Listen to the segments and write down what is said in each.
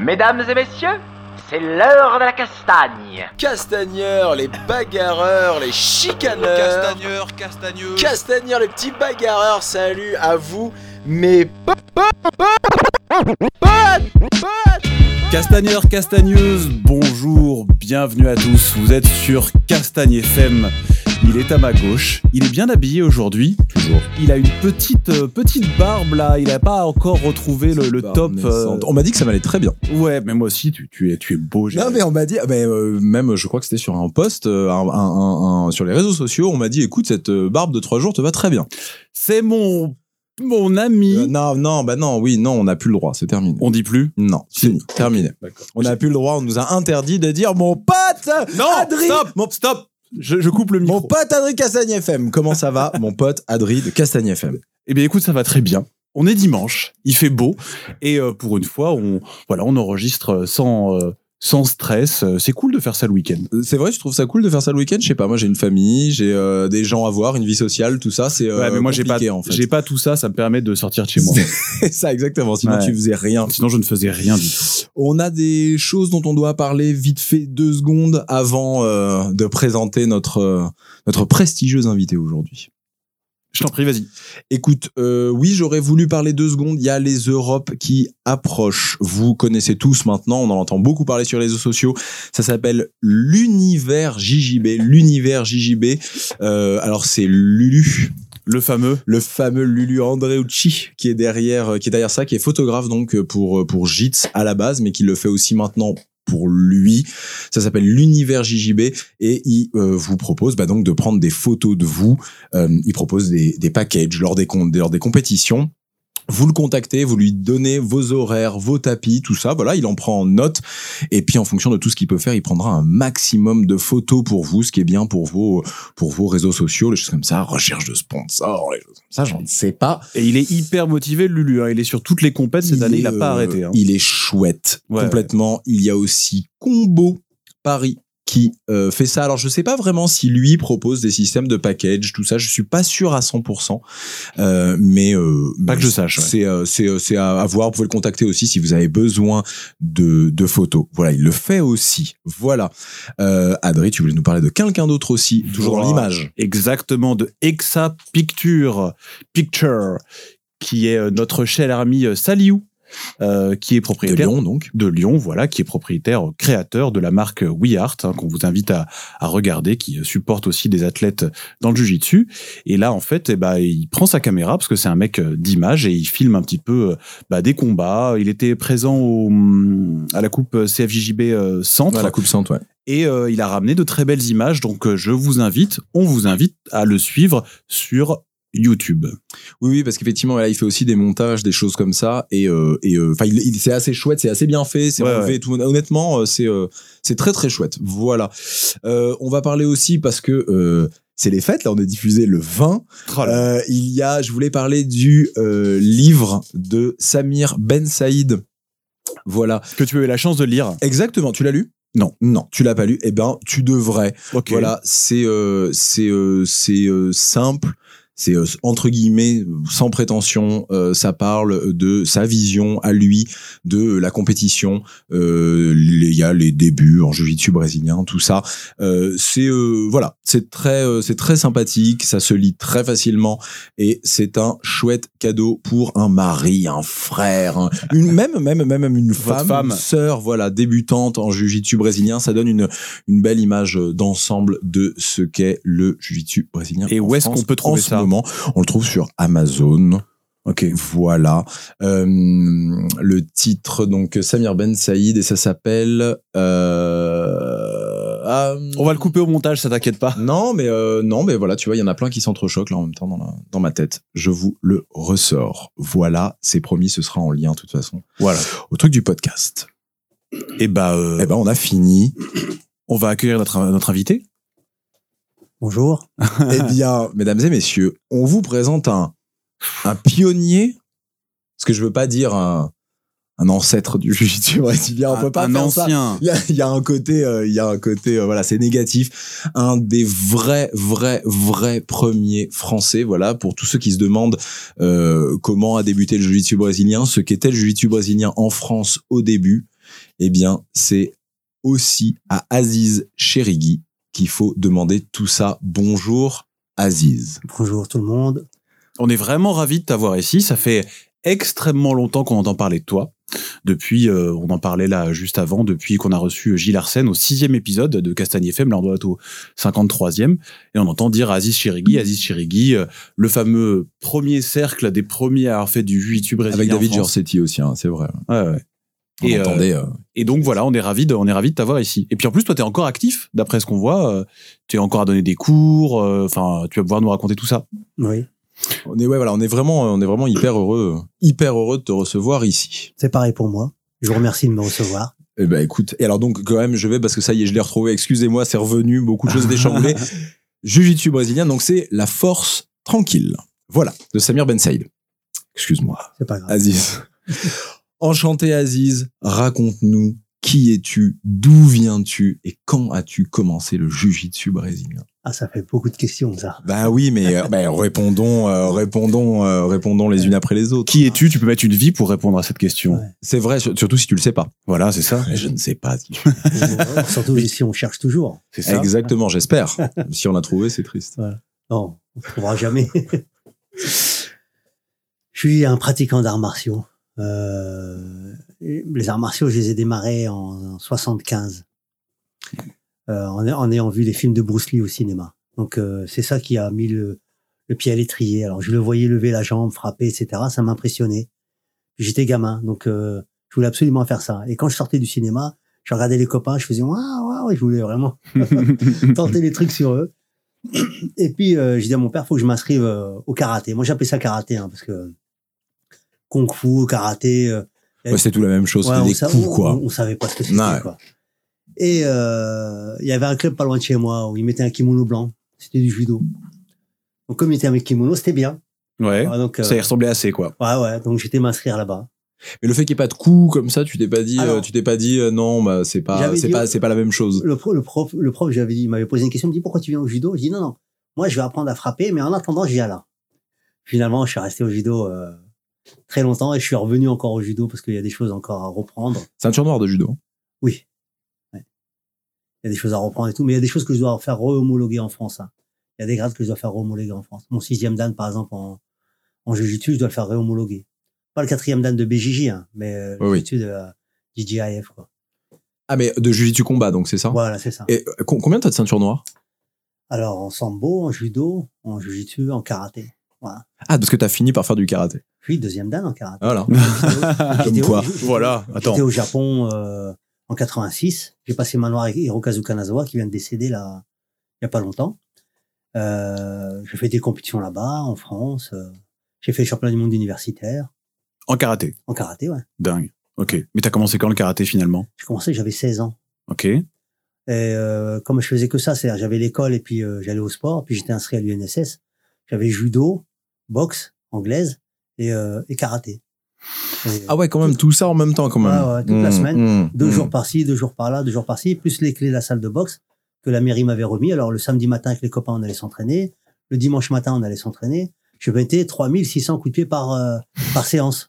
Mesdames et messieurs, c'est l'heure de la castagne. Castagneurs, les bagarreurs, les chicaneurs. Castagneur, castagneux. Castagneurs, les petits bagarreurs, salut à vous, mes potes. Castagneurs, castagneuses, bonjour, bienvenue à tous. Vous êtes sur Castagne FM. Il est à ma gauche. Il est bien habillé aujourd'hui. Toujours. Il a une petite euh, petite barbe là. Il n'a pas encore retrouvé le, le top. euh, On m'a dit que ça m'allait très bien. Ouais, mais moi aussi, tu, tu es tu es beau. j'ai- Non mais on m'a dit, mais euh, même je crois que c'était sur un post, euh, un, un- un- un- sur les réseaux sociaux, on m'a dit, écoute, cette euh, barbe de trois jours te va très bien. C'est mon mon ami. Euh, non, non, bah non, oui, non, on n'a plus le droit, c'est terminé. On dit plus? Non, fini, terminé. D'accord. On n'a plus le droit, on nous a interdit de dire mon pote Non, stop, mon, stop. Je, je coupe le micro. mon pote Adri Castagne FM. Comment ça va, mon pote Adri de Castagne FM Eh bien, écoute, ça va très bien. On est dimanche, il fait beau, et euh, pour une fois, on voilà, on enregistre sans euh, sans stress. Euh, C'est cool de faire ça le week-end. Euh, C'est vrai, je trouve ça cool de faire ça le week-end. Je sais pas, moi j'ai une famille, j'ai euh, des gens à voir, une vie sociale, tout ça, c'est euh, ouais, mais moi j'ai pas en fait. j'ai pas tout ça. Ça me permet de sortir de chez moi. C'est ça exactement. Sinon Ouais. tu faisais rien. Sinon, je ne faisais rien du tout. On a des choses dont on doit parler vite fait deux secondes avant euh, de présenter notre euh, notre prestigieuse invité aujourd'hui. Je t'en prie, vas-y. Écoute, euh, oui, j'aurais voulu parler deux secondes. Il y a les Europes qui approchent. Vous connaissez tous maintenant, on en entend beaucoup parler sur les réseaux sociaux. Ça s'appelle l'univers JJB. L'univers JJB. Euh, alors c'est Lulu, Le fameux. le fameux Lulu Andreucci qui est derrière, qui est derrière ça, qui est photographe donc pour pour JITS à la base, mais qui le fait aussi maintenant pour lui. Ça s'appelle l'univers JJB et il euh, vous propose bah, donc de prendre des photos de vous. Euh, il propose des, des packages lors des, lors des compétitions. Vous le contactez, vous lui donnez vos horaires, vos tapis, tout ça. Voilà, il en prend en note. Et puis, en fonction de tout ce qu'il peut faire, il prendra un maximum de photos pour vous, ce qui est bien pour vos, pour vos réseaux sociaux, les choses comme ça, recherche de sponsors, les choses comme ça, j'en sais pas. Et il est hyper motivé, Lulu. hein. Il est sur toutes les compètes cette année. Il n'a est, pas euh, arrêté. hein. Il est chouette, Ouais, complètement. Il y a aussi Combo Paris qui euh, fait ça. Alors je sais pas vraiment si lui propose des systèmes de package, tout ça. Je suis pas sûr à 100%, euh, mais euh, Pas que je sache, ouais. C'est c'est c'est à, à voir. Vous pouvez le contacter aussi si vous avez besoin de de photos. Voilà, il le fait aussi. Voilà. Adri, tu voulais nous parler de quelqu'un d'autre aussi, toujours dans l'image. Exactement, de Exa Picture, Picture, qui est notre cher ami Saliou, euh, qui est De propriétaire Lyon donc. de Lyon, voilà, qui est propriétaire, créateur de la marque WeArt, hein, qu'on vous invite à, à regarder, qui euh, supporte aussi des athlètes dans le jujitsu. Et là, en fait, eh ben, il prend sa caméra parce que c'est un mec euh, d'image et il filme un petit peu bah, des combats. Il était présent au, hum, à la coupe CFJJB Centre Ouais, la coupe centre, ouais. et euh, il a ramené de très belles images. Donc, euh, je vous invite, on vous invite à le suivre sur YouTube. Oui, oui, parce qu'effectivement, là, il fait aussi des montages, des choses comme ça, et euh, et euh, enfin, c'est assez chouette, c'est assez bien fait, c'est Ouais, tout. Honnêtement, euh, c'est euh, c'est très très chouette. Voilà. On va parler aussi parce que c'est les fêtes. Là, on est diffusé le 20. Oh là. Euh, il y a, je voulais parler du livre de Samir Ben Saïd. Voilà. que tu as eu la chance de lire. Exactement. Tu l'as lu? Non. Non, tu l'as pas lu. Eh ben, tu devrais. Voilà, c'est c'est c'est simple, c'est euh, entre guillemets sans prétention. euh, ça parle de sa vision à lui de la compétition. Euh, Il y a les débuts en jiu-jitsu brésilien, tout ça. Euh, c'est euh, voilà, c'est très euh, c'est très sympathique. Ça se lit très facilement et c'est un chouette cadeau pour un mari, un frère, un- une même même même même une femme, femme. une sœur, voilà, débutante en jiu-jitsu brésilien. Ça donne une une belle image d'ensemble de ce qu'est le jiu-jitsu brésilien. Et où est-ce qu'on peut trouver ça? Moment On le trouve sur Amazon. Ok. Voilà. Euh, le titre, donc, Samir Ben Saïd, et ça s'appelle... Euh, ah, On va le couper au montage, ça t'inquiète pas. Non, mais euh, non, mais voilà, tu vois, il y en a plein qui s'entrechoquent là en même temps dans, la- dans ma tête. Je vous le ressors. Voilà, c'est promis, ce sera en lien de toute façon. Voilà. Au truc du podcast. Et bah, euh, Eh ben, on a fini. on va accueillir notre, notre invité. Bonjour. eh bien, mesdames et messieurs, on vous présente un, un pionnier, parce que je veux pas dire un, un ancêtre du jiu-jitsu brésilien. On peut pas un faire ça. ancien. Il y a, il y a un côté, euh, il y a un côté, euh, voilà, c'est négatif. Un des vrais, vrais, vrais premiers français, voilà, pour tous ceux qui se demandent euh, comment a débuté le jiu-jitsu brésilien, ce qu'était le jiu-jitsu brésilien en France au début, eh bien, c'est aussi à Aziz Cherigui qu'il faut demander tout ça. Bonjour, Aziz. Bonjour tout le monde. On est vraiment ravis de t'avoir ici. Ça fait extrêmement longtemps qu'on entend parler de toi. Depuis, euh, on en parlait là juste avant, depuis qu'on a reçu Gilles Arsène au sixième épisode de Castagne FM, là on doit être au 53e, et on entend dire Aziz Chirigui, Aziz Chirigui, euh, le fameux premier cercle des premiers à avoir fait du jiu-jitsu brésilien. Avec David. Giorsetti aussi, hein, c'est vrai. Ouais, ouais. Et, euh, entendait, euh, Et donc voilà, on est ravis de, on est ravis de t'avoir ici. Et puis en plus, toi, t'es encore actif, d'après ce qu'on voit. euh, tu es encore à donner des cours. euh, Enfin, tu vas pouvoir nous raconter tout ça. Oui, on est, ouais, voilà, on est vraiment, on est vraiment hyper heureux, hyper heureux de te recevoir ici. c'est pareil pour moi. Je vous remercie de me recevoir. Eh ben écoute, et alors donc quand même je vais parce que ça y est, je l'ai retrouvé. Excusez-moi, c'est revenu, beaucoup de choses déchamboulées. Jiu-jitsu brésilien, donc c'est la force tranquille. Voilà, de Samir Ben Saïd. Excuse-moi, C'est pas grave. Aziz. Enchanté Aziz, raconte-nous qui es-tu, d'où viens-tu? Et quand as-tu commencé le jiu-jitsu brésilien? Ah, ça fait beaucoup de questions, ça. Bah oui, mais euh, bah, répondons, euh, répondons, euh, répondons les unes après les autres. Qui es-tu? Tu peux mettre une vie pour répondre à cette question. Ouais. C'est vrai, sur- surtout si tu le sais pas. Voilà, c'est ça. Je ne sais pas. Surtout si on cherche toujours. C'est ça. Exactement, j'espère. si on a trouvé, c'est triste. Non, on ne trouvera jamais. je suis un pratiquant d'arts martiaux. Euh, les arts martiaux, je les ai démarrés en, en 75. Euh, en, en ayant vu les films de Bruce Lee au cinéma. Donc euh, c'est ça qui a mis le, le pied à l'étrier. Alors je le voyais lever la jambe, frapper, etc. Ça m'impressionnait. J'étais gamin, donc euh, je voulais absolument faire ça. Et quand je sortais du cinéma, je regardais les copains, je faisais waouh, waouh, je voulais vraiment tenter les trucs sur eux. Et puis euh, j'ai dit à mon père, faut que je m'inscrive euh, au karaté. Moi j'appelais ça karaté hein, parce que kung fu, karaté. euh, Ouais, c'est tout la même chose, Ouais, des coups, quoi. On, on savait pas ce que c'était, Ouais. quoi. Et euh, il y avait un club pas loin de chez moi où ils mettaient un kimono blanc. C'était du judo. Donc comme il était avec kimono, c'était bien. Ouais. Donc, euh, Ça y ressemblait assez, quoi. ouais, ouais. Donc j'étais m'inscrire là-bas. Mais le fait qu'il n'y ait pas de coups comme ça, tu t'es pas dit, Alors, euh, tu t'es pas dit, euh, non, bah, c'est pas, c'est pas, c'est pas la même chose. Le, pro, le prof, le prof, j'avais dit, il m'avait posé une question, il me dit pourquoi tu viens au judo? Je dis non, non. Moi, je vais apprendre à frapper, mais en attendant, je viens là. Finalement, je suis resté au judo très longtemps et je suis revenu encore au judo parce qu'il y a des choses encore à reprendre. Ceinture noire de judo. Oui. Ouais. Il y a des choses à reprendre et tout, mais il y a des choses que je dois faire re-homologuer en France. hein. Il y a des grades que je dois faire re-homologuer en France. Mon sixième dan, par exemple, en, en je dois le faire re-homologuer. Pas le quatrième dan de BJJ, hein, mais euh, Oui, de DJIF. Quoi. Ah, mais de jiu-jitsu combat, donc c'est ça? Voilà, c'est ça. Et euh, com- combien t'as de ceinture noire? Alors, en sambo, en judo, en jiu-jitsu, en karaté. Voilà. Ah, parce que t'as fini par faire du karaté. Puis, deuxième dan en karaté. Voilà. J'étais Comme au- Voilà, attends. J'étais au Japon euh, en 86. J'ai passé ma noire avec Hirokazu Kanazawa qui vient de décéder là il y a pas longtemps. Euh, j'ai fait des compétitions là-bas en France. euh, j'ai fait le championnat du monde universitaire En karaté. en karaté. Ouais. Dingue. Ok. Mais t'as commencé quand le karaté finalement? J'ai commencé, j'avais 16 ans. Ok. Et euh, comme je faisais que ça, c'est-à-dire j'avais l'école et puis euh, j'allais au sport, puis j'étais inscrit à l'UNSS. J'avais judo, boxe anglaise et, euh, et karaté. Et, Ah ouais, quand même, tout ça en même temps, quand même. Ouais, ouais, toute la Mmh, semaine. mmh, deux mmh. jours par-ci, deux jours par-là, deux jours par-ci, plus les clés de la salle de boxe que la mairie m'avait remis. Alors le samedi matin avec les copains, on allait s'entraîner. Le dimanche matin, on allait s'entraîner. Je mettais 3600 coups de pied par, euh, par séance.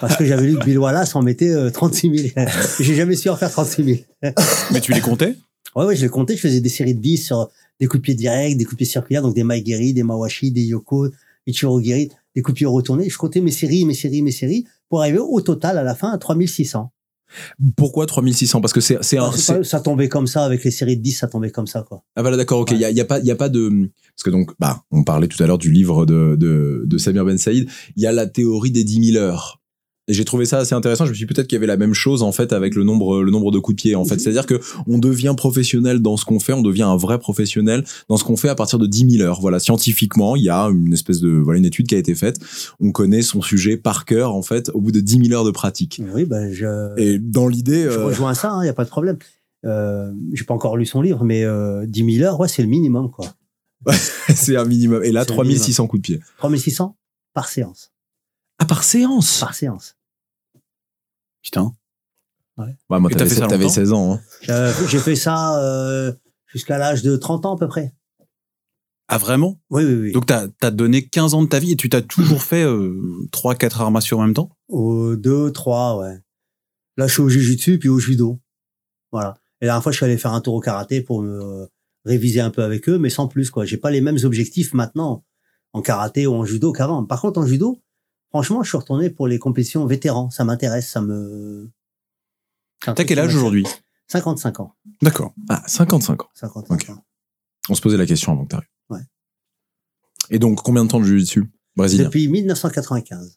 Parce que j'avais lu que Bill Wallace en mettait euh, 36 000. J'ai jamais su en faire 36 000. Mais tu les comptais? Ouais, ouais, je les comptais. Je faisais des séries de 10 sur des coups de pied directs, des coups de pied circulaires, donc des Maigiri, des Mawashi, des Yoko, Ichiro Giri, des coups de pied retournés. Je comptais mes séries, mes séries, mes séries pour arriver au total à la fin à 3600. Pourquoi 3600? Parce que c'est, c'est un, Ah, ça tombait comme ça avec les séries de 10, ça tombait comme ça quoi. Ah voilà d'accord ok il Ouais. y a, y a pas y a pas de parce que donc bah on parlait tout à l'heure du livre de de, de Samir Ben Saïd il y a la théorie des 10 000 heures et j'ai trouvé ça assez intéressant je me suis dit peut-être qu'il y avait la même chose en fait avec le nombre le nombre de coups de pied en fait Mhm. c'est à dire que on devient professionnel dans ce qu'on fait on devient un vrai professionnel dans ce qu'on fait à partir de 10 000 heures voilà scientifiquement il y a une espèce de voilà une étude qui a été faite on connaît son sujet par cœur en fait au bout de 10 000 heures de pratique Oui, ben je, et dans l'idée je euh, rejoins ça, il n'y a pas de problème. Euh, j'ai pas encore lu son livre, mais euh, 10 000 heures, ouais, c'est le minimum quoi. c'est un minimum et là C'est un 3600 coups de pied 3600 par séance. ah par séance? Par séance. Putain. Ouais, moi, Et t'as t'avais fait longtemps 16 ans. hein. Euh, J'ai fait ça euh, jusqu'à l'âge de 30 ans à peu près. Ah, vraiment? Oui, oui, oui. Donc, t'as as donné 15 ans de ta vie et tu t'as toujours fait euh, 3-4 arts martiaux en même temps? Au 2, 3, ouais. Là, je suis au jujitsu puis au judo. Voilà. Et la dernière fois, je suis allé faire un tour au karaté pour me euh, réviser un peu avec eux, mais sans plus, quoi. J'ai pas les mêmes objectifs maintenant en karaté ou en judo qu'avant. Par contre, en judo, franchement, je suis retourné pour les compétitions vétérans. Ça m'intéresse, ça me... T'as quel âge aujourd'hui 55 ans. D'accord. Ah, 55 ans. 55 Ok. ans. On se posait la question avant que t'arrives. Ouais. Et donc, combien de temps de jiu-jitsu brésilien Depuis 1995.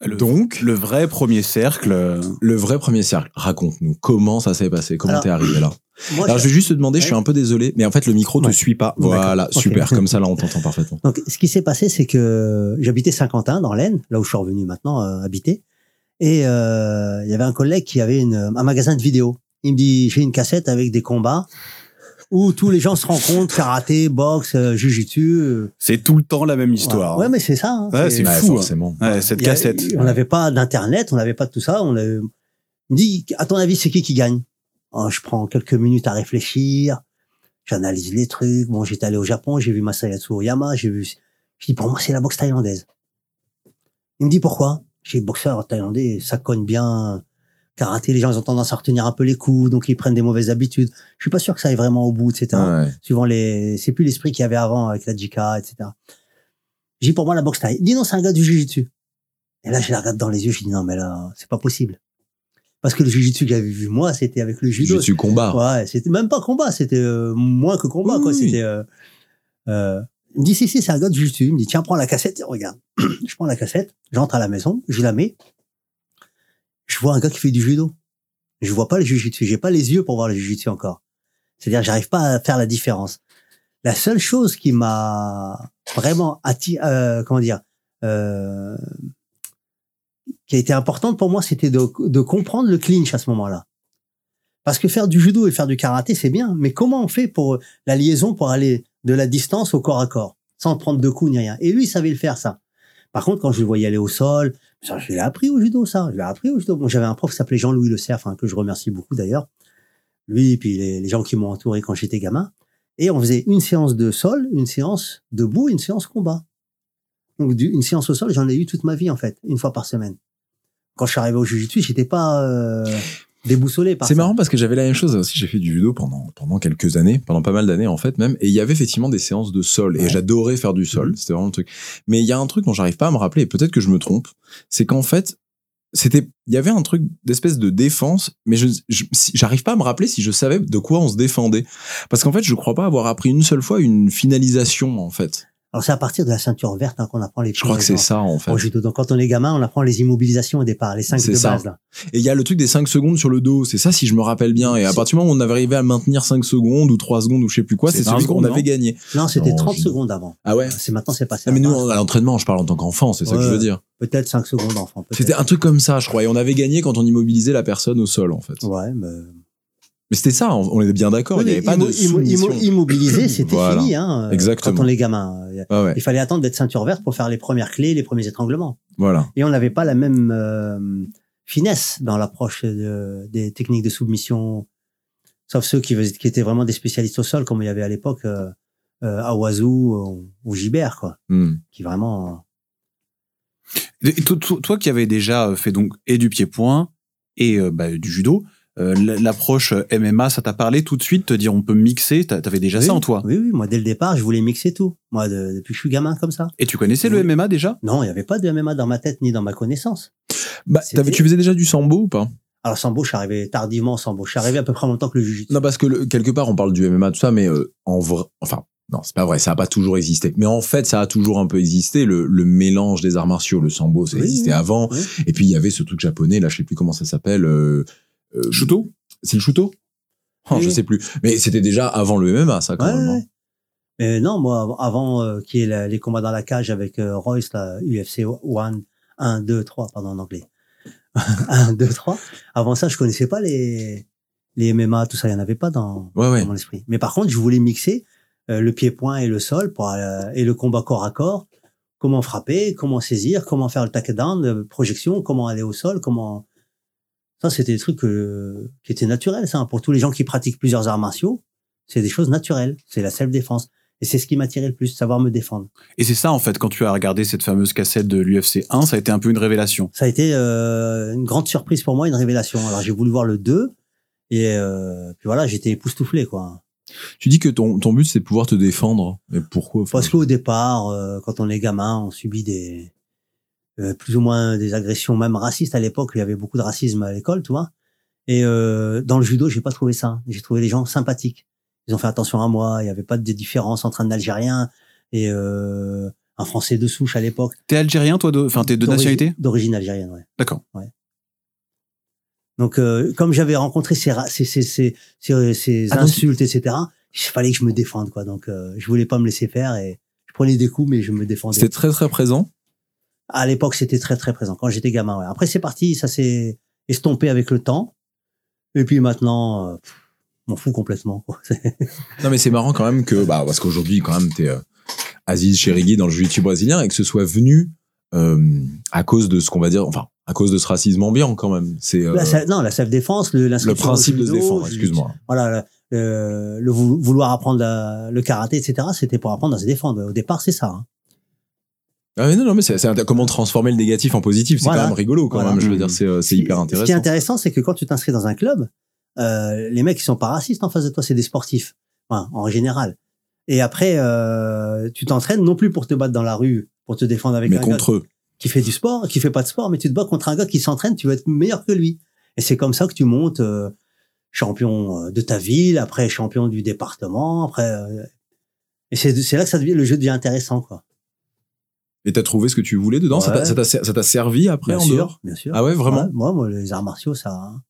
Le, Donc, le vrai premier cercle. euh, le vrai premier cercle, raconte-nous comment ça s'est passé, comment t'es arrivé là? Moi, Alors, je vais juste te demander, je suis un peu désolé, mais en fait, le micro te Ouais. suit pas. Voilà, super, comme ça là, on t'entend parfaitement. Donc, ce qui s'est passé, c'est que j'habitais Saint-Quentin, dans l'Aisne, là où je suis revenu maintenant euh, habiter. Et euh, il y avait un collègue qui avait une, un magasin de vidéos. Il me dit, j'ai une cassette avec des combats où tous les gens se rencontrent, karaté, boxe, euh, jujitsu. euh, C'est tout le temps la même histoire. Ouais, mais c'est ça. hein. Ouais, c'est fou, hein. forcément. Ouais, cette a- cassette. On n'avait pas d'internet, on n'avait pas de tout ça. On avait- Il me dit, à ton avis, c'est qui qui gagne? Je prends quelques minutes à réfléchir. J'analyse les trucs. Bon, j'étais allé au Japon, j'ai vu Masayatsu Oyama, j'ai vu. Je dis, pour moi, c'est la boxe thaïlandaise. Il me dit pourquoi? J'ai boxeur thaïlandais, ça cogne bien. Karaté, les gens ils ont tendance à retenir un peu les coups, donc ils prennent des mauvaises habitudes. Je suis pas sûr que ça aille vraiment au bout, etc Ouais. suivant les, c'est plus l'esprit qu'il y avait avant avec la Jika, etc. J'ai pour moi la boxe thaï. Dit non, c'est un gars du Jiu-Jitsu. Et là, je la regarde dans les yeux, je dis non, mais là, c'est pas possible. Parce que le Jiu-Jitsu que j'avais vu moi, c'était avec le judo. Jiu-jitsu combat. Ouais, c'était même pas combat, c'était euh, moins que combat, Oui, quoi. oui. C'était. Euh, euh, il me dit si si, c'est un gars de Jiu-Jitsu. Il me dit tiens, prends la cassette, et regarde. je prends la cassette, j'entre à la maison, je la mets. Je vois un gars qui fait du judo. Je vois pas le Jiu-Jitsu. J'ai pas les yeux pour voir le Jiu-Jitsu encore. C'est-à-dire, j'arrive pas à faire la différence. La seule chose qui m'a vraiment attiré, euh, comment dire, euh, qui a été importante pour moi, c'était de, de comprendre le clinch à ce moment-là. Parce que faire du judo et faire du karaté, c'est bien, mais comment on fait pour la liaison pour aller de la distance au corps à corps, sans prendre de coups ni rien? Et lui, il savait le faire, ça. Par contre, quand je le voyais aller au sol, ça, je l'ai appris au judo, ça. Je l'ai appris au judo. Bon, j'avais un prof qui s'appelait Jean-Louis Le Cerf, hein, que je remercie beaucoup d'ailleurs. Lui, et puis les, les gens qui m'ont entouré quand j'étais gamin. Et on faisait une séance de sol, une séance debout, une séance combat. Donc, une séance au sol, j'en ai eu toute ma vie, en fait, une fois par semaine. Quand je suis arrivé au Jiu-Jitsu, j'étais pas euh, déboussolé par C'est marrant parce que j'avais la même chose aussi. J'ai fait du judo pendant pendant quelques années, pendant pas mal d'années en fait même. Et il y avait effectivement des séances de sol. Et j'adorais faire du sol. Mhm. C'était vraiment le truc. Mais il y a un truc dont j'arrive pas à me rappeler. Et peut-être que je me trompe. C'est qu'en fait, c'était, il y avait un truc d'espèce de défense. Mais je, j'arrive pas à me rappeler si je savais de quoi on se défendait. Parce qu'en fait, je crois pas avoir appris une seule fois une finalisation en fait. Alors, c'est à partir de la ceinture verte hein, qu'on apprend les Je crois que c'est ça en fait. Au judo. Donc, quand on est gamin, on apprend les immobilisations au départ, les cinq C'est de ça. base, là. Et il y a le truc des 5 secondes sur le dos, c'est ça si je me rappelle bien. Et à partir du moment où on avait arrivé à maintenir 5 secondes ou 3 secondes ou je sais plus quoi, C'est c'est 20 celui qu'on avait gagné. Non, c'était Non, 30 judo. secondes avant. Ah ouais C'est maintenant, c'est passé. Ah, mais nous, 20. à l'entraînement, je parle en tant qu'enfant, c'est ça que je veux dire. Peut-être 5 secondes enfant. C'était un truc comme ça, je crois. Et on avait gagné quand on immobilisait la personne au sol, en fait. Ouais, mais. Mais c'était ça, on était bien d'accord. il n'y avait pas de soumission. immo- immobilisé, c'était Voilà. fini, hein. euh, Exactement. Quand on est gamin. Il Ah ouais, il fallait attendre d'être ceinture verte pour faire les premières clés, les premiers étranglements. voilà. Et on n'avait pas la même euh, finesse dans l'approche de- des techniques de soumission, sauf ceux qui, étaient vraiment des spécialistes au sol, comme il y avait à l'époque euh, euh, à Oiseau ou, ou Gibert, quoi, Hmm. qui vraiment. Et toi, toi- toi qui avais déjà fait donc et du pied-point et euh, bah, du judo, euh, l'approche euh, MMA, ça t'a parlé tout de suite, te dire on peut mixer, t'a- t'avais déjà oui, ça en toi? Oui, oui, moi dès le départ, je voulais mixer tout. Moi, de- depuis que je suis gamin comme ça. Et tu connaissais le. MMA déjà? Non, il n'y avait pas de MMA dans ma tête ni dans ma connaissance. Bah, tu faisais déjà du sambo ou pas? Alors Sambo, je suis arrivé tardivement Sambo. Je suis arrivé à peu près en même temps que le Jiu-Jitsu. Non, parce que le- quelque part, on parle du MMA, tout ça, mais euh, en vrai, enfin, non, c'est pas vrai, ça a pas toujours existé. Mais en fait, ça a toujours un peu existé, le, le mélange des arts martiaux. Le sambo, ça Oui, existait oui. avant. Oui. Et puis, il y avait ce truc japonais, là, je sais plus comment ça s'appelle. Euh, euh, Shuto C'est le shuto Oh, Je sais plus. Mais c'était déjà avant le MMA, ça, quand Ouais, même. hein. ouais. Mais non, moi, av- avant euh, qu'il y ait la- les combats dans la cage avec euh, Royce, là, UFC 1, 1, 2, 3, pardon, en anglais. 1, 2, 3. Avant ça, je connaissais pas les, les MMA, tout ça, il y en avait pas dans, Ouais, ouais. dans mon esprit. Mais par contre, je voulais mixer euh, le pied-point et le sol pour, euh, et le combat corps à corps. Comment frapper, comment saisir, comment faire le takedown, euh, projection, comment aller au sol, comment Ça, c'était des trucs euh, qui étaient naturels, ça. Pour tous les gens qui pratiquent plusieurs arts martiaux, c'est des choses naturelles. C'est la self-défense. Et c'est ce qui m'attirait le plus, savoir me défendre. Et c'est ça, en fait, quand tu as regardé cette fameuse cassette de l'UFC 1, ça a été un peu une révélation. Ça a été euh, une grande surprise pour moi, une révélation. Alors, j'ai voulu voir le 2. Et euh, puis voilà, j'étais époustouflé, quoi. Tu dis que ton, ton but, c'est de pouvoir te défendre. Mais pourquoi Parce qu'au départ, euh, quand on est gamin, on subit des euh, plus ou moins des agressions, même racistes à l'époque. Il y avait beaucoup de racisme à l'école, tu vois. Et euh, dans le judo, j'ai pas trouvé ça. J'ai trouvé les gens sympathiques. Ils ont fait attention à moi. Il y avait pas de différence entre un Algérien et euh, un Français de souche à l'époque. T'es algérien, toi, de... enfin, t'es de nationalité? D'origine algérienne, ouais. D'accord. Donc, euh, comme j'avais rencontré ces, ces, ces, ces, ces, donc- insultes, etc., il fallait que je me défende, quoi. Donc, euh, je voulais pas me laisser faire et je prenais des coups, mais je me défendais. C'était très très présent. À l'époque, c'était très très présent quand j'étais gamin. Ouais. Après, c'est parti, ça s'est estompé avec le temps. Et puis maintenant, euh, m'en fous complètement. quoi. Non, mais c'est marrant quand même que, bah, parce qu'aujourd'hui, quand même, t'es euh, Aziz Chérigui dans le jiu-jitsu brésilien et que ce soit venu euh, à cause de ce qu'on va dire, enfin, à cause de ce racisme ambiant quand même. C'est euh, non, la self-défense, le, le principe de se défendre, excuse-moi. Voilà, le, le- le vou- vouloir apprendre la- le karaté, etc., c'était pour apprendre à se défendre. Au départ, c'est ça. hein. Ah, mais non, non, mais c'est comment transformer le négatif en positif. C'est Voilà. quand même rigolo quand Voilà. même. Je veux Mhm. dire, c'est euh, c'est Ce qui- hyper Ce qui est intéressant. intéressant, c'est que quand tu t'inscris dans un club, euh, les mecs, ils sont pas racistes en face de toi, c'est des sportifs, Enfin, en général. Et après, euh, tu t'entraînes non plus pour te battre dans la rue, pour te défendre avec Mais un gars contre eux. qui fait du sport, qui fait pas de sport, mais tu te bats contre un gars qui s'entraîne, tu veux être meilleur que lui. Et c'est comme ça que tu montes euh, champion euh, de ta ville, après champion du département, après. euh, et c'est c'est là que ça devient, le jeu devient intéressant, quoi. Et t'as trouvé ce que tu voulais dedans? Ça t'a- Ouais. Ça t'a ça t'a servi après Bien en sûr, dehors bien sûr. Ah ouais, vraiment? Ouais, moi, moi, les arts martiaux, ça. hein.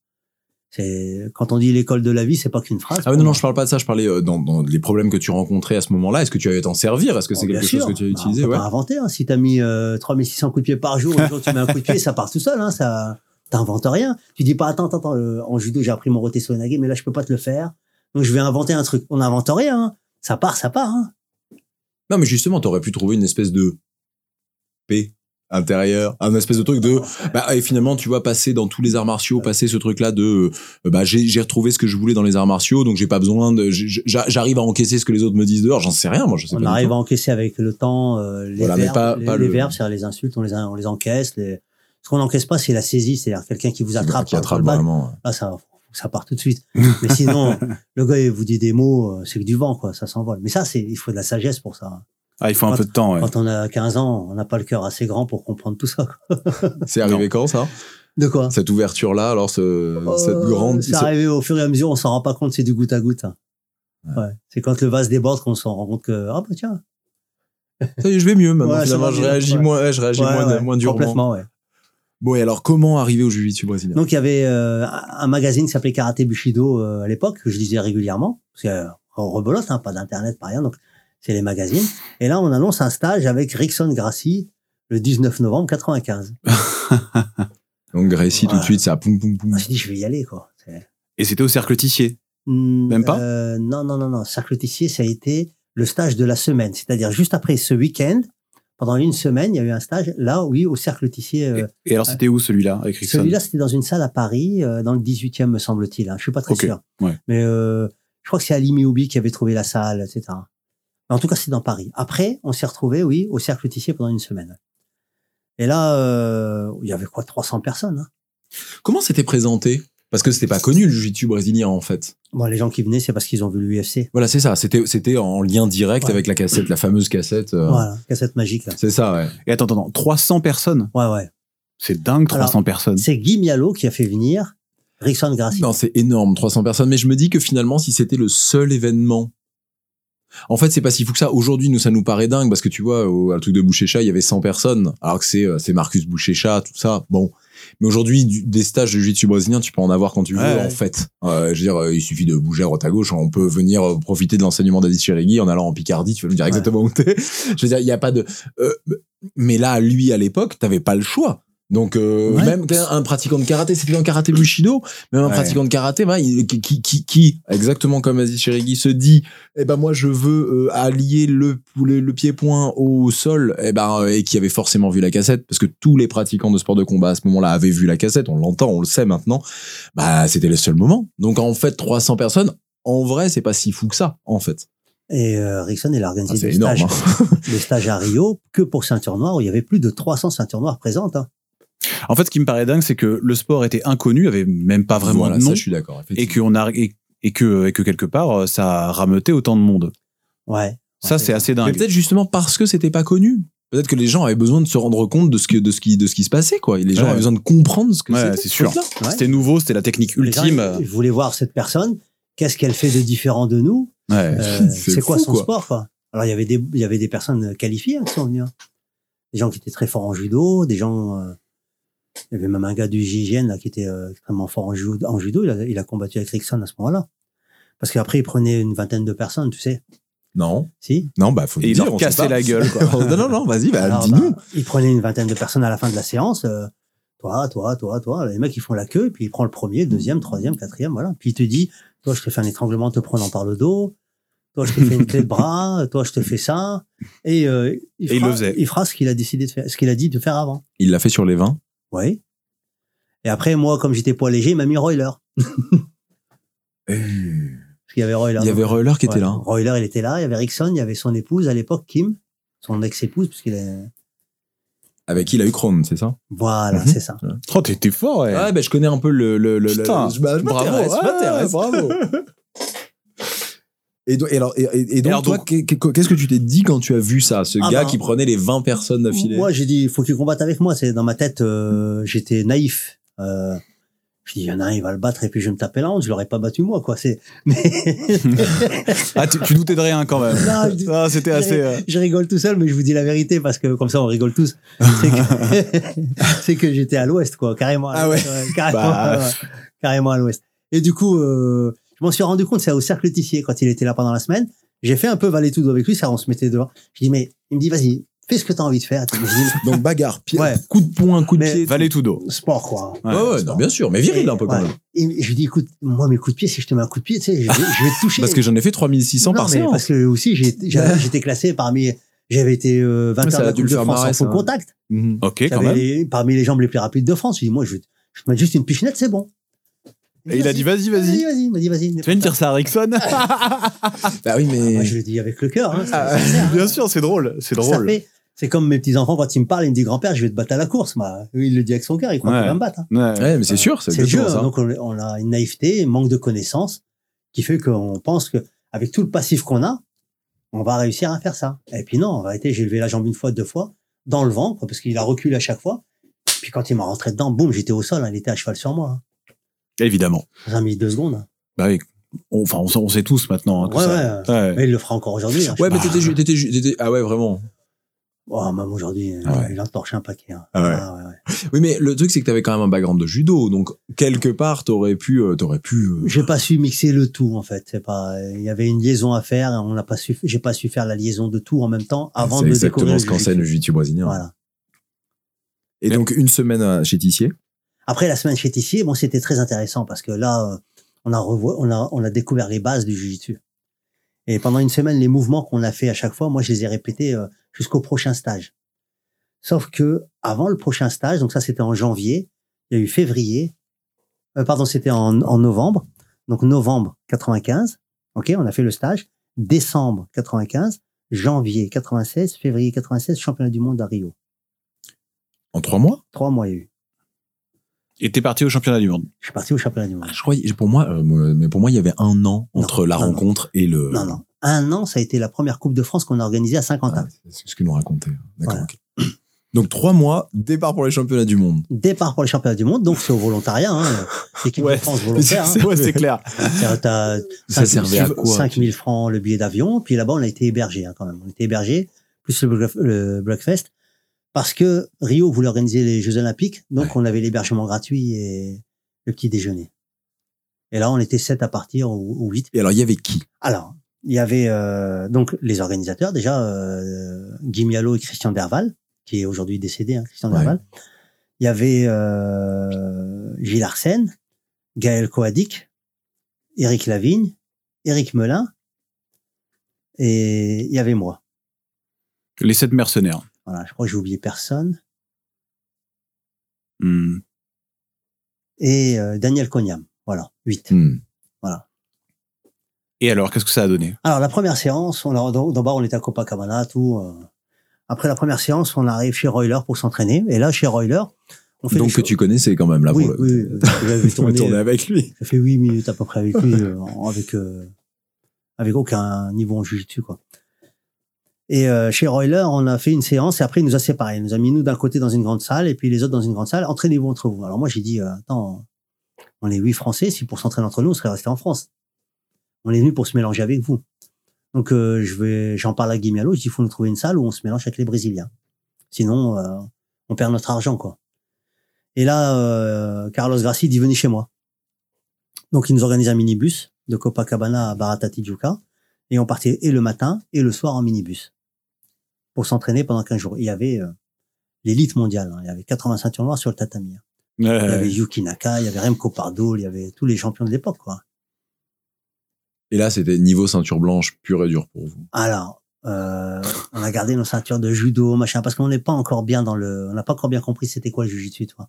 C'est quand on dit l'école de la vie, c'est pas qu'une phrase. Ah non, non, je parle pas de ça. Je parlais euh, dans, dans les problèmes que tu rencontrais à ce moment-là. Est-ce que tu avais t'en servir? Est-ce que c'est Oh, bien quelque chose que tu as Bah, utilisé? on peut Ouais. pas inventer. Hein. Si t'as mis euh, 3600 coups de pied par jour, le jour tu mets un coup de pied, ça part tout seul. Hein. Ça, t'inventes rien. Tu dis pas attends, attends, attends. euh, en judo, j'ai appris mon roté sonage, mais là, je peux pas te le faire. Donc, je vais inventer un truc. On n'invente rien. hein. Ça part, ça part. Hein. Non, mais justement, t'aurais pu trouver une espèce de paix intérieure, un espèce de truc de bah et finalement tu vois passer dans tous les arts martiaux, passer ce truc là de euh, bah j'ai j'ai retrouvé ce que je voulais dans les arts martiaux, donc j'ai pas besoin de j'arrive à encaisser ce que les autres me disent dehors, j'en sais rien moi, je sais On pas. arrive à encaisser avec le temps euh, les Voilà, verbes. pas- les, pas les le- verbes, c'est-à-dire les insultes, on les, on les encaisse. Les... Ce qu'on n'encaisse pas, c'est la saisie, c'est-à-dire quelqu'un qui vous attrape. qui attrape vraiment. Là, ça, ça part tout de suite. Mais sinon, le gars, il vous dit des mots, euh, c'est que du vent, quoi. Ça s'envole. Mais ça, c'est, il faut de la sagesse pour ça. Ah, il faut un Quand- peu de temps, ouais. Quand on a 15 ans, on n'a pas le cœur assez grand pour comprendre tout ça. C'est arrivé quand ça? De quoi? Cette ouverture là, alors ce, cette Euh, grande C'est ce- arrivé au fur et à mesure, on s'en rend pas compte, c'est du goutte à goutte. hein. Ouais. Ouais. C'est quand le vase déborde qu'on s'en rend compte que, ah bah tiens. Ça y est, je vais mieux maintenant. Finalement, je réagis ouais. moins, je réagis Ouais, moins, ouais, moins durement. Complètement, ouais. Bon, et alors comment arriver au jiu-jitsu brésilien? Donc il y avait euh, un magazine qui s'appelait Karaté Bushido euh, à l'époque que je lisais régulièrement parce que euh, on rebelote hein, pas d'internet pas rien donc c'est les magazines et là on annonce un stage avec Rickson Gracie le 19 novembre 95. Donc Gracie tout de suite, ça poum poum Je poum. me suis dit je vais y aller quoi. C'est- Et c'était au cercle Tissier. Hmm, Même pas euh, Non non non non Cercle Tissier ça a été le stage de la semaine c'est-à-dire juste après ce week-end pendant une semaine il y a eu un stage là oui au Cercle Tissier. euh, Et, et alors, c'était où celui-là, avec Rickson Celui-là, c'était dans une salle à Paris, euh, dans le 18e, me semble-t-il. Hein. Je suis pas très sûr. ouais. Mais euh, je crois que c'est Ali Mioubi qui avait trouvé la salle, etc. Mais en tout cas, c'est dans Paris. Après, on s'est retrouvé, oui, au Cercle Tissier pendant une semaine. Et là, euh, il y avait quoi, 300 personnes. Hein. Comment c'était présenté? Parce que c'était pas connu le jiu-jitsu brésilien en fait. Bon, les gens qui venaient, c'est parce qu'ils ont vu l'UFC. Voilà, c'est ça. C'était c'était en lien direct Ouais. avec la cassette, la fameuse cassette. euh, Voilà, cassette magique. Là. C'est ça, ouais. Et attends, attends, 300 personnes? Ouais, ouais. C'est dingue, 300 personnes. C'est Guy Mialo qui a fait venir Rickson Gracie. Non, c'est énorme, 300 personnes. Mais je me dis que finalement, si c'était le seul événement. En fait, c'est pas si fou que ça. Aujourd'hui, nous, ça nous paraît dingue parce que tu vois, au à le truc de Boucher-Chat, il y avait 100 personnes. Alors que c'est, euh, c'est Marcus Boucher-Chat, tout ça. Bon. Mais aujourd'hui, des stages de jiu-jitsu brésilien, tu peux en avoir quand tu veux, Ouais, ouais. en fait. Euh, je veux dire, euh, il suffit de bouger à droite à gauche. On peut venir profiter de l'enseignement d'Aziz Chirigui en allant en Picardie. Tu vas nous dire Ouais. exactement où t'es. Je veux dire, il y a pas de, euh, mais là, lui, à l'époque, t'avais pas le choix. Donc euh, Ouais. même un pratiquant de karaté, c'était un karaté bushido, même un Ouais. pratiquant de karaté, bah, il- qui, qui, qui, qui, exactement comme a dit Chirigui, se dit, eh ben moi je veux euh, allier le, le, le pied-point au sol, eh ben euh, et qui avait forcément vu la cassette, parce que tous les pratiquants de sport de combat à ce moment-là avaient vu la cassette, on l'entend, on le sait maintenant. Bah c'était le seul moment. Donc en fait 300 personnes, en vrai c'est pas si fou que ça, en fait. Et euh, Rickson, il a Ah, organisé des, énorme. stages, hein. des stages à Rio que pour ceinture noire où il y avait plus de 300 ceintures noires présentes. hein. En fait, ce qui me paraît dingue, c'est que le sport était inconnu, avait même pas vraiment Voilà, de nom, ça je suis d'accord. et effectivement. qu'on a et, et que et que quelque part euh, ça a rameuté autant de monde. Ouais. Ça, c'est assez Mais dingue. peut-être justement parce que c'était pas connu. Peut-être que les gens avaient besoin de se rendre compte de ce que de ce qui de ce qui se passait quoi. Et les gens Ouais. avaient besoin de comprendre ce que Ouais, c'était. c'est ce sûr. Ouais. C'était nouveau, c'était la technique Les gens, ultime. ils voulaient voir cette personne. Qu'est-ce qu'elle fait de différent de nous? Ouais. Euh, C'est C'est quoi fou, son quoi. sport quoi? Alors il y avait des il y avait des personnes qualifiées qui sont venues. hein. Des gens qui étaient très forts en judo, des gens. Il y avait même un gars du JGN là qui était euh, extrêmement fort en judo. En judo, il a, il a combattu avec Rickson à ce moment-là. Parce qu'après il prenait une vingtaine de personnes, tu sais. Non, Si. non, bah faut Et il dire. leur cassait la gueule, quoi. non, non, non, vas-y, bah, dis-nous. bah, il prenait une vingtaine de personnes à la fin de la séance. euh, toi, toi, toi, toi. Les mecs, ils font la queue, puis il prend le premier, deuxième, troisième, quatrième, voilà. Puis il te dit, toi, je te fais un étranglement en te prenant par le dos. Toi, je te fais une clé de bras. Toi, je te fais ça. Et, euh, il, Et il fera, le faisait. il fera ce qu'il a décidé de faire, ce qu'il a dit de faire avant. Il l'a fait sur les 20. Oui. Et après, moi, comme j'étais poids léger, il m'a mis Royler. Parce qu'il y avait Royler. Il y avait Roller qui était là. Royler, il était là. Il y avait Rickson, il y avait son épouse à l'époque, Kim, son ex-épouse, puisqu'il est, Avec qui il a eu Krone, c'est ça? Voilà, Mhm. c'est ça. Oh, t'étais fort, ouais. Ouais, bah, je connais un peu le. le, le, le- Putain, je, bah, je bravo, ouais, bravo. Et, alors, et, et- et donc, alors, toi, donc- qu'est- qu'est-ce que tu t'es dit quand tu as vu ça Ce Ah gars ben, qui prenait les 20 personnes d'affilée? Moi, j'ai dit, il faut qu'il combatte avec moi. C'est dans ma tête, euh, j'étais naïf. Euh, je dis, il y en a un, il va le battre et puis je vais me taper la honte. Je l'aurais pas battu moi, quoi. C'est. Mais Ah, tu, tu doutais de rien quand même. Non, je dis- Ah, c'était assez. euh, je rigole tout seul, mais je vous dis la vérité parce que comme ça, on rigole tous. C'est que, c'est que j'étais à l'ouest, quoi, carrément. à Ah l'ouest, carrément, Bah. ouais, carrément à l'ouest. Et du coup, euh, je m'en suis rendu compte, c'est au cercle Tissier quand il était là pendant la semaine. J'ai fait un peu valer tout avec lui, ça, on se mettait dehors. Je dis, mais il me dit, vas-y, fais ce que tu as envie de faire. Donc, bagarre, pied, Ouais. coup de poing, coup de Mais- pied. Valait tout d'eau. sport, quoi. Ouais, ouais, non, bien sûr, mais viril Et- un peu quand ouais. même. Et je lui dis, écoute, moi, mes coups de pied, si je te mets un coup de pied, tu sais, je, vais- je vais te toucher. Parce que j'en ai fait 3600 Non, par mais séance. Parce que aussi, j'étais classé parmi, j'avais été euh, 20 Ouais, ça heures de France marrer, en full contact. Mhm. Ok, quand même. les- parmi les jambes les plus rapides de France. Je dis, moi, je, je te mets juste une pichenette, c'est bon. Et il a dit, vas-y, Vas-y, vas-y. vas-y, vas-y, vas-y. Tu viens de dire ça à Rickson Bah oui, mais. Moi, je le dis avec le cœur. Hein, Ah, hein. Bien sûr, c'est drôle. C'est drôle. C'est comme mes petits-enfants, quand ils me parlent, ils me disent, grand-père, je vais te battre à la course. Lui, il le dit avec son cœur, il croit Ouais. qu'il va me battre. hein. Ouais. Ouais, mais c'est sûr, c'est C'est le jeu. hein. ça. Donc, on, a une naïveté, un manque de connaissances, qui fait qu'on pense que avec tout le passif qu'on a, on va réussir à faire ça. Et puis non, en vérité, j'ai levé la jambe une fois, deux fois, dans le ventre, parce qu'il a reculé à chaque fois. Puis quand il m'a rentré dedans, boum, j'étais au sol, hein, il était à cheval sur moi. hein. Évidemment. Ça a mis deux secondes. Bah oui. On- Enfin, on, sait- on sait tous maintenant. hein, Ouais, ça. Ouais. Mais il le fera encore aujourd'hui. hein. Ouais, mais t'étais, t'étais, ah ouais, vraiment. Oh, même aujourd'hui, euh, Ah ouais. il en torche un paquet. hein. Ah ouais. Ah ouais. Oui, mais le truc, c'est que t'avais quand même un background de judo, donc quelque part, t'aurais pu, euh, t'aurais pu. euh, J'ai pas su mixer le tout en fait. C'est pas. Il y avait une liaison à faire. et On n'a pas su. J'ai pas su faire la liaison de tout en même temps avant c'est de exactement découvrir ce le qu'enseigne le jiu-jitsu. brésilien. Voilà. Et donc une semaine chez Tissier. Après la semaine chez Tissier, bon, c'était très intéressant parce que là, euh, on a revo- on a, on a découvert les bases du jiu-jitsu. Et pendant une semaine, les mouvements qu'on a fait à chaque fois, moi, je les ai répétés euh, jusqu'au prochain stage. Sauf que avant le prochain stage, donc ça, c'était en janvier, il y a eu février, euh, pardon, c'était en, en novembre, donc novembre 95. Ok, on a fait le stage. Décembre 95, janvier 96, février 96, championnat du monde à Rio. En trois mois? Trois mois, il y a eu. Et t'es parti au championnat du monde. Je suis parti au championnat du monde. Ah, Je croyais, pour moi, euh, moi- mais pour moi, il y avait un an Non, entre la non, non. rencontre et le. Non, non. Un an, ça a été la première Coupe de France qu'on a organisée à Saint-Quentin. Ah, c'est ce que nous racontait. D'accord. Voilà. ok. Donc trois mois, départ pour les championnats du monde. Départ pour les championnats du monde, donc c'est au volontariat. Hein. L'équipe Ouais. de France volontaire. Hein. Ouais, c'est clair. Ça 5 servait à quoi 5000 francs le billet d'avion, puis là-bas, on a été hébergé hein, quand même. On était hébergé, plus le, le breakfast, parce que Rio voulait organiser les Jeux Olympiques, donc on avait l'hébergement gratuit et le petit déjeuner. Et là, on était sept à partir, ou, 8. Et alors, il y avait qui? Alors, il y avait euh, donc les organisateurs, déjà euh, Guy Mialo et Christian Derval, qui est aujourd'hui décédé, hein, Christian Ouais. Derval. Il y avait euh, Gilles Arsène, Gaël Coadic, Éric Lavigne, Éric Melin, et il y avait moi. Les sept mercenaires. Voilà, je crois que j'ai oublié personne. Hmm. Et euh, Daniel Cognam. Voilà, 8. Hmm. Et alors, qu'est-ce que ça a donné? Alors, la première séance, on a, d'abord, on était à Copacabana, tout. euh. Après la première séance, on arrive chez Royler pour s'entraîner. Et là, chez Royler, on fait Donc que choses- tu connaissais quand même là. Oui, pour le- oui, oui, tourné, tourner avec lui. Ça fait huit minutes à peu près avec lui, euh, avec euh, avec aucun niveau en jiu-jitsu quoi. Et euh, chez Royler, on a fait une séance et après il nous a séparés. Il nous a mis nous d'un côté dans une grande salle et puis les autres dans une grande salle. Entraînez-vous entre vous. Alors moi j'ai dit euh, attends, on est huit Français. Si pour s'entraîner entre nous, on serait resté en France. On est venu pour se mélanger avec vous. Donc euh, je vais, j'en parle à Guy Mialo. Je dis il faut nous trouver une salle où on se mélange avec les Brésiliens. Sinon euh, on perd notre argent quoi. Et là, euh, Carlos Gracie dit venez chez moi. Donc, il nous organise un minibus de Copacabana à Barata Tijuca. Et on partait et le matin et le soir en minibus. Pour s'entraîner pendant 15 jours. Il y avait euh, l'élite mondiale. hein. Il y avait 80 ceintures noires sur le tatami. hein. Il y avait Yuki Naka, il y avait Remco Pardo, il y avait tous les champions de l'époque, quoi. Et là, c'était niveau ceinture blanche pure et dure pour vous. Alors, euh, on a gardé nos ceintures de judo, machin, parce qu'on n'est pas encore bien dans le, on n'a pas encore bien compris c'était quoi le jujitsu, tu vois.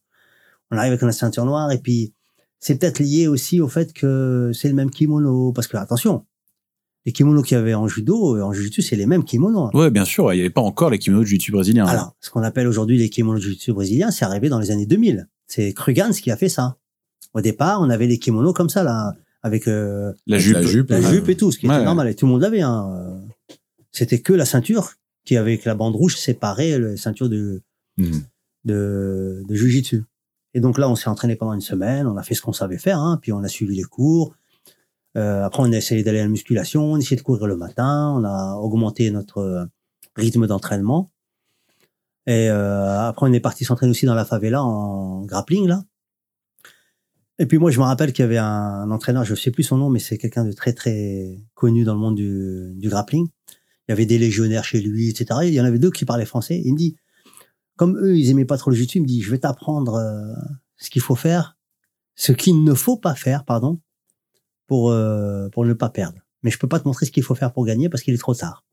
On arrive avec notre ceinture noire et puis c'est peut-être lié aussi au fait que c'est le même kimono, parce que attention, les kimonos qu'il y avait en judo, et en jujitsu, c'est les mêmes kimonos. hein. Ouais, bien sûr. Il n'y avait pas encore les kimonos de jiu-jitsu brésilien. Alors, ce qu'on appelle aujourd'hui les kimonos de jiu-jitsu brésiliens, c'est arrivé dans les années 2000. C'est Krugans qui a fait ça. Au départ, on avait les kimonos comme ça, là, avec euh, la jupe. la jupe. la Ouais. jupe et tout, ce qui Ouais. était normal. Et tout le monde l'avait. Hein. Euh, C'était que la ceinture qui, avec la bande rouge, séparait la ceinture de, Mhm. de, de jujitsu. Et donc là, on s'est entraîné pendant une semaine, on a fait ce qu'on savait faire, hein, puis on a suivi les cours. Euh, après, on a essayé d'aller à la musculation, on a essayé de courir le matin, on a augmenté notre euh, rythme d'entraînement. Et euh, après, on est parti s'entraîner aussi dans la favela en grappling, là. Et puis moi, je me rappelle qu'il y avait un, entraîneur, je ne sais plus son nom, mais c'est quelqu'un de très, très connu dans le monde du, du grappling. Il y avait des légionnaires chez lui, etc. Il y en avait deux qui parlaient français. Il me dit, comme eux, ils aimaient pas trop le jiu-jitsu, il me dit, je vais t'apprendre euh, ce qu'il faut faire, ce qu'il ne faut pas faire, pardon, pour euh, pour ne pas perdre. Mais je peux pas te montrer ce qu'il faut faire pour gagner parce qu'il est trop tard.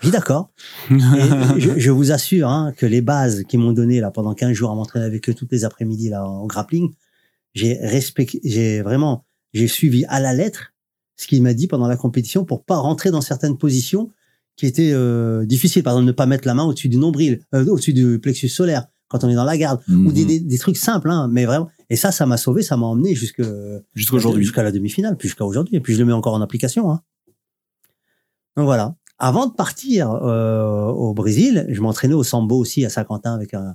Je dis d'accord. Je, je vous assure hein, que les bases qu'ils m'ont données là pendant 15 jours à m'entraîner avec eux toutes les après-midi là au grappling, j'ai respecté, j'ai vraiment, j'ai suivi à la lettre ce qu'il m'a dit pendant la compétition pour pas rentrer dans certaines positions qui étaient euh, difficiles. Par exemple, ne pas mettre la main au-dessus du nombril, euh, au-dessus du plexus solaire quand on est dans la garde, ou Mhm. des, des, des trucs simples, hein, mais vraiment. Et ça, ça m'a sauvé, ça m'a emmené jusque Jusqu'à aujourd'hui. jusqu'à la demi-finale, puis jusqu'à aujourd'hui, et puis je le mets encore en application. Hein. Donc voilà. Avant de partir euh, au Brésil, je m'entraînais au sambo aussi à Saint-Quentin avec un,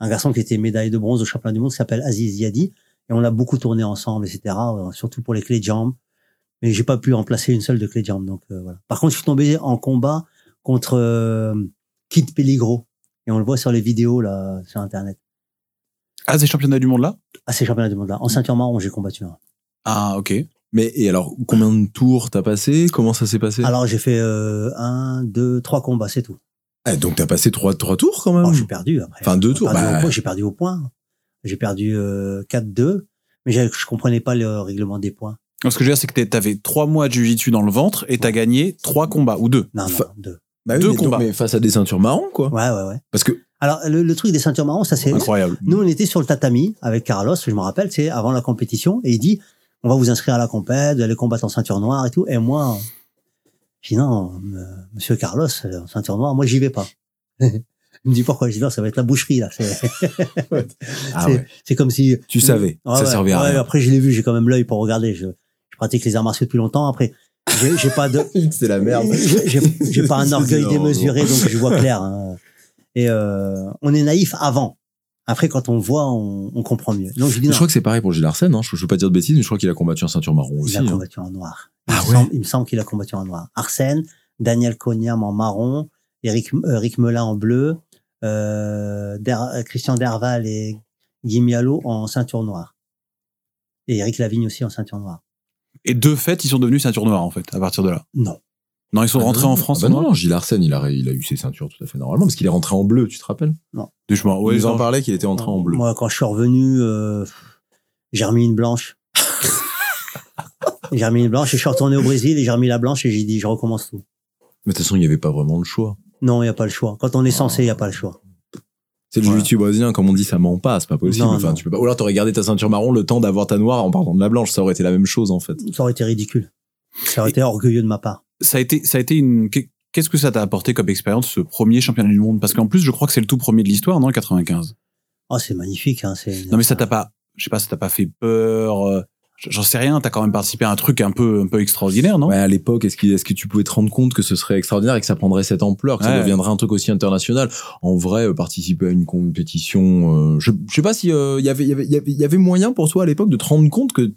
un garçon qui était médaillé de bronze au championnat du monde qui s'appelle Aziz Yadi, et on a beaucoup tourné ensemble, etc. euh, surtout pour les clés de jambes. Mais j'ai pas pu en placer une seule de clé de jambes. Donc euh, voilà. Par contre, je suis tombé en combat contre Kit Peligro, et on le voit sur les vidéos là sur internet. Ah, ces championnats du monde là? Ah, ces championnats du monde là. En ceinture marron, j'ai combattu. un. Ah, ok. Mais et alors, combien de tours t'as passé? Comment ça s'est passé? Alors j'ai fait euh, un, deux, trois combats, c'est tout. Ah, Donc t'as passé trois, trois tours quand Oh, même j'ai perdu après. Enfin, deux J'ai tours, perdu bah. au point, J'ai perdu au point. J'ai perdu euh, 4-2. Mais je comprenais pas le règlement des points. Ce que je veux dire, c'est que t'avais trois mois de jiu-jitsu dans le ventre et t'as gagné trois combats ou deux. Non, non, deux. Bah oui, Deux mais donc- combats. mais face à des ceintures marrons, quoi. Ouais, ouais, ouais. Parce que Alors, le, le truc des ceintures marron, ça c'est... Incroyable. Nous, on était sur le tatami avec Carlos, je me rappelle, c'est avant la compétition, et il dit, on va vous inscrire à la compète, vous allez combattre en ceinture noire et tout. Et moi, je dis non, monsieur Carlos, euh, en ceinture noire, moi j'y vais pas. il me dit pourquoi Je dis non, ça va être la boucherie là. C'est ah c'est- ouais. comme si... tu savais, Ouais, ça ouais, servait à ouais, rien. Après, je l'ai vu, j'ai quand même l'œil pour regarder. Je, je pratique les arts martiaux depuis longtemps. Après, j'ai j'ai pas de, C'est la merde. j'ai j'ai- j'ai pas un orgueil énorme. démesuré, donc je vois clair. hein. Et euh, on est naïf avant. Après, quand on voit, on, on comprend mieux. Donc je dis Je crois que c'est pareil pour Gilles Arsène, hein. je, je veux pas dire de bêtises, mais je crois qu'il a combattu en ceinture marron Il aussi. a hein. combattu en noir. Il, Ah me, ouais semble, il me semble qu'il a combattu en noir. Arsène, Daniel Cognam en marron, Eric, euh, Eric Melin en bleu, euh, Der- Christian Derval et Guy Mialo en ceinture noire. Et Eric Lavigne aussi en ceinture noire. Et de fait, ils sont devenus ceinture noire, en fait, à partir de là. Non. Non, ils sont Ah rentrés non, en France. ah bah non, non, Gilles Arsène, il a, il a eu ses ceintures tout à fait normalement, parce qu'il est rentré en bleu, tu te rappelles? Je m'en- ouais, Ils en non. parlaient qu'il était rentré en bleu. Moi, quand je suis revenu, euh, j'ai remis une blanche. j'ai remis une blanche et je suis retourné au Brésil et j'ai remis la blanche et j'ai dit, je recommence tout. Mais de toute façon, il n'y avait pas vraiment le choix. Non, il n'y a pas le choix. Quand on est censé, il n'y a pas le choix. C'est le brésilien, comme on dit, ça ment pas, c'est pas possible. Non, enfin, non. tu peux pas. Ou alors t'aurais gardé ta ceinture marron le temps d'avoir ta noire en partant de la blanche, ça aurait été la même chose en fait. Ça aurait été ridicule. Ça aurait été orgueilleux de ma part. Ça a été, ça a été une. Qu'est-ce que ça t'a apporté comme expérience, ce premier championnat du monde? Parce qu'en plus, je crois que c'est le tout premier de l'histoire, non 95. Oh, c'est magnifique. Hein, c'est- Non, mais ça t'a pas. Je sais pas, ça t'a pas fait peur. J'en sais rien. T'as quand même participé à un truc un peu, un peu extraordinaire, non? Ouais, à l'époque, est-ce, qu'il- est-ce que tu pouvais te rendre compte que ce serait extraordinaire et que ça prendrait cette ampleur, que ça deviendrait un truc aussi international? En vrai, euh, participer à une compétition, euh, je, je sais pas si euh, il y avait, il y avait, il y avait, il y avait moyen pour toi à l'époque de te rendre compte que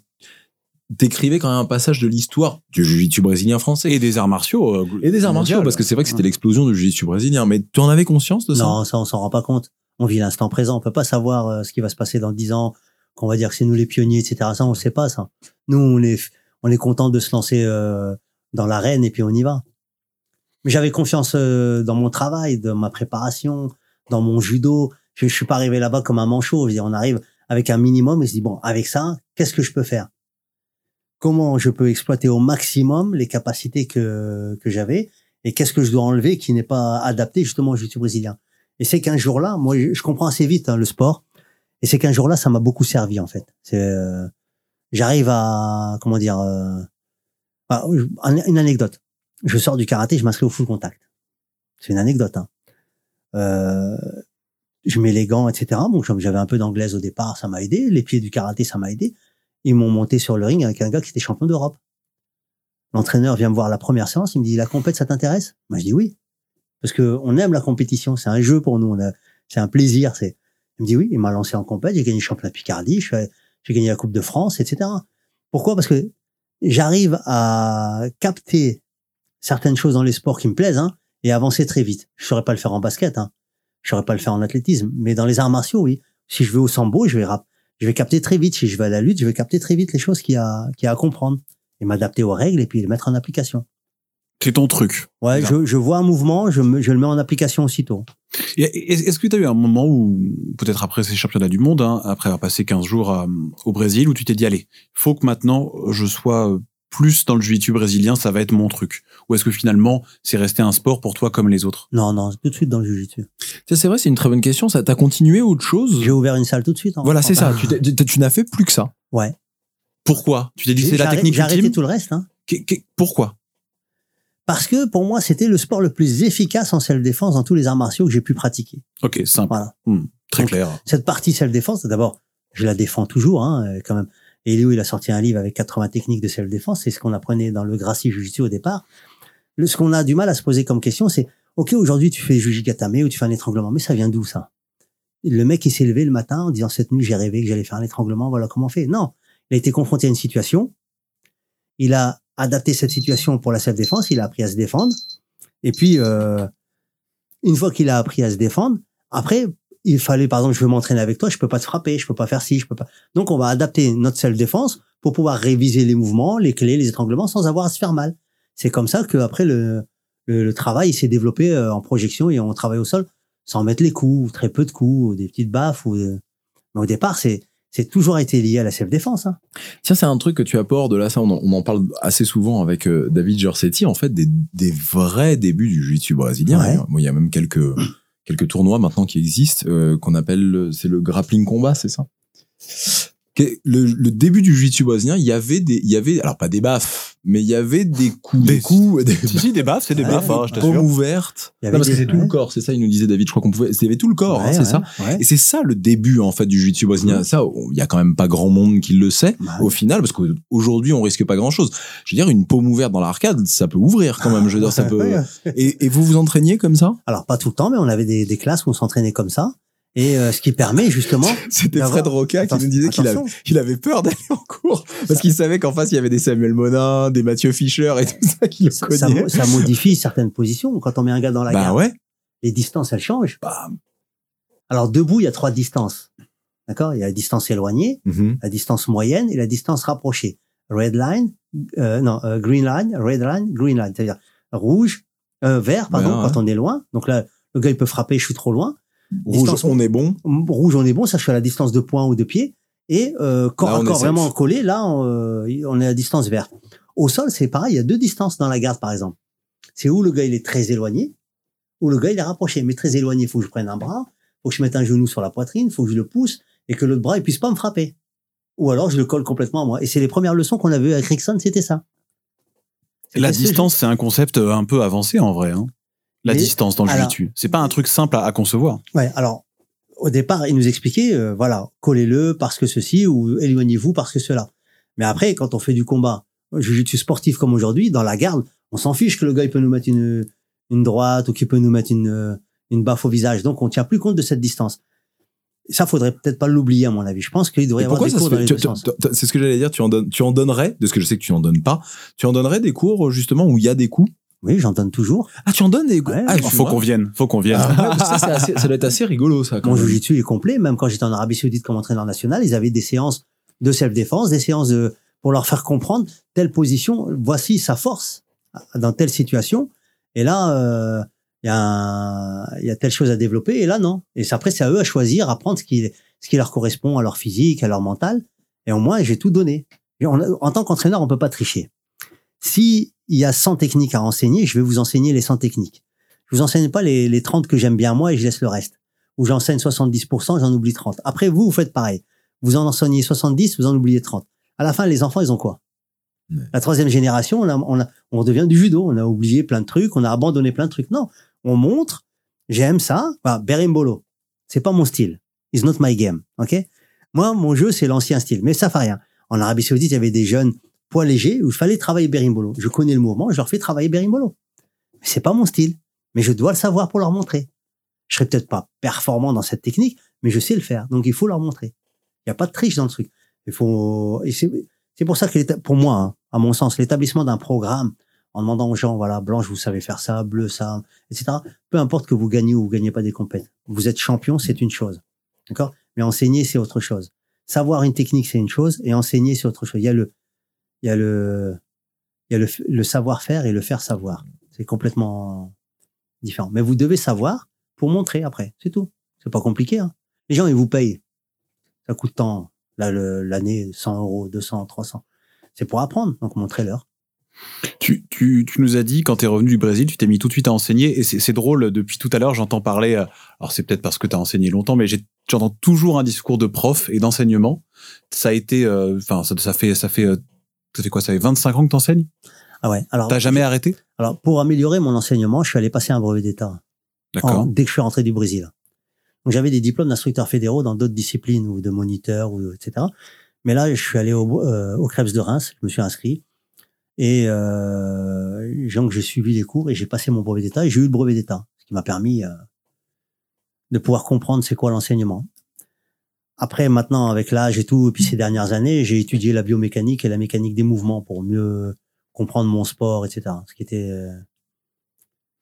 t'écrivais quand même un passage de l'histoire du jiu-jitsu brésilien français? Et des arts martiaux. euh, et des arts martiaux, parce que c'est vrai que c'était l'explosion du jiu-jitsu brésilien. Mais tu en avais conscience de ça? Non, ça, on s'en rend pas compte. On vit l'instant présent. On peut pas savoir euh, ce qui va se passer dans 10 ans, qu'on va dire que c'est nous les pionniers, etc. Ça, on le sait pas, ça. Nous, on est, on est content de se lancer euh, dans l'arène et puis on y va. Mais j'avais confiance euh, dans mon travail, dans ma préparation, dans mon judo. Je, je suis pas arrivé là-bas comme un manchot. Je veux dire, on arrive avec un minimum et se dit, bon, avec ça, qu'est-ce que je peux faire? Comment je peux exploiter au maximum les capacités que, que j'avais et qu'est-ce que je dois enlever qui n'est pas adapté justement au jiu brésilien? Et c'est qu'un jour-là, moi, je, je comprends assez vite hein, le sport. Et c'est qu'un jour-là, ça m'a beaucoup servi en fait. Euh, j'arrive à comment dire, euh, ah, une anecdote. Je sors du karaté, je m'inscris au full contact. C'est une anecdote. Hein. Euh, je mets les gants, etc. Bon, j'avais un peu d'anglaise au départ, ça m'a aidé. Les pieds du karaté, ça m'a aidé. Ils m'ont monté sur le ring avec un gars qui était champion d'Europe. L'entraîneur vient me voir la première séance, il me dit la compète, ça t'intéresse? Moi, je dis oui parce que on aime la compétition, c'est un jeu pour nous, c'est un plaisir. C'est, il me dit oui, il m'a lancé en compète, j'ai gagné le championnat de Picardie, fais- j'ai gagné la Coupe de France, etc. Pourquoi? Parce que j'arrive à capter certaines choses dans les sports qui me plaisent hein, et avancer très vite. Je saurais pas le faire en basket, hein. je saurais pas le faire en athlétisme, mais dans les arts martiaux, oui. Si je vais au sambo, je vais rap- je vais capter très vite. Si je vais à la lutte, je vais capter très vite les choses qu'il y a, qu'il y a à comprendre et m'adapter aux règles et puis les mettre en application. C'est ton truc. Ouais, je, je vois un mouvement, je, me, je le mets en application aussitôt. Est-ce que tu as eu un moment où, peut-être après ces championnats du monde, hein, après avoir passé 15 jours à- au Brésil, où tu t'es dit, allez, faut que maintenant je sois plus dans le jiu-jitsu brésilien, ça va être mon truc Ou est-ce que finalement, c'est resté un sport pour toi comme les autres? Non, non, tout de suite dans le jiu-jitsu. Ça, c'est vrai, c'est une très bonne question. Ça, t'as continué autre chose? J'ai ouvert une salle tout de suite. en- Voilà, c'est ça. Tu, t'es- tu- tu n'as fait plus que ça. Ouais. Pourquoi? Tu t'es dit, c'est la technique J'ai arrêté tout le reste, hein. Pourquoi? Parce que pour moi, c'était le sport le plus efficace en self-défense dans tous les arts martiaux que j'ai pu pratiquer. Ok, simple, Voilà. Hmm, très Donc, clair. Cette partie self-défense, d'abord, je la défends toujours, hein, euh, quand même. Elio, il a sorti un livre avec 80 techniques de self-défense. C'est ce qu'on apprenait dans le Gracie Jiu-Jitsu au départ. Le, ce qu'on a du mal à se poser comme question, c'est, OK, aujourd'hui, tu fais Jujigatame ou tu fais un étranglement. Mais ça vient d'où, ça? Le mec, il s'est levé le matin en disant, cette nuit, j'ai rêvé que j'allais faire un étranglement. Voilà comment on fait. Non. Il a été confronté à une situation. Il a adapté cette situation pour la self-défense. Il a appris à se défendre. Et puis, euh, une fois qu'il a appris à se défendre, après, il fallait, par exemple, je veux m'entraîner avec toi, je peux pas te frapper, je peux pas faire ci, je peux pas. Donc, on va adapter notre self-défense pour pouvoir réviser les mouvements, les clés, les étranglements sans avoir à se faire mal. C'est comme ça que après le, le, le travail il s'est développé euh, en projection et on travaille au sol sans mettre les coups, ou très peu de coups, ou des petites baffes. Ou de- Mais au départ, c'est c'est toujours été lié à la self-défense. Hein. Tiens, c'est un truc que tu apportes, là, ça, on en, on en parle assez souvent avec euh, David Giorsetti, en fait, des, des vrais débuts du jiu-jitsu brésilien. Ouais. Il y a même quelques, quelques tournois maintenant qui existent, euh, qu'on appelle, c'est le grappling combat, c'est ça? Le, le début du jiu-jitsu brésilien, il y avait des, il y avait, alors pas des baffes, mais il y avait des coups, Des- des coups, des, Si, si, des baffes, c'est des Ouais, baffes, hein, je t'assure. ouvertes. Non, que c'est tout ouais. le corps, c'est ça, il nous disait David, je crois qu'on pouvait, il y avait tout le corps, hein, Ouais, c'est ouais, ça. ouais. Et c'est ça le début en fait du jiu-jitsu brésilien. Ça, il y a quand même pas grand monde qui le sait Ouais. au final, parce qu'aujourd'hui on risque pas grand chose. Je veux dire, une paume ouverte dans l'arcade, ça peut ouvrir quand même. Je veux dire, ça peut. Ouais. Et, et vous vous entraîniez comme ça? Alors, pas tout le temps, mais on avait des, des classes où on s'entraînait comme ça. Et euh, ce qui permet justement. C'était Fred Roca qui nous disait qu'il avait, peur d'aller en cours parce qu'il savait qu'en face il y avait des Samuel Monin, des Mathieu Fischer et tout ça qui le ça, modifie certaines positions. Quand on met un gars dans la Bah garde, ouais. les distances, elles changent. Alors, debout, il y a trois distances. D'accord? Il y a la distance éloignée, Mhm. la distance moyenne et la distance rapprochée. Red line, euh, non, euh, green line, red line, green line. C'est-à-dire, rouge, euh, vert, pardon, ouais. quand on est loin. Donc là, le gars, il peut frapper, je suis trop loin. Rouge, Distance- on est bon. Rouge, on est bon, ça, je suis à la distance de poing ou de pied. Et euh, corps Là, à safe. vraiment collé, là, on, euh, on est à distance verte. Au sol, c'est pareil, il y a deux distances dans la garde, par exemple. C'est où le gars, il est très éloigné, ou le gars, il est rapproché. Mais très éloigné, il faut que je prenne un bras, faut que je mette un genou sur la poitrine, il faut que je le pousse, et que l'autre bras, il puisse pas me frapper. Ou alors, je le colle complètement à moi. Et c'est les premières leçons qu'on a vues avec Rickson, c'était ça. La distance, c'est un concept euh, un peu avancé en vrai. Hein. La Mais- distance dans le jiu-jitsu. C'est pas un truc simple à, à concevoir. Ouais, alors au départ, il nous expliquait, euh, voilà, collez-le parce que ceci ou éloignez-vous parce que cela. Mais après, quand on fait du combat, jiu-jitsu sportif comme aujourd'hui, dans la garde, on s'en fiche que le gars il peut nous mettre une une droite ou qu'il peut nous mettre une euh, une baffe au visage. Donc on tient plus compte de cette distance. Ça faudrait peut-être pas l'oublier à mon avis. Je pense qu'il devrait y avoir des cours dans fait les tu- deux tu- sens. tu- C'est ce que j'allais dire. Tu en donnes, tu en donnerais, de ce que je sais que tu en donnes pas. Tu en donnerais des cours justement où il y a des coups. Oui, j'en donne toujours. Ah, tu en donnes des. Ouais. ah, faut qu'on vienne, faut qu'on vienne. Ah, ça, c'est assez- ça doit être assez rigolo, ça. quand Mon même. jiu-jitsu est complet. Même quand j'étais en Arabie Saoudite comme entraîneur national, ils avaient des séances de self-défense, des séances de, pour leur faire comprendre telle position, voici sa force dans telle situation. Et là, euh, il y, a un- il y a telle chose à développer. Et là, non. Et c'est- après, c'est à eux à choisir, à prendre ce qui, ce qui leur correspond à leur physique, à leur mental. Et au moins, j'ai tout donné. En tant qu'entraîneur, on peut pas tricher. Si il y a 100 techniques à enseigner, je vais vous enseigner les 100 techniques. Je vous enseigne pas les, les 30 que j'aime bien moi et je laisse le reste où j'enseigne 70%, j'en oublie 30. Après, vous, vous faites pareil. Vous en enseignez 70, vous en oubliez 30. À la fin, les enfants, ils ont quoi? Ouais. La troisième génération, on, a, on, a, on devient du judo. On a oublié plein de trucs, on a abandonné plein de trucs. Non, on montre, j'aime ça. Voilà, Berimbolo, c'est pas mon style. It's not my game. Ok? Moi, mon jeu, c'est l'ancien style. Mais ça fait rien. En Arabie Saoudite, il y avait des jeunes poids légers où il fallait travailler Berimbolo. Je connais le mouvement, je leur fais travailler Berimbolo. C'est pas mon style. Mais je dois le savoir pour leur montrer. Je serai peut-être pas performant dans cette technique, mais je sais le faire. Donc il faut leur montrer. Il n'y a pas de triche dans le truc. Il faut. c'est pour ça que pour moi, hein, à mon sens, l'établissement d'un programme en demandant aux gens, voilà, blanche, vous savez faire ça, bleu, ça, etc. Peu importe que vous gagnez ou vous gagnez pas des compètes. Vous êtes champion, c'est une chose. D'accord? Mais enseigner, c'est autre chose. Savoir une technique, c'est une chose, et enseigner, c'est autre chose. Il y a le, il y a le, il y a le, le savoir-faire et le faire savoir. C'est complètement différent. Mais vous devez savoir pour montrer après. C'est tout. C'est pas compliqué. Hein. Les gens, ils vous payent. Ça coûte tant. Là, l'année, 100 euros, 200, 300. C'est pour apprendre. Donc, montrez-leur. Tu, tu, tu nous as dit, quand tu es revenu du Brésil, tu t'es mis tout de suite à enseigner. Et c'est drôle, depuis tout à l'heure, j'entends parler. euh, Alors, c'est peut-être parce que tu as enseigné longtemps, mais j'entends toujours un discours de prof et d'enseignement. Ça a été. euh, Enfin, ça, ça fait. Ça fait euh, ça fait quoi Ça fait 25 ans que tu enseignes Ah ouais. Alors, T'as jamais arrêté? Alors, pour améliorer mon enseignement, je suis allé passer un brevet d'État. D'accord. dès que je suis rentré du Brésil. Donc j'avais des diplômes d'instructeurs fédéraux dans d'autres disciplines ou de moniteurs ou etc. Mais là, je suis allé au, euh, au Krebs de Reims, je me suis inscrit et euh, donc j'ai suivi les cours et j'ai passé mon brevet d'État et j'ai eu le brevet d'État, ce qui m'a permis euh, de pouvoir comprendre c'est quoi l'enseignement. Après, maintenant, avec l'âge et tout, et puis ces dernières années, j'ai étudié la biomécanique et la mécanique des mouvements pour mieux comprendre mon sport, etc. Ce qui était euh,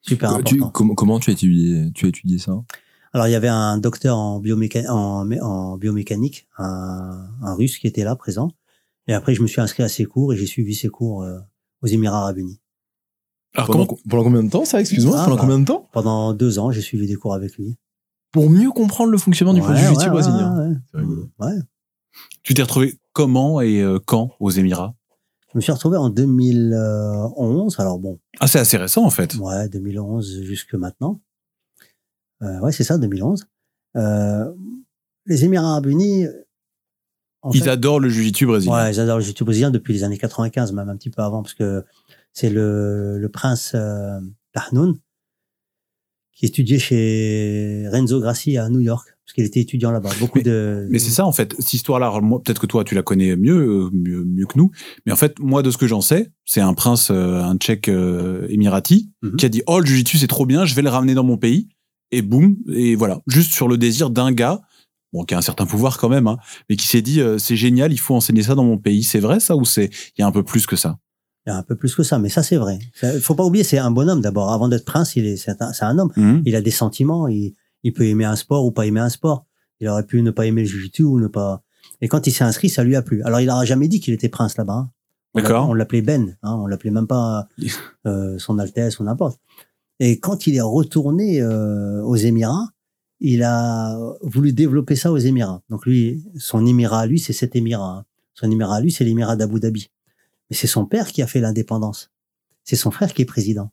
super important. Tu- comment, comment tu as étudié, tu as étudié ça? Alors, il y avait un docteur en, bioméca- en, mé- en biomécanique, un, un russe qui était là, présent. Et après, je me suis inscrit à ses cours et j'ai suivi ses cours euh, aux Émirats Arabes Unis. Alors, pendant, comment, pendant combien de temps, ça? Excuse-moi. Ah, pendant bah. combien de temps? Pendant deux ans, j'ai suivi des cours avec lui. Pour mieux comprendre le fonctionnement du Ouais, jiu-jitsu ouais, brésilien. ouais, ouais. C'est rigolo. Ouais. tu t'es retrouvé comment et euh, quand aux Émirats? Je me suis retrouvé en 2011. Alors bon, Ah, c'est assez récent en fait. ouais, 2011 jusque maintenant. Euh, ouais, c'est ça, 2011. Euh, les Émirats Arabes Unis. en Ils fait- adorent le jiu-jitsu brésilien. Ouais, ils adorent le jiu-jitsu brésilien depuis les années 95, même un petit peu avant, parce que c'est le, le prince euh, Tahnoun qui étudiait chez Renzo Grassi à New York, parce qu'il était étudiant là-bas. Beaucoup Mais- de. Mais c'est ça en fait, cette histoire-là. Peut-être que toi tu la connais mieux, euh, mieux, mieux que nous. Mais en fait, moi de ce que j'en sais, c'est un prince, euh, un tchèque euh, émirati, Mhm. qui a dit oh le jiu-jitsu c'est trop bien, je vais le ramener dans mon pays. Et boum, et voilà, juste sur le désir d'un gars, bon qui a un certain pouvoir quand même, hein, mais qui s'est dit euh, c'est génial, il faut enseigner ça dans mon pays. C'est vrai ça ou c'est il y a un peu plus que ça? Un peu plus que ça, mais ça c'est vrai. Il faut pas oublier, c'est un bonhomme d'abord. Avant d'être prince, il est, c'est un, un homme. Mhm. Il a des sentiments. Il, il peut aimer un sport ou pas aimer un sport. Il aurait pu ne pas aimer le jiu-jitsu ou ne pas. Et quand il s'est inscrit, ça lui a plu. Alors il n'aura jamais dit qu'il était prince là-bas. hein. D'accord. On l'appelait Ben, hein, on l'appelait même pas euh, son Altesse ou n'importe. Et quand il est retourné euh, aux Émirats, il a voulu développer ça aux Émirats. Donc lui, son émirat à lui, c'est cet émirat. hein. Son émirat à lui, c'est l'émirat d'Abu Dhabi. Mais c'est son père qui a fait l'indépendance. C'est son frère qui est président.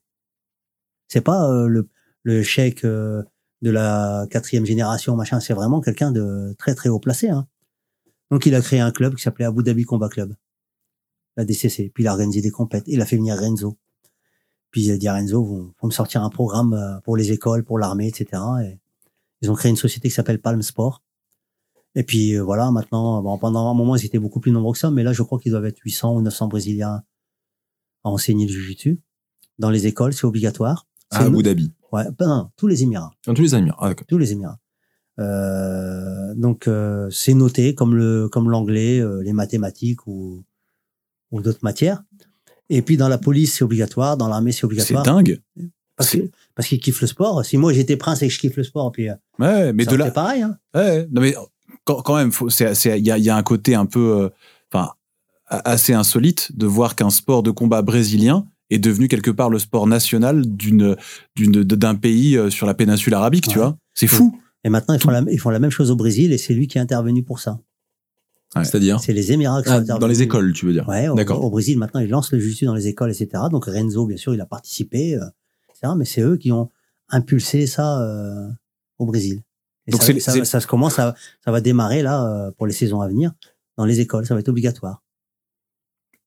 C'est pas euh, le, le cheikh euh, de la quatrième génération, machin. C'est vraiment quelqu'un de très très haut placé. Hein. Donc il a créé un club qui s'appelait Abu Dhabi Combat Club, la DCC. Puis il a organisé des compètes. Il a fait venir Renzo. Puis il a dit à Renzo, vous, faut me sortir un programme euh, pour les écoles, pour l'armée, etc. Et ils ont créé une société qui s'appelle Palm Sport. Et puis euh, voilà, maintenant, bon, pendant un moment, ils étaient beaucoup plus nombreux que ça, mais là, je crois qu'ils doivent être 800 ou 900 Brésiliens à enseigner le Jiu-Jitsu. Dans les écoles, c'est obligatoire. À C'est- Abu Dhabi. Ouais, ben non, tous les Émirats Dans tous les Émirats. Ah, d'accord. tous les Émirats. Euh, donc euh, c'est noté comme le comme l'anglais, euh, les mathématiques ou ou d'autres matières. Et puis dans la police c'est obligatoire, dans l'armée c'est C'est obligatoire dingue. parce que parce qu'ils kiffent le sport. Si moi j'étais prince et que je kiffe le sport, puis euh, Ouais, mais de là, pareil. Hein. Ouais, non mais quand, quand même, il y a, il y a un côté un peu, euh, enfin, assez insolite de voir qu'un sport de combat brésilien est devenu quelque part le sport national d'une, d'une, d'un pays euh, sur la péninsule arabique, tu vois. C'est fou. Et maintenant ils font la ils font la même chose au Brésil et c'est lui qui est intervenu pour ça. Ouais. C'est-à-dire C'est les Émirats qui sont Ah, intervenus. Dans les écoles, tu veux dire Ouais, au, D'accord. au Brésil, maintenant, ils lancent le jiu-jitsu dans les écoles, etc. Donc, Renzo, bien sûr, il a participé, euh, etc. Mais c'est eux qui ont impulsé ça euh, au Brésil. Et Donc, ça, se commence, à, ça va démarrer là euh, pour les saisons à venir dans les écoles. Ça va être obligatoire.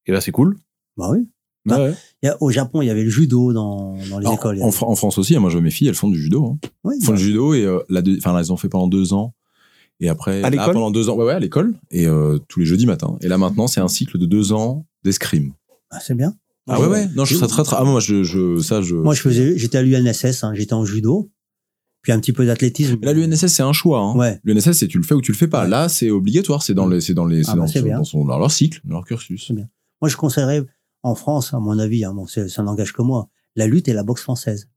Et là, c'est cool. Bah oui. Ouais, ouais. Il y a- au Japon, il y avait le judo dans, dans les écoles. En avait- Fran- en France aussi, hein, moi je vois mes filles, elles font du judo. hein. Oui, Elles font bah, du judo et euh, la deux- enfin là, elles ont fait pendant deux ans. Et après, À là, l'école pendant deux ans, ouais, ouais, à l'école et euh, tous les jeudis matin. Et là maintenant, c'est un cycle de deux ans d'escrime. bah, c'est bien. Ah ouais, ouais. Non, je trouve ça très, très. Ah moi, je, je, ça, je. Moi, je faisais, j'étais à l'UNSS, hein, j'étais en judo, puis un petit peu d'athlétisme. Mais là, l'UNSS, c'est un choix. Hein. Ouais. L'UNSS, c'est tu le fais ou tu le fais pas. Ouais. Là, c'est obligatoire. C'est dans les, c'est dans les, c'est Ah bah, dans, c'est dans son, dans leur cycle, dans leur cursus. C'est bien. Moi, je conseillerais en France, à mon avis, hein, bon, c'est- ça n'engage que moi, la lutte et la boxe française.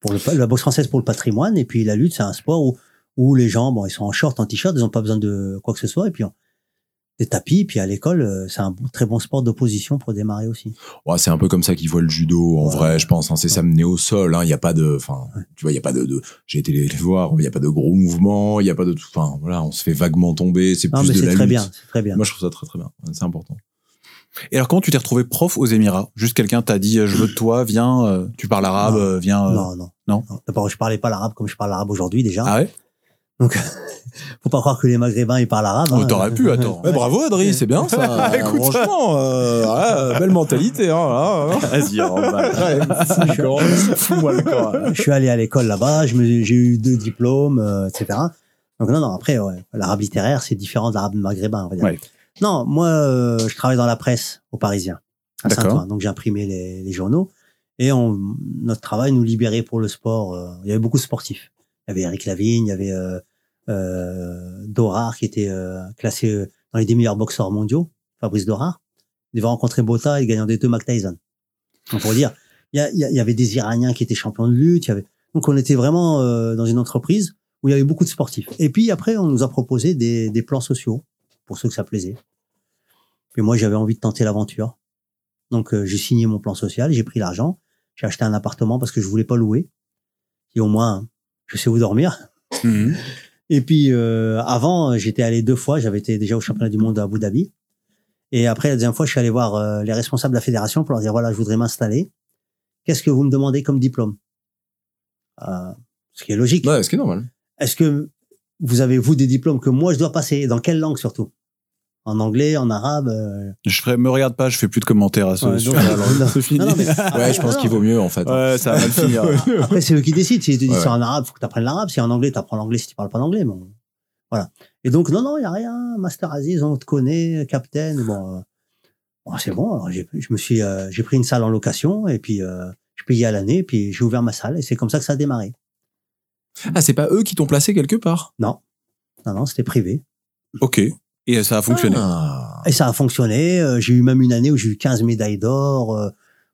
Pour le, la boxe française pour le patrimoine, et puis la lutte, c'est un sport où, où les gens, bon, ils sont en short, en t-shirt, ils n'ont pas besoin de quoi que ce soit, et puis on- des tapis, puis à l'école, euh, c'est un très bon sport d'opposition pour démarrer aussi. Ouais, c'est un peu comme ça qu'ils voient le judo, en Ouais. vrai, je pense. Hein, c'est s'amener au sol. Il n'y a pas de, enfin, tu vois, il y a pas de, de j'ai été les, voir. Il y a pas de gros mouvements. Il y a pas de, enfin, voilà, on se fait vaguement tomber. C'est Non, plus mais de la c'est très lutte. bien, c'est très bien. Moi, je trouve ça très très bien. C'est important. Et alors, comment tu t'es retrouvé prof aux Émirats? Juste quelqu'un t'a dit, euh, je veux de toi, viens, euh, tu parles arabe, Non. euh, viens. euh. non, non. non? D'abord, je parlais pas l'arabe comme je parle l'arabe aujourd'hui déjà. Ah ouais? Donc, faut pas croire que les Maghrébins ils parlent arabe. Oh, hein. T'aurais pu, attends. Ouais, bravo, Adri, c'est bien ça. Écoute. Franchement, euh, ouais, belle mentalité. Hein, là, hein. Vas-y. Fous-moi le corps. je suis allé à l'école là-bas, j'ai eu deux diplômes, euh, etc. Donc non, non, après, ouais, l'arabe littéraire, c'est différent de l'arabe maghrébin, on va dire. Ouais. Non, moi, euh, je travaille dans la presse au Parisien, à. Saint-Ouen. Donc j'imprimais les, les journaux. Et on, notre travail nous libérait pour le sport. euh, il y avait beaucoup de sportifs. Il y avait Eric Lavigne, il y avait euh, Dorard qui était euh, classé euh, dans les 10 meilleurs boxeurs mondiaux, Fabrice Dorard. Il devait rencontrer Bota et gagnant des deux Mac Tyson. Donc pour dire, il y, y avait des Iraniens qui étaient champions de lutte. Y avait... Donc on était vraiment euh, dans une entreprise où il y avait beaucoup de sportifs. Et puis après, on nous a proposé des, des plans sociaux pour ceux que ça plaisait. Puis moi, j'avais envie de tenter l'aventure. Donc euh, j'ai signé mon plan social, j'ai pris l'argent, j'ai acheté un appartement parce que je voulais pas louer. Et au moins, je sais où dormir. Mhm. Et puis euh, avant, j'étais allé deux fois. J'avais été déjà au championnat du monde à Abu Dhabi. Et après la deuxième fois, je suis allé voir euh, les responsables de la fédération pour leur dire voilà, je voudrais m'installer. Qu'est-ce que vous me demandez comme diplôme? Euh, Ce qui est logique. Ouais, ce qui est normal. Est-ce que vous avez vous des diplômes que moi je dois passer? Et Dans quelle langue surtout? En anglais, en arabe euh, Je ferai, me regarde pas, je fais plus de commentaires à ce Ouais, langue. non. C'est. Non, non, Ouais, je pense non. qu'il vaut mieux en fait. Ouais, ça va mal finir. Après, c'est eux qui décident. Si ils te disent Ouais, c'est en arabe, faut que tu apprennes l'arabe. Si en anglais, tu apprends l'anglais si tu parles pas d'anglais. Bon. Voilà. Et donc, non, non, il n'y a rien. Master Aziz, on te connaît, Captain. Bon, euh, bon, c'est bon. Alors, j'ai, je me suis, euh, j'ai pris une salle en location et puis euh, je payais à l'année. Puis j'ai ouvert ma salle et c'est comme ça que ça a démarré. Ah, c'est pas eux qui t'ont placé quelque part? Non, non, c'était privé. ok. Et ça a fonctionné. Ah. Et ça a fonctionné. Euh, J'ai eu même une année où j'ai eu 15 médailles d'or euh,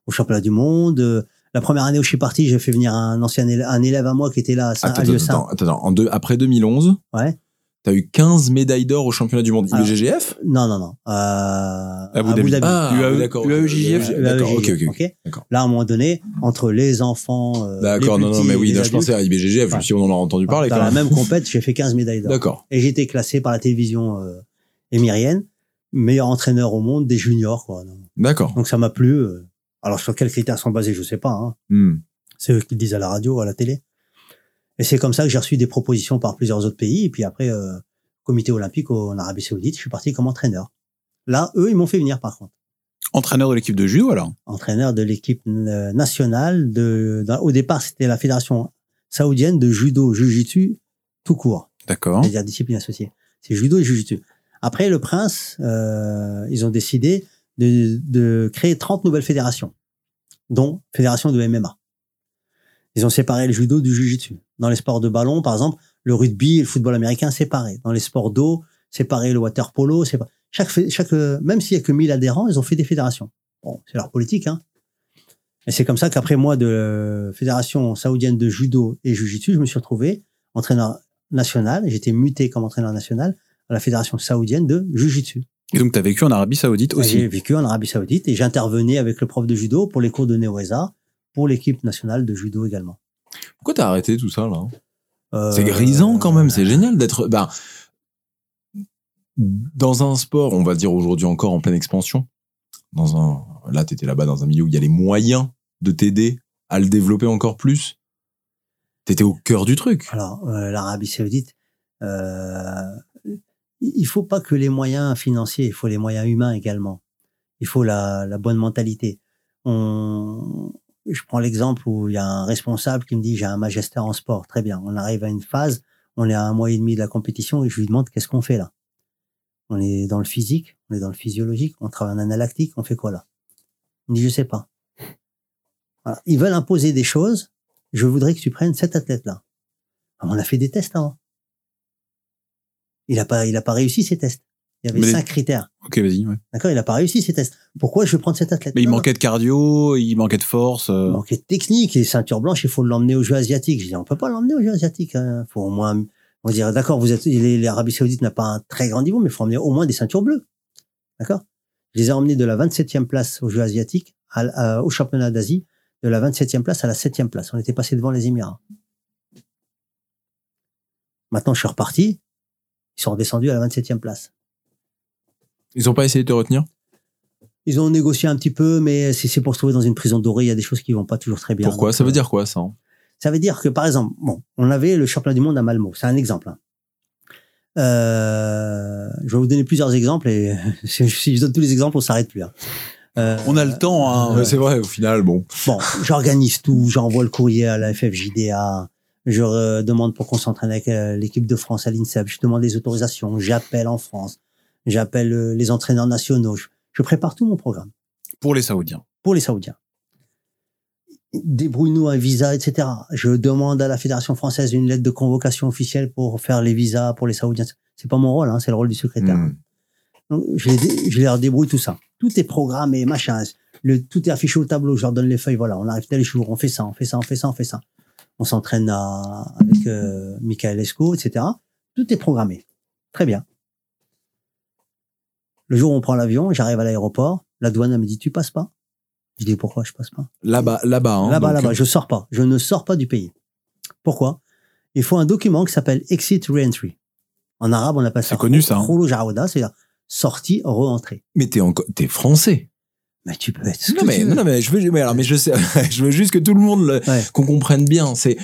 au championnat du monde. Euh, La première année où je suis parti, j'ai fait venir un ancien élève, un élève à moi qui était là à, Saint- à Attends, attends, attends, attends. En deux, après 2011, Ouais. T'as eu 15 médailles d'or au championnat du monde. Alors, IBGF Non, non, non. Euh, Abu Dhabi. Ah, UAE, d'accord. Euh, D'accord, euh, ok, ok. ok. D'accord. Là, à un moment donné, entre les enfants. euh, D'accord, non, non, mais oui, non, je pensais à adultes, IBGF, je me Ouais. suis dit, on en a entendu parler Dans quand la même. compète, j'ai fait 15 médailles d'or. D'accord. Et j'ai été classé par la télévision euh, émirienne, meilleur entraîneur au monde des juniors. Quoi. D'accord. Donc ça m'a plu. euh. Alors sur quels critères sont basés, je sais pas. Hein. Hmm. C'est eux qui le disent à la radio, à la télé. Et c'est comme ça que j'ai reçu des propositions par plusieurs autres pays. Et puis après, euh, comité olympique en Arabie Saoudite, je suis parti comme entraîneur. Là, eux, ils m'ont fait venir par contre. Entraîneur de l'équipe de judo, alors? Entraîneur de l'équipe euh, nationale. De, au départ, c'était la fédération saoudienne de judo, jujitsu, tout court. D'accord. c'est-à-dire discipline associée. C'est judo et jujitsu. Après, le prince, euh, ils ont décidé de, créer 30 nouvelles fédérations, dont fédération de MMA. Ils ont séparé le judo du jujitsu. Dans les sports de ballon, par exemple, le rugby et le football américain séparés. Dans les sports d'eau, séparé le water polo. Chaque, chaque, euh, même s'il y a que 1000 adhérents, ils ont fait des fédérations. Bon, c'est leur politique, hein. Et c'est comme ça qu'après moi de euh, fédération saoudienne de judo et jujitsu, je me suis retrouvé entraîneur national. Été muté comme entraîneur national à la fédération saoudienne de jujitsu. Et donc, tu as vécu en Arabie Saoudite J'ai aussi. vécu en Arabie Saoudite et j'intervenais avec le prof de judo pour les cours de Neoesa, pour l'équipe nationale de judo également. Pourquoi t'as arrêté tout ça, là? Euh, C'est grisant quand même, c'est génial d'être. Ben, dans un sport, on va dire aujourd'hui encore en pleine expansion. Dans un, là, t'étais là-bas dans un milieu où il y a les moyens de t'aider à le développer encore plus. T'étais au cœur du truc. Alors, euh, l'Arabie Saoudite, euh, il faut pas que les moyens financiers, il faut les moyens humains également. Il faut la, bonne mentalité. On, je prends l'exemple où il y a un responsable qui me dit j'ai un magistère en sport. Très bien. On arrive à une phase, on est à un mois et demi de la compétition et je lui demande qu'est-ce qu'on fait là? On est dans le physique, on est dans le physiologique, on travaille en analactique, on fait quoi là? Il me dit je sais pas. Ils veulent imposer des choses. Je voudrais que tu prennes cet athlète-là. Ah, On a fait des tests avant. Il a pas, il a pas réussi ses tests. Il y avait Mais les- cinq critères. Ok, vas-y. ouais. D'accord, il a pas réussi ses tests. Pourquoi je vais prendre cet athlète? Mais il manquait de cardio, il manquait de force. euh. Il manquait de technique et ceinture blanche, il faut l'emmener aux Jeux asiatiques. Je dis, on peut pas l'emmener aux Jeux asiatiques. Hein. Faut au moins, on dirait, d'accord, vous êtes, les- l'Arabie Saoudite n'a pas un très grand niveau, mais il faut emmener au moins des ceintures bleues. D'accord? Je les ai emmenés de la 27e place aux Jeux asiatiques à- à- au championnat d'Asie, de la 27e place à la 7e place. On était passé devant les Émirats. Maintenant, je suis reparti. Ils sont redescendus à la 27e place. Ils ont pas essayé de te retenir? Ils ont négocié un petit peu, mais si c'est pour se trouver dans une prison dorée, il y a des choses qui vont pas toujours très bien. Pourquoi? Donc, Ça veut euh, dire quoi, ça hein? Ça veut dire que, par exemple, bon, on avait le championnat du monde à Malmo. C'est un exemple. hein. Euh, je vais vous donner plusieurs exemples et si je donne tous les exemples, on s'arrête plus. hein. Euh, On a le temps, hein. C'est vrai, au final, bon. Bon, j'organise tout, j'envoie le courrier à la FFJDA, je euh, demande pour qu'on s'entraîne avec euh, l'équipe de France à l'INSEP, je demande les autorisations, j'appelle en France, j'appelle euh, les entraîneurs nationaux, je, je prépare tout mon programme Pour les Saoudiens. pour les Saoudiens. Débrouille-nous un visa, etc. Je demande à la Fédération française une lettre de convocation officielle pour faire les visas pour les Saoudiens. C'est pas mon rôle, hein, c'est le rôle du secrétaire. Hmm. Donc, je, les, dé- je leur débrouille tout ça. Tout est programmé, machin. Le, tout est affiché au tableau. Je leur donne les feuilles. Voilà, on arrive tel jour. On fait ça, on fait ça, on fait ça, on fait ça. On s'entraîne avec euh, Michael Esco, etc. Tout est programmé. Très bien. Le jour où on prend l'avion, j'arrive à l'aéroport. La douane elle me dit tu passes pas? Je dis pourquoi je passe pas? Là-bas, là-bas. hein, là-bas, là-bas, je sors pas. Je ne sors pas du pays. Pourquoi? Il faut un document qui s'appelle Exit Reentry. En arabe, on appelle ça. C'est connu, ça, hein. C'est-à-dire sortie, re-entrée. Mais t'es encore, t'es français. Mais tu peux être. Non mais, non, mais je veux, mais alors, mais je sais, je veux juste que tout le monde, le- Ouais. qu'on comprenne bien. C'est,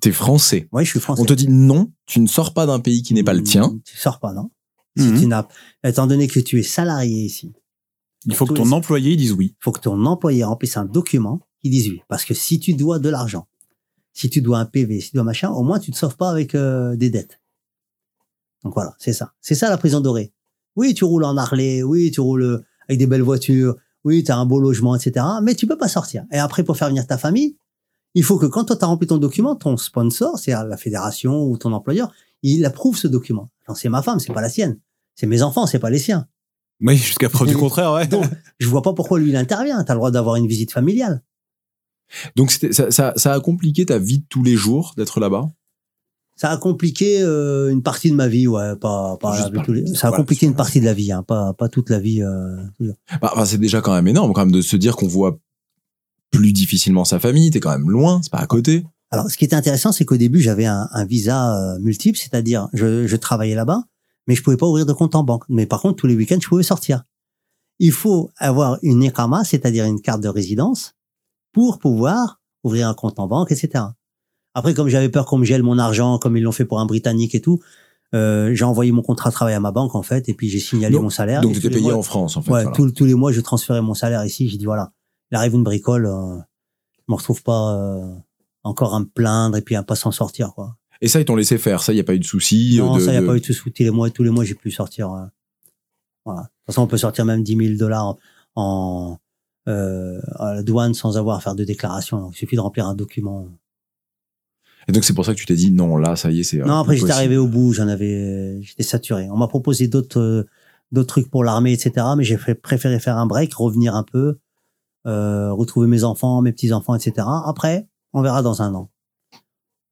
t'es français. Oui, je suis français. On te dit non, tu ne sors pas d'un pays qui n'est pas le tien. Mm, Tu sors pas, non Si Mhm. tu n'as, étant donné que tu es salarié ici, Il faut que ton employé dise oui. il faut que ton employé remplisse un document qui dise oui. Parce que si tu dois de l'argent, si tu dois un PV, si tu dois machin, au moins tu te sauves pas avec euh, des dettes. Donc voilà, c'est ça. C'est ça la prison dorée. Oui, tu roules en Harley, oui, tu roules euh, avec des belles voitures, oui, tu as un beau logement, etc. Mais tu peux pas sortir. Et après, pour faire venir ta famille, il faut que quand toi tu as rempli ton document, ton sponsor, c'est la fédération ou ton employeur, il approuve ce document. C'est ma femme, c'est pas la sienne. C'est mes enfants, c'est pas les siens. Oui, jusqu'à preuve du contraire, ouais. Donc, je vois pas pourquoi lui il intervient. Tu as le droit d'avoir une visite familiale. Donc ça, ça, ça a compliqué ta vie de tous les jours d'être là-bas? Ça a compliqué euh, une partie de ma vie, ouais, pas, pas Juste Ça a voilà, compliqué une partie de la vie, hein, pas, pas toute la vie. euh, Bah, enfin, c'est déjà quand même énorme quand même de se dire qu'on voit plus difficilement sa famille. T'es quand même loin, c'est pas à côté. Alors, ce qui était intéressant, c'est qu'au début, j'avais un, un visa euh, multiple, c'est-à-dire je, je travaillais là-bas, mais je pouvais pas ouvrir de compte en banque. Mais par contre, tous les week-ends, je pouvais sortir. Il faut avoir une ECAMA, c'est-à-dire une carte de résidence, pour pouvoir ouvrir un compte en banque, etc. Après, comme j'avais peur qu'on me gèle mon argent, comme ils l'ont fait pour un Britannique et tout, euh, j'ai envoyé mon contrat de travail à ma banque, en fait, et puis j'ai signalé Donc- mon salaire. Donc tous les payé mois- en France en fait. Ouais, voilà. tous, tous les mois, je transférais mon salaire ici. J'ai dit voilà, il arrive une bricole, euh, je me retrouve pas euh, encore à me plaindre et puis à pas s'en sortir quoi. Et ça ils t'ont laissé faire. Ça y a pas eu de souci. non, de- ça y a de- pas eu de souci. Tous les mois, tous les mois, j'ai pu sortir. euh, voilà. De toute façon, on peut sortir même 10 000 dollars en euh, à la douane sans avoir à faire de déclaration. Donc, il suffit de remplir un document. Et donc c'est pour ça que tu t'es dit non là ça y est c'est. non, après j'étais arrivé au bout. J'en avais, j'étais saturé. On m'a proposé d'autres euh, d'autres trucs pour l'armée, etc. Mais j'ai préféré faire un break, revenir un peu, euh, retrouver mes enfants, mes petits enfants, etc. Après, on verra dans un an.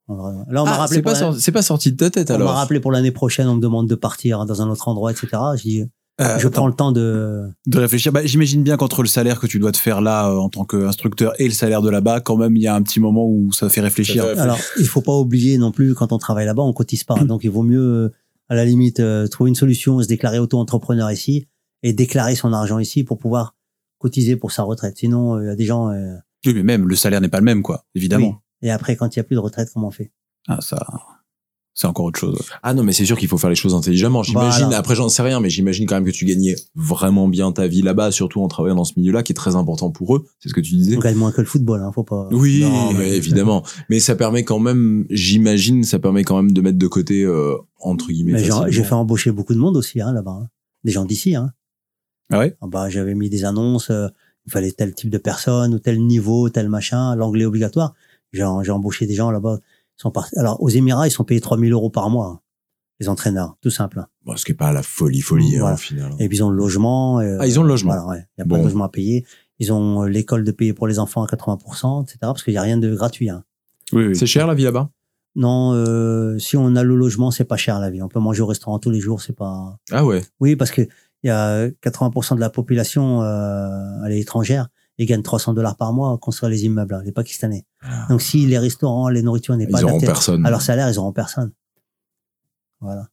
Là, on m'a Ah, rappelé. c'est pas, la- sorti- c'est pas sorti de ta tête on m'a alors. rappelé pour l'année prochaine. On me demande de partir dans un autre endroit, etc. Je dis, Euh, je attends, prends le temps de. de réfléchir. Bah, J'imagine bien qu'entre le salaire que tu dois te faire là euh, en tant qu'instructeur et le salaire de là-bas, quand même, il y a un petit moment où ça fait réfléchir. Ça fait- Alors, il faut pas oublier non plus quand on travaille là-bas, on cotise pas. Donc, il vaut mieux, euh, à la limite, euh, trouver une solution, se déclarer auto-entrepreneur ici et déclarer son argent ici pour pouvoir cotiser pour sa retraite. Sinon, euh, il y a des gens. euh, Oui, mais même le salaire n'est pas le même, quoi. Évidemment. oui. Et après, quand il y a plus de retraite, comment on fait? Ah, ça, c'est encore autre chose. Ah non mais c'est sûr qu'il faut faire les choses intelligemment. J'imagine. Voilà. Après j'en sais rien mais j'imagine quand même que tu gagnais vraiment bien ta vie là-bas surtout en travaillant dans ce milieu-là qui est très important pour eux. C'est ce que tu disais. On gagne moins que le football, hein, faut pas. Oui. Non, mais évidemment. Mais ça permet quand même, j'imagine, ça permet quand même de mettre de côté, euh, entre guillemets, j'ai fait embaucher beaucoup de monde aussi hein, là-bas, hein. des gens d'ici. Hein. Ah ouais? Ah bah, j'avais mis des annonces, euh, il fallait tel type de personne ou tel niveau, tel machin, l'anglais obligatoire. J'ai embauché des gens là-bas. Sont. Alors aux Émirats, ils sont payés 3000 euros par mois, hein, les entraîneurs, tout simple. hein. Bon, ce qui est pas la folie, folie, hein, au final. Et puis ils ont le logement. euh, Ah, ils ont le logement. Voilà, ouais. Il y a Bon. pas de logement à payer. Ils ont euh, l'école de payer pour les enfants à 80%, etc. Parce qu'il y a rien de gratuit. Hein. Oui, oui. C'est cher la vie là-bas? Non, euh, si on a le logement, c'est pas cher la vie. On peut manger au restaurant tous les jours, c'est pas. Ah ouais. Oui, parce que il y a 80% de la population, euh, elle est étrangère et gagne 300 dollars par mois à construire les immeubles, hein, les Pakistanais. Donc si les restaurants, les nourritures n'est pas Ah. Ils auront personne. à leur salaire, ils auront personne. Voilà.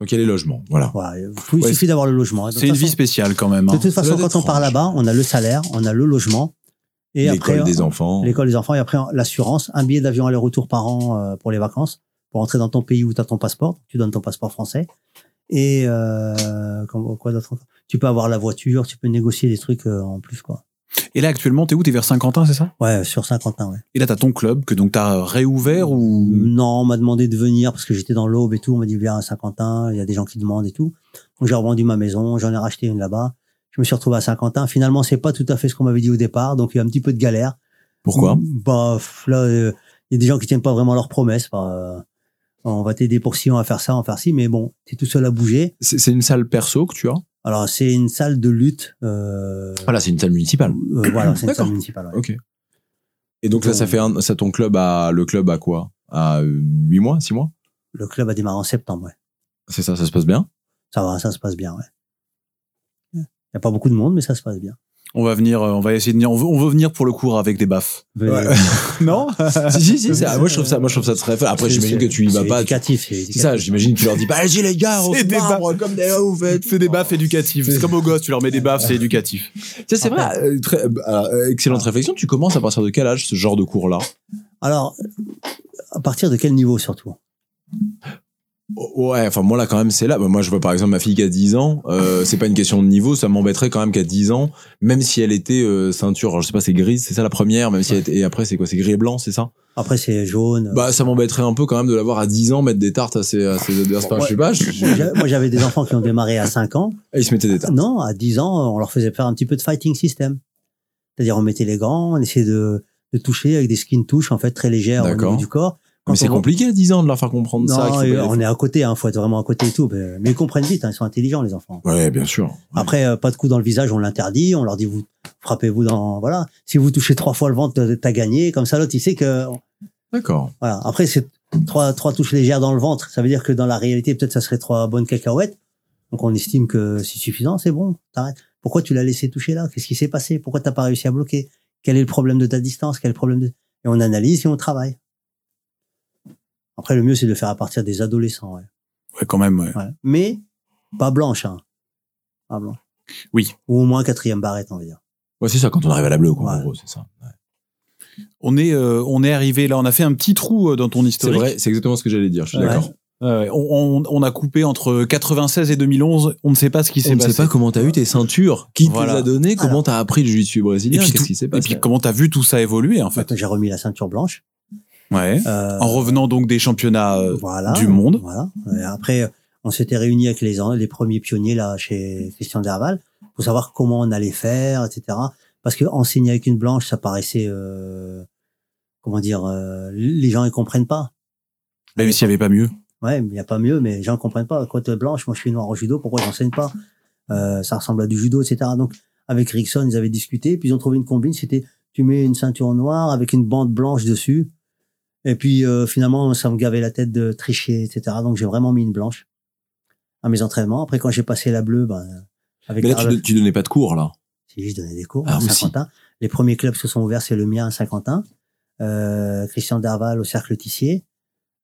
Donc il y a les logements, voilà. voilà. Il Ouais, suffit d'avoir le logement. De C'est une façon- vie spéciale quand même. De hein. toute façon, quand on part là-bas, on a le salaire, on a le logement et L'école des enfants. l'école des enfants et après l'assurance, un billet d'avion aller-retour par an euh, pour les vacances, pour entrer dans ton pays où tu as ton passeport, tu donnes ton passeport français. Et euh, comme- quoi d'autre Tu peux avoir la voiture, tu peux négocier des trucs euh, en plus quoi. Et là, actuellement, t'es où? T'es vers Saint-Quentin, c'est ça? Ouais, sur Saint-Quentin, ouais. Et là, t'as ton club que donc t'as réouvert ou? Non, on m'a demandé de venir parce que j'étais dans l'aube et tout. On m'a dit viens à Saint-Quentin, il y a des gens qui demandent et tout. Donc j'ai revendu ma maison, j'en ai racheté une là-bas. Je me suis retrouvé à Saint-Quentin. Finalement, c'est pas tout à fait ce qu'on m'avait dit au départ, donc il y a un petit peu de galère. Pourquoi? Bah là, euh, il y a des gens qui tiennent pas vraiment leurs promesses. bah, euh, on va t'aider pour ci, on va faire ça, on va faire ci, mais bon, t'es tout seul à bouger. C'est une salle perso que tu as? Alors c'est une salle de lutte. Euh, Voilà, c'est une salle municipale. euh, voilà, c'est une salle municipale. ouais. Ok. Et donc là, ça fait un, ça ton club à le club à quoi? À 8 mois, 6 mois? Le club a démarré en septembre. Ouais. C'est ça, ça se passe bien? Ça va, ça se passe bien. Ouais. Il y a pas beaucoup de monde, mais ça se passe bien. On va venir, euh, on va essayer de venir, on veut, on veut venir pour le cours avec des baffes. Non Si si si, c'est- moi je trouve ça moi je trouve ça très. Après C'est- j'imagine que c'est- tu y vas c'est pas. Éducatif, c'est C'est ça, j'imagine que tu leur dis pas allez les gars, on C'est se des marbre comme des ouf. Fais des baffes éducatifs. C'est comme aux gosses, tu leur mets des baffes, c'est éducatif. Tiens, c'est vrai, euh, très, euh, excellente réflexion. Tu commences à partir de quel âge ce genre de cours-là? Alors, à partir de quel niveau surtout? Ouais, enfin moi là quand même c'est là. Moi je vois par exemple ma fille qui a 10 ans, euh, c'est pas une question de niveau, ça m'embêterait quand même qu'à 10 ans, même si elle était euh, ceinture, alors, je sais pas c'est grise, c'est ça la première, même si elle était, et après c'est quoi, c'est gris et blanc, c'est ça? Après, c'est jaune. Bah ça m'embêterait un peu quand même de l'avoir à 10 ans mettre des tartes à ses, à ses adversaires. Enfin, Je sais pas, je- Moi, j'a- Moi, j'avais des enfants qui ont démarré à 5 ans. Et ils se mettaient des tartes. Non, à 10 ans, on leur faisait faire un petit peu de fighting system. C'est-à-dire, on mettait les gants, on essayait de, de toucher avec des skin touches, en fait, très légères au niveau du corps. Quand Mais c'est compliqué à 10 ans de leur faire comprendre ça. Non, faut les- on est à côté, hein, faut être vraiment à côté et tout. Mais, ils comprennent vite, hein, ils sont intelligents, les enfants. Ouais, bien sûr. Après, euh, pas de coups dans le visage, on l'interdit, on leur dit, vous frappez-vous dans, voilà. Si vous touchez trois fois le ventre, t'as gagné. Comme ça, l'autre, il sait que, D'accord. voilà. Après, c'est, trois, trois touches légères dans le ventre. Ça veut dire que dans la réalité, peut-être ça serait trois bonnes cacahuètes. Donc on estime que c'est suffisant, c'est bon, t'arrêtes. Pourquoi tu l'as laissé toucher là? Qu'est-ce qui s'est passé? Pourquoi t'as pas réussi à bloquer? Quel est le problème de ta distance? Quel est le problème de... Et on analyse et on travaille. Après, le mieux, c'est de le faire à partir des adolescents. Ouais. Ouais, quand même. ouais. Ouais. Mais pas blanche, hein. Pas blanche. Oui. Ou au moins quatrième barrette, on va dire. Ouais, c'est ça, quand on arrive à la bleue, quoi, en gros, c'est ça. Ouais. On est, euh, on est arrivé là. On a fait un petit trou euh, dans ton C'est historique. vrai, c'est exactement ce que j'allais dire, je suis Ouais. d'accord. Euh, on, on- on a coupé entre 96 et 2011. On ne sait pas ce qui On s'est ne passé. sait pas comment t'as eu tes ceintures, qui Voilà. te les a données, comment t'as appris le jiu-jitsu Et brésilien, puis, qu'est-ce tout- qui s'est et passé? puis comment t'as vu tout ça évoluer en fait? J'ai remis la ceinture blanche. Ouais. euh, En revenant donc des championnats euh, voilà, du monde. Voilà. Et après, on s'était réunis avec les, les premiers pionniers là chez Christian Derval pour savoir comment on allait faire, etc. Parce que enseigner avec une blanche, ça paraissait, euh, comment dire, euh, les gens ils comprennent pas. Même s'il n'y avait pas mieux. Ouais, il n'y a pas mieux, mais les gens comprennent pas. Quand t'es blanche, moi je suis noir en judo, pourquoi j'enseigne pas? Euh, Ça ressemble à du judo, etc. Donc avec Rickson, ils avaient discuté, puis ils ont trouvé une combine. C'était tu mets une ceinture noire avec une bande blanche dessus. Et puis euh, finalement, ça me gavait la tête de tricher, etc. Donc j'ai vraiment mis une blanche à mes entraînements. Après, quand j'ai passé la bleue, ben, avec Mais là, tu, tu donnais pas de cours, là. si je donnais des cours Ah, à. Saint-Quentin. Les premiers clubs se sont ouverts, c'est le mien à Saint-Quentin, euh, Christian Derval au Cercle Tissier.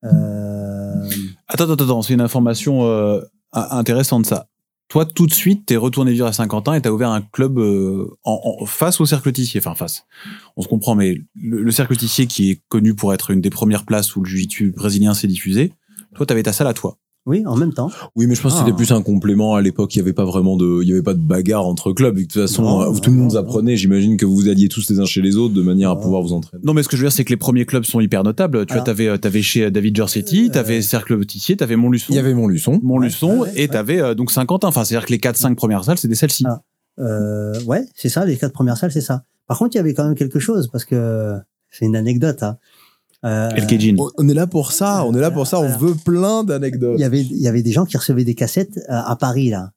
Euh, Attends, attends, attends. C'est une information euh, intéressante ça. Toi, tout de suite, t'es retourné vivre à Saint-Quentin et t'as ouvert un club euh, en, face au Cercle Tissier. Enfin, face. On se comprend, mais le, le Cercle Tissier, qui est connu pour être une des premières places où le jiu-jitsu brésilien s'est diffusé, toi, t'avais ta salle à toi. Oui, en même temps. Oui, mais je pense que Ah. c'était plus un complément. À l'époque, il y avait pas vraiment de, il y avait pas de bagarre entre clubs. De toute façon, Non, euh, non, tout le monde non, apprenait. J'imagine que vous alliez tous les uns chez les autres de manière à pouvoir vous entraîner. Non, mais ce que je veux dire, c'est que les premiers clubs sont hyper notables. Tu vois, t'avais, euh, t'avais chez David Giorsetti, Euh, t'avais Cercle Tissier, t'avais Montluçon. Il y avait mon luçon. Montluçon Ouais, ouais, et t'avais euh, donc Saint-Quentin. Enfin, c'est-à-dire que les 4-5 premières salles, c'était celle-ci. Ah. Euh, ouais, c'est ça, les quatre premières salles, c'est ça. Par contre, il y avait quand même quelque chose, parce que c'est une anecdote. Hein. Euh, El. On- est là pour ça. On est là pour ça. On Alors. veut plein d'anecdotes. il y avait il y avait des gens qui recevaient des cassettes euh, à Paris là.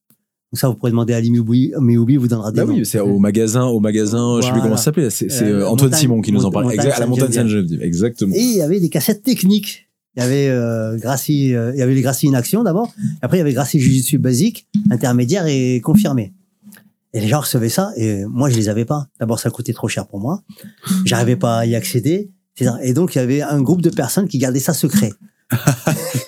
Donc ça, vous pourrez demander à Ali Mioubi, Mioubi vous donnera des Bah noms. oui, c'est au magasin, au magasin, je sais plus comment ça s'appelait. C'est Euh, Antoine Montagne- Simon qui nous en parlait. Montagne Exact, à la montagne Sainte-Geneviève. Exactement. Et il y avait des cassettes techniques. Il y avait euh, Gracie, euh, il y avait les Gracie in action d'abord. Après, il y avait Gracie Jiu-Jitsu basique, intermédiaire et confirmé. Et les gens recevaient ça et moi, je les avais pas. D'abord, ça coûtait trop cher pour moi. J'arrivais pas à y accéder. Et donc, il y avait un groupe de personnes qui gardaient ça secret.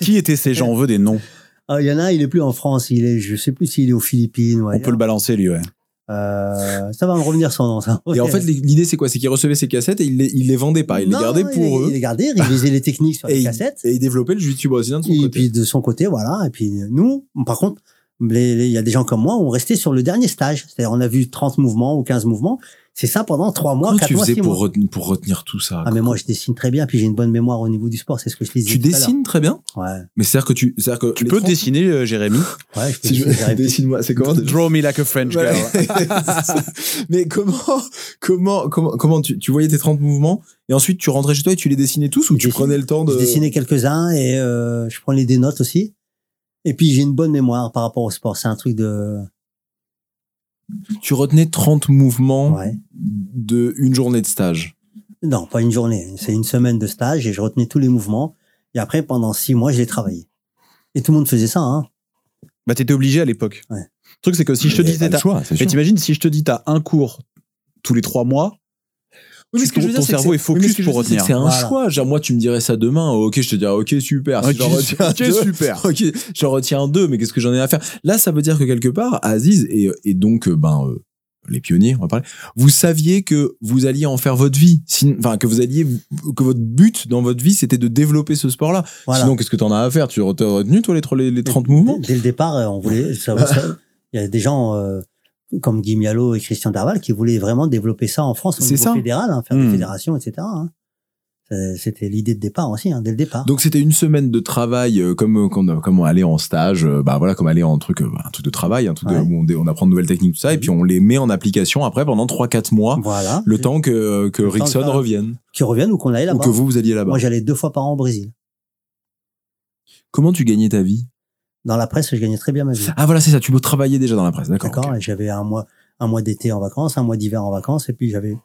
Qui étaient ces gens On veut des noms. Ah, Il y en a un, il est plus en France. Il est, je sais plus s'il est aux Philippines. On peut le balancer, lui, ouais. Euh, ça va me revenir son nom, ça. Et en fait, l'idée, c'est quoi? C'est qu'ils recevaient ces cassettes et ils les, les vendaient pas. Non, les gardaient il pour les- eux. Il les gardait, il révisait les techniques sur Et les cassettes. et ils développaient le jiu-jitsu brésilien de son Et côté. puis de son côté, voilà. Et puis nous, par contre, il y a des gens comme moi, on restait sur le dernier stage. C'est-à-dire, on a vu 30 mouvements ou 15 mouvements. C'est ça pendant 3 mois, Comment 4 tu mois, faisais 6 pour mois. retenir, pour retenir tout ça Ah, mais moi, je dessine très bien, puis j'ai une bonne mémoire au niveau du sport. C'est ce que je te disais. Tu tout à l'heure. dessines très bien Ouais. Mais c'est-à-dire que tu. c'est-à-dire que Tu les peux 30 dessiner, euh, Jérémy Ouais, je peux Si je dessiner, j'arrive- dessine-moi, c'est comment déjà Draw me like a French girl. Mais comment, comment, comment, comment tu, tu voyais tes 30 mouvements et ensuite tu rentrais chez toi et tu les dessinais tous ou Je tu dessine- prenais le temps de. Je dessinais quelques-uns et euh, je prenais des notes aussi. Et puis, j'ai une bonne mémoire par rapport au sport. C'est un truc de... Tu retenais 30 mouvements Ouais. de une journée de stage. Non, pas une journée. C'est une semaine de stage et je retenais tous les mouvements. Et après, pendant six mois, je les travaillais. Et tout le monde faisait ça, hein. Bah, t'étais obligé à l'époque. Ouais. Le truc, c'est que si je te Mais dis, pas le t'as- choix, c'est mais t'imagines, si je te dis, t'as un cours tous les trois mois, Oui, mais ton- ton c'est que cerveau c'est- est focus oui, mais ce que je pour veux dire, c'est que C'est un retenir. choix. Genre, moi, tu me dirais ça demain. Ok, je te dirais, ok, super. Si Ok, j'en retiens deux, super. ok, j'en retiens deux, mais qu'est-ce que j'en ai à faire? Là, ça veut dire que quelque part, Aziz et, et donc, euh, ben, euh, les pionniers, on va parler. Vous saviez que vous alliez en faire votre vie, enfin que vous alliez, que votre but dans votre vie, c'était de développer ce sport-là. Voilà. Sinon, qu'est-ce que t'en as à faire? Tu as retenu toi les, tro- les, les 30 mouvements? Dès, le départ, euh, on voulait. ça- ça- Il y a des gens euh, comme Guy Mialo et Christian Darval qui voulaient vraiment développer ça en France au niveau ça. fédéral, hein, faire Hmm. des fédérations, etc. hein. Ça- C'était l'idée de départ aussi, hein, dès le départ. Donc c'était une semaine de travail euh, comme comme comme aller en stage, euh, bah voilà comme aller en truc euh, un truc de travail, un truc de- où on, apprend de nouvelles techniques tout ça et Mhm. puis on les met en application après pendant 3 4 mois, voilà. le temps que que Le Rickson revienne Qui reviennent ou qu'on aille ou là-bas. que vous vous alliez là-bas. Moi, j'allais deux fois par an au Brésil. Comment tu gagnais ta vie? Dans la presse, je gagnais très bien ma vie. Ah voilà, c'est ça, tu peux travailler déjà dans la presse, d'accord. D'accord. j'avais un mois, un mois d'été en vacances, un mois d'hiver en vacances, et puis j'avais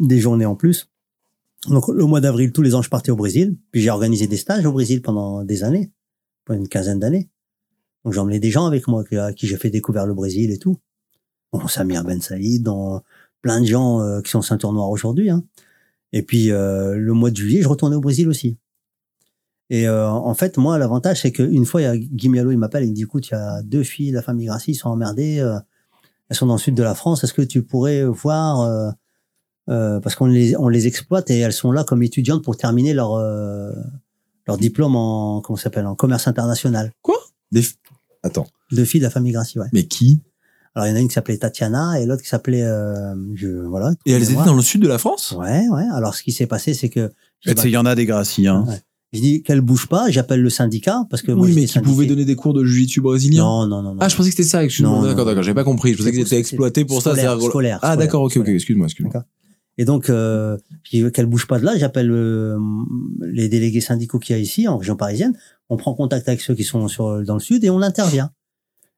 des journées en plus. Donc le mois d'avril, tous les ans, je partais au Brésil. Puis j'ai organisé des stages au Brésil pendant des années, pendant une quinzaine d'années. Donc emmené des gens avec moi à qui j'ai fait découvrir le Brésil et tout. Bon, Samir Ben Saïd, dans plein de gens euh, qui sont ceinture noire aujourd'hui. Hein. Et puis euh, le mois de juillet, je retournais au Brésil aussi. Et euh, en fait, moi, l'avantage, c'est qu'une fois, il y a Guy Mialo, il m'appelle, il me dit, écoute, il y a deux filles de la famille Grassi, ils sont emmerdées, euh, elles sont dans le sud de la France, est-ce que tu pourrais voir, euh, euh, parce qu'on les, on les exploite et elles sont là comme étudiantes pour terminer leur, euh, leur diplôme en, comment s'appelle, en commerce international. Des f- Attends, Deux filles de la famille Grassi, ouais. mais qui? Alors, il y en a une qui s'appelait Tatiana et l'autre qui s'appelait, euh, je, voilà. Et elles étaient dans le sud de la France? Ouais, ouais. Alors, ce qui s'est passé, c'est que, Tu sais, Il y en a des Gracie, hein. Ouais. Je dis qu'elle bouge pas, j'appelle le syndicat parce que moi Oui, mais qui syndiqué. donner des cours de jiu-jitsu brésilien Non, non, non, non. Ah, je pensais que c'était ça, excuse-moi. D'accord, d'accord, j'avais pas compris. Je pensais qu'ils C'est- étaient exploités pour ça. scolaire, scolaire, Ah, scolaire, d'accord, ok, ok, scolaire. excuse-moi, excuse-moi. Et donc, euh, je dis qu'elle bouge pas de là, j'appelle euh, les délégués syndicaux qu'il y a ici, en région parisienne. On prend contact avec ceux qui sont sur, dans le sud et on intervient.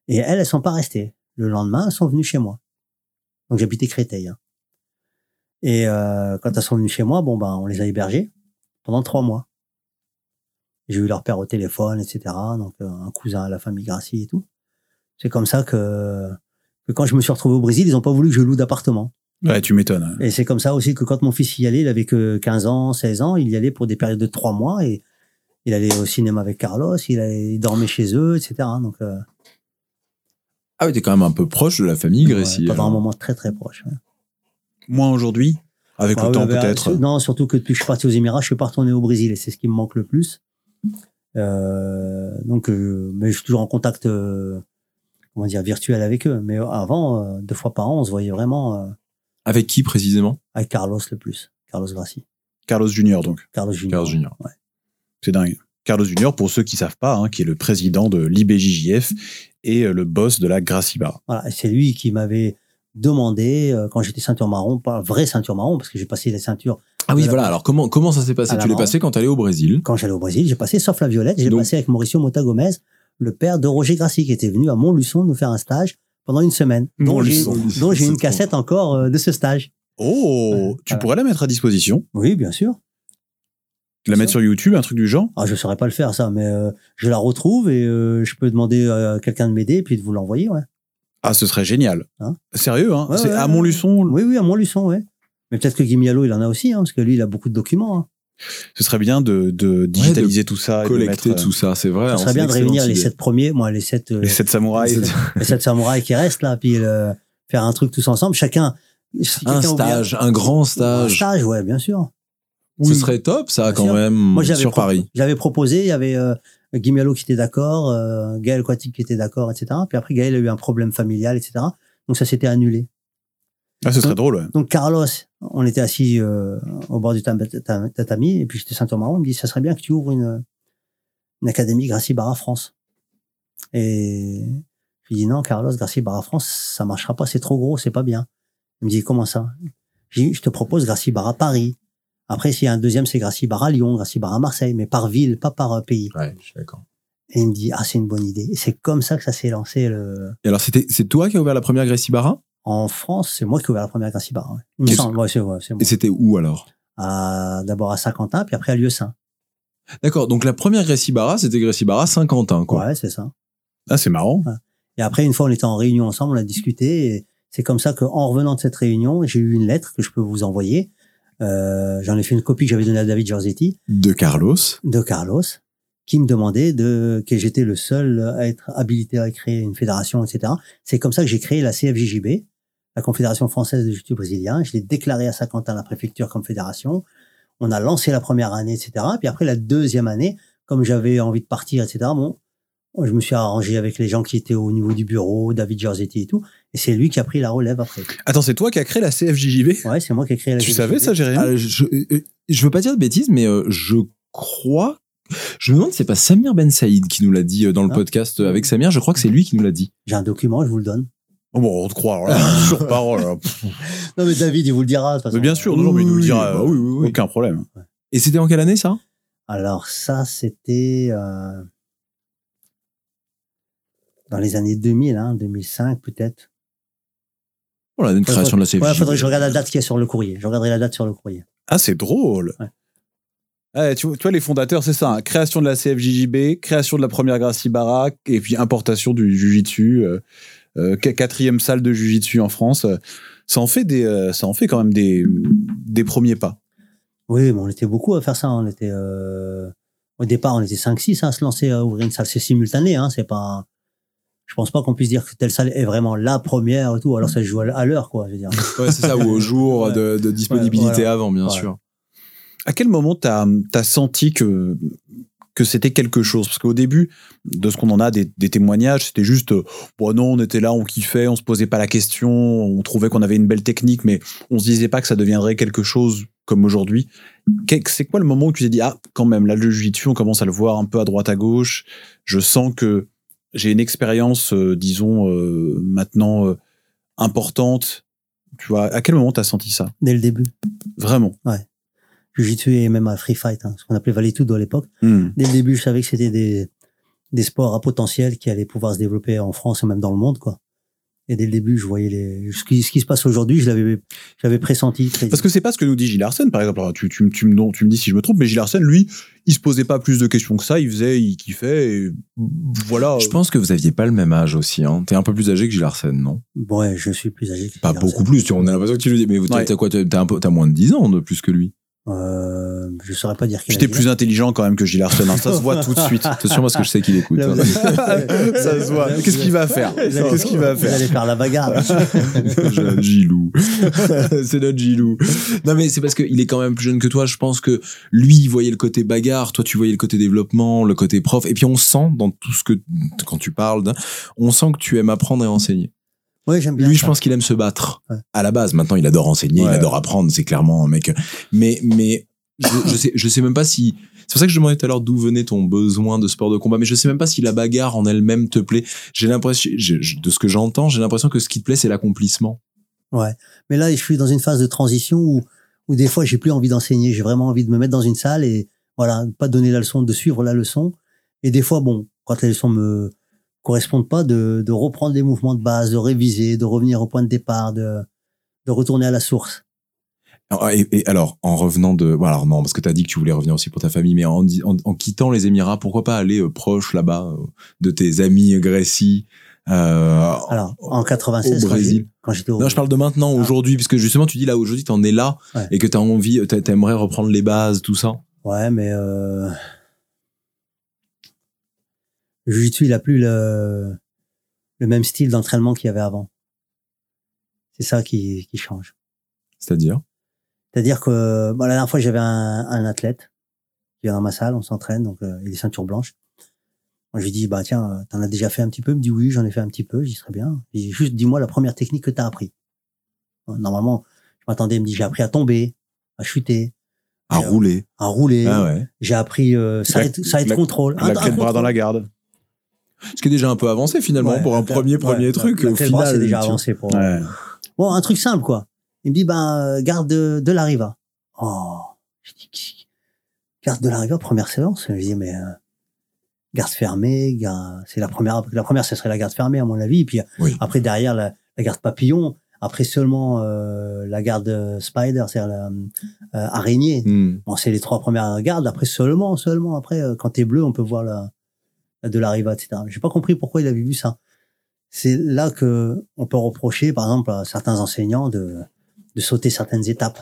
Et elles, elles sont pas restées. Le lendemain, elles sont venues chez moi. Donc, j'habitais Créteil. hein. Et euh, quand elles sont venues chez moi, bon, ben, on les a hébergées pendant trois mois. J'ai eu leur père au téléphone, etc. Donc, euh, un cousin à la famille Grassi et tout. C'est comme ça que, que quand je me suis retrouvé au Brésil, ils ont pas voulu que je loue d'appartement. Ouais, tu m'étonnes. Et c'est comme ça aussi que quand mon fils y allait, il avait que 15 ans, 16 ans, il y allait pour des périodes de 3 mois et il allait au cinéma avec Carlos, il, allait, il dormait chez eux, etc. Donc, euh, Ah oui, t'es quand même un peu proche de la famille Grécy. ouais, pendant un alors. moment très très proche. ouais. Moins aujourd'hui, avec Ah le temps bah, peut-être. Non, surtout que depuis que je suis parti aux Émirats, je suis pas retourné au Brésil et c'est ce qui me manque le plus. Euh, donc, euh, mais je suis toujours en contact, euh, comment dire, virtuel avec eux. Mais avant, deux fois par an, on se voyait vraiment Avec qui précisément? avec Carlos le plus, Carlos Grassi, Carlos Junior, donc. Carlos Junior. Carlos Junior. Ouais. C'est dingue. Carlos Junior, pour ceux qui savent pas, hein, qui est le président de l'IBJJF et le boss de la Gracie Bar. Voilà, c'est lui qui m'avait demandé euh, quand j'étais ceinture marron, pas vraie ceinture marron parce que j'ai passé les ceintures Ah oui, Voilà. Alors comment comment ça s'est passé? Tu l'es passé quand t'allais au Brésil? quand j'allais au Brésil, j'ai passé sauf la violette, j'ai passé avec Mauricio Mota Gomez, le père de Roger Grassi qui était venu à Montluçon nous faire un stage pendant une semaine. dont j'ai une trop. cassette encore euh, de ce stage. Oh, tu voilà. pourrais la mettre à disposition, Oui, bien sûr. la mettre sur YouTube, un truc du genre? Ah, je saurais pas le faire ça, mais euh, je la retrouve et euh, je peux demander à quelqu'un de m'aider et puis de vous l'envoyer, ouais. Ah, ce serait génial. Hein? Sérieux, hein? Ouais, C'est ouais, à. Montluçon. Oui, oui, à Montluçon, ouais. Mais peut-être que Guy Mialo, il en a aussi, hein, parce que lui, il a beaucoup de documents. hein. Ce serait bien de, de digitaliser tout ça. et de Collecter mettre, tout ça, c'est vrai. Ça hein, serait bien de réunir les sept premiers, moi, les sept, euh, Les sept samouraïs. les sept samouraïs qui restent là, puis le- faire un truc tous ensemble. Chacun. si Un oublie stage, un grand Un stage. stage, ouais, bien sûr. Ce serait top, ça, Bien quand sûr. même, Moi, sur pro- Paris. J'avais proposé, il y avait euh, Guy Mialo qui était d'accord, euh, Gaël Quatic qui était d'accord, etc. Puis après, Gaël a eu un problème familial, etc. Donc ça s'était annulé. Ah, ce serait drôle. ouais. Donc Carlos, on était assis euh, au bord du tam- tam- tatami, et puis j'étais marron, il me dit, ça serait bien que tu ouvres une, une académie Gracie Barra France. Et je lui dis, non, Carlos, Gracie Barra France, ça marchera pas, c'est trop gros, c'est pas bien. Il me dit, comment ça? J'ai dit, je te propose Gracie Barra Paris. Après, s'il y a un deuxième, c'est Gracie Barra Lyon, Gracie Barra Marseille, mais par ville, pas par euh, pays. Ouais, je suis d'accord. Et il me dit, ah, c'est une bonne idée. Et c'est comme ça que ça s'est lancé. Le... Et alors, c'était, c'est toi qui as ouvert la première Gracie Barra En France, c'est moi qui ai ouvert la première Gracie Barra. ouais. Il me Qu'est-ce- semble, ouais, c'est ouais, c'est moi. Et c'était où alors? D'abord à Saint-Quentin, puis après à Lieu-Saint. D'accord, donc la première Gracie Barra, c'était Gracie Barra Saint-Quentin, quoi. Ouais, c'est ça. Ah, c'est marrant. Et après, une fois, on était en réunion ensemble, on a discuté. Et c'est comme ça qu'en revenant de cette réunion, j'ai eu une lettre que je peux vous envoyer. Euh, J'en ai fait une copie que j'avais donnée à David Giorgetti De Carlos. de Carlos, qui me demandait de que j'étais le seul à être habilité à créer une fédération, etc. C'est comme ça que j'ai créé la CFJJB, la Confédération française de jiu brésilien. Je l'ai déclaré à Saint-Quentin, la préfecture, comme fédération. On a lancé la première année, etc. Puis après la deuxième année, comme j'avais envie de partir, etc. Bon, je me suis arrangé avec les gens qui étaient au niveau du bureau, David Giorgetti et tout. Et c'est lui qui a pris la relève après. Attends, c'est toi qui as créé la CFJJB Ouais, c'est moi qui ai créé la Tu savais ça, j'ai rien Ah, je, euh, je veux pas dire de bêtises, mais euh, je crois. Je me demande si c'est pas Samir Ben Saïd qui nous l'a dit euh, dans le Ah. podcast euh, avec Samir. Je crois que c'est lui qui nous l'a dit. J'ai un document, je vous le donne. Oh, Bon, on te croit, alors là, sur parole. alors. Pff, Non, mais David, il vous le dira. de toute Mais bien sûr, non, non, mais il nous le dira. bah oui, oui, oui. Aucun problème. Et c'était en quelle année ça? Alors ça, c'était euh, dans les années 2000, hein, 2005 peut-être. Voilà, une création de la CFJ. Ouais, faudrait que je regarde la date qui est sur le courrier. Je regarderai la date sur le courrier. Ah, c'est drôle. Ouais. Ouais, tu, vois, tu vois, les fondateurs, c'est ça. hein. Création de la CFJJB, création de la première Gracie Barak, et puis importation du Jujitsu. Euh, quatrième salle de Jujitsu en France. Euh, Ça en fait des, euh, ça en fait quand même des, des premiers pas. Oui, mais on était beaucoup à faire ça. On était, euh, au départ, on était 5-6 à se lancer à ouvrir une salle. C'est simultané, hein. C'est pas, je pense pas qu'on puisse dire que telle salle est vraiment la première et tout. Alors ça se joue à à l'heure, quoi. Je veux dire. Ouais, c'est ça, ou au jour Ouais. de, de disponibilité Ouais, voilà. avant, bien Ouais. sûr. À quel moment t'as as senti que que c'était quelque chose Parce qu'au début, de ce qu'on en a des, des témoignages, c'était juste, euh, bon non, on était là, on kiffait, on se posait pas la question, on trouvait qu'on avait une belle technique, mais on se disait pas que ça deviendrait quelque chose comme aujourd'hui. C'est quoi le moment où tu t'es dit, ah, quand même, là, le jiu-jitsu, on commence à le voir un peu à droite à gauche, je sens que j'ai une expérience, euh, disons, euh, maintenant euh, importante. Tu vois, à quel moment t'as senti ça? Dès le début. Vraiment? Jiu-Jitsu et même à Free Fight, hein, ce qu'on appelait Valetudo à l'époque. Hmm. Dès le début, je savais que c'était des, des sports à potentiel qui allaient pouvoir se développer en France et même dans le monde, quoi. Et dès le début, je voyais les, ce qui, ce qui se passe aujourd'hui, je l'avais, je l'avais pressenti. très Parce que c'est pas ce que nous dit Gilles Arsène, par exemple. Alors, tu, tu, me- tu, me, non, tu me dis si je me trompe, mais Gilles Arsène, lui, il se posait pas plus de questions que ça. Il faisait, il kiffait. Et voilà. Je pense que vous aviez pas le même âge aussi. Hein. T'es un peu plus âgé que Gilles Arsène, non? Ouais, je suis plus âgé. que Pas Gilles beaucoup Arsène. plus. On a l'impression que tu le dis. Mais t'as Ouais. t'as quoi T'as t'as un peu- t'as moins de 10 ans de plus que lui. Euh, je saurais pas dire J'étais plus intelligent quand même que Gilles Arsène. hein. Ça se voit tout de suite. C'est sûrement parce que je sais qu'il écoute. Là, hein. vous ça se voit. Qu'est-ce qu'il va faire Qu'est-ce qu'il va Vous faire allez faire la bagarre. J'ai un Gilou. c'est notre Gilou. Non, mais c'est parce qu'il est quand même plus jeune que toi. Je pense que lui, il voyait le côté bagarre. Toi, tu voyais le côté développement, le côté prof. Et puis, on sent dans tout ce que, quand tu parles, on sent que tu aimes apprendre et enseigner. Oui, j'aime bien. Lui, je pense qu'il aime se battre. Ouais. À la base, maintenant, il adore enseigner, il adore apprendre. C'est clairement un mec. Mais, mais, je, je sais, je sais même pas si, c'est pour ça que je demandais tout à l'heure d'où venait ton besoin de sport de combat, mais je sais même pas si la bagarre en elle-même te plaît. J'ai l'impression, de ce que j'entends, j'ai l'impression que ce qui te plaît, c'est l'accomplissement. Ouais. Mais là, je suis dans une phase de transition où, où des fois, j'ai plus envie d'enseigner. J'ai vraiment envie de me mettre dans une salle et, voilà, pas donner la leçon, de suivre la leçon. Et des fois, bon, quand les leçons me correspondent pas, de, de reprendre les mouvements de base, de réviser, de revenir au point de départ, de, de retourner à la source. Alors, Et, et alors, en revenant de, bon, alors non, parce que t'as dit que tu voulais revenir aussi pour ta famille, mais en, en, en quittant les Émirats, pourquoi pas aller euh, proche là-bas euh, de tes amis euh, Grécie, euh, Alors, en 96, au Brésil. quand j'étais au, Non, je parle de maintenant, Ah. aujourd'hui, parce que justement, tu dis là, aujourd'hui, t'en es là, Ouais. et que t'as envie, t'a- t'aimerais reprendre les bases, tout ça. Ouais, mais euh... le jiu-jitsu, il a plus le, le même style d'entraînement qu'il y avait avant. C'est ça qui, qui change. C'est-à-dire? C'est-à-dire que bon, la dernière fois, j'avais un, un athlète qui vient dans ma salle, on s'entraîne, donc euh, il est ceinture blanche. Moi, je lui dis, bah tiens, euh, t'en as déjà fait un petit peu? Il me dit, oui, j'en ai fait un petit peu. Je dis, très bien. Je dis, juste dis-moi la première technique que t'as appris. Normalement, je m'attendais, il me dit, j'ai appris à tomber, à chuter, À euh, rouler. à rouler. Ah ouais. J'ai appris euh, side la- control. La clé de bras dans la garde. Ce qui est déjà un peu avancé finalement Ouais, pour un premier ouais, premier truc. au final, c'est déjà avancé pour. Ouais. Bon, un truc simple, quoi. Il me dit, ben, euh, garde de, de la riva. Oh, je dis, garde de la riva, première séance. Je dis, mais, euh, garde fermée, garde- c'est la première, la première, ce serait la garde fermée, à mon avis. Puis Oui. après, derrière, la, la garde papillon. Après seulement, euh, la garde euh, spider, c'est-à-dire la, euh, araignée. Hmm. Bon, c'est les trois premières gardes. Après, seulement, seulement, après, euh, quand t'es bleu, on peut voir la de la riva, etc. J'ai pas compris pourquoi il avait vu ça. C'est là que on peut reprocher, par exemple, à certains enseignants de, de sauter certaines étapes.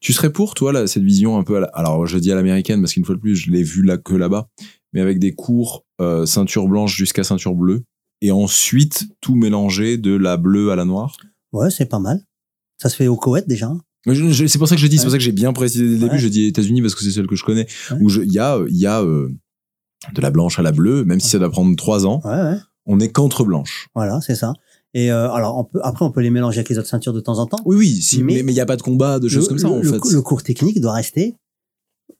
Tu serais pour toi là cette vision un peu à la- alors je dis à l'américaine parce qu'une fois de plus je l'ai vu là que là-bas mais avec des cours euh, ceinture blanche jusqu'à ceinture bleue et ensuite tout mélanger de la bleue à la noire? Ouais, c'est pas mal. Ça se fait au Koweït déjà. hein. C'est pour ça que je dis, c'est pour ça que j'ai bien précisé dès le début, je dis États-Unis parce que c'est celle que je connais, où il y a, il y a euh, de la blanche à la bleue, même si ça doit prendre trois ans, on est qu'entre blanche. Voilà, c'est ça. Et euh, alors, on peut, après, on peut les mélanger avec les autres ceintures de temps en temps. Oui, oui, si, Mais- il n'y a pas de combat, de choses le, comme ça le- en le fait. le cours technique doit rester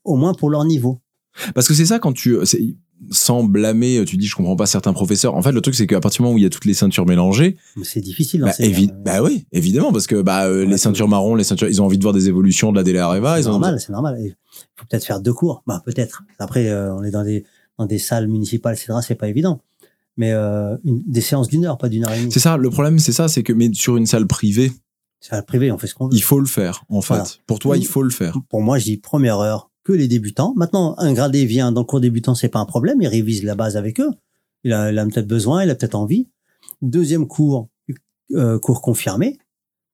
au moins pour leur niveau. Parce que c'est ça quand tu, c'est- sans blâmer, tu dis je comprends pas certains professeurs. En fait, le truc c'est qu'à partir du moment où il y a toutes les ceintures mélangées, C'est difficile bah, d'enseigner. évi- hein. bah oui, évidemment, parce que bah, euh, les ceintures marron, les ceintures, ils ont envie de voir des évolutions de la Dele Areva. C'est normal, c'est normal. Il faut peut-être faire deux cours. Bah, peut-être. Après, euh, on est dans des, dans des salles municipales, etc. C'est pas évident. Mais euh, une- des séances d'une heure, pas d'une heure et demie. C'est ça, le problème, c'est ça, c'est que mais sur une salle privée, la privée, on fait ce qu'on veut. Il faut le faire, en fait. Voilà. Pour toi, il faut le faire. Pour moi, je dis première heure que les débutants. Maintenant, un gradé vient dans le cours débutant, c'est pas un problème. Il révise la base avec eux. Il a, il a peut-être besoin, il a peut-être envie. Deuxième cours, euh, cours confirmé.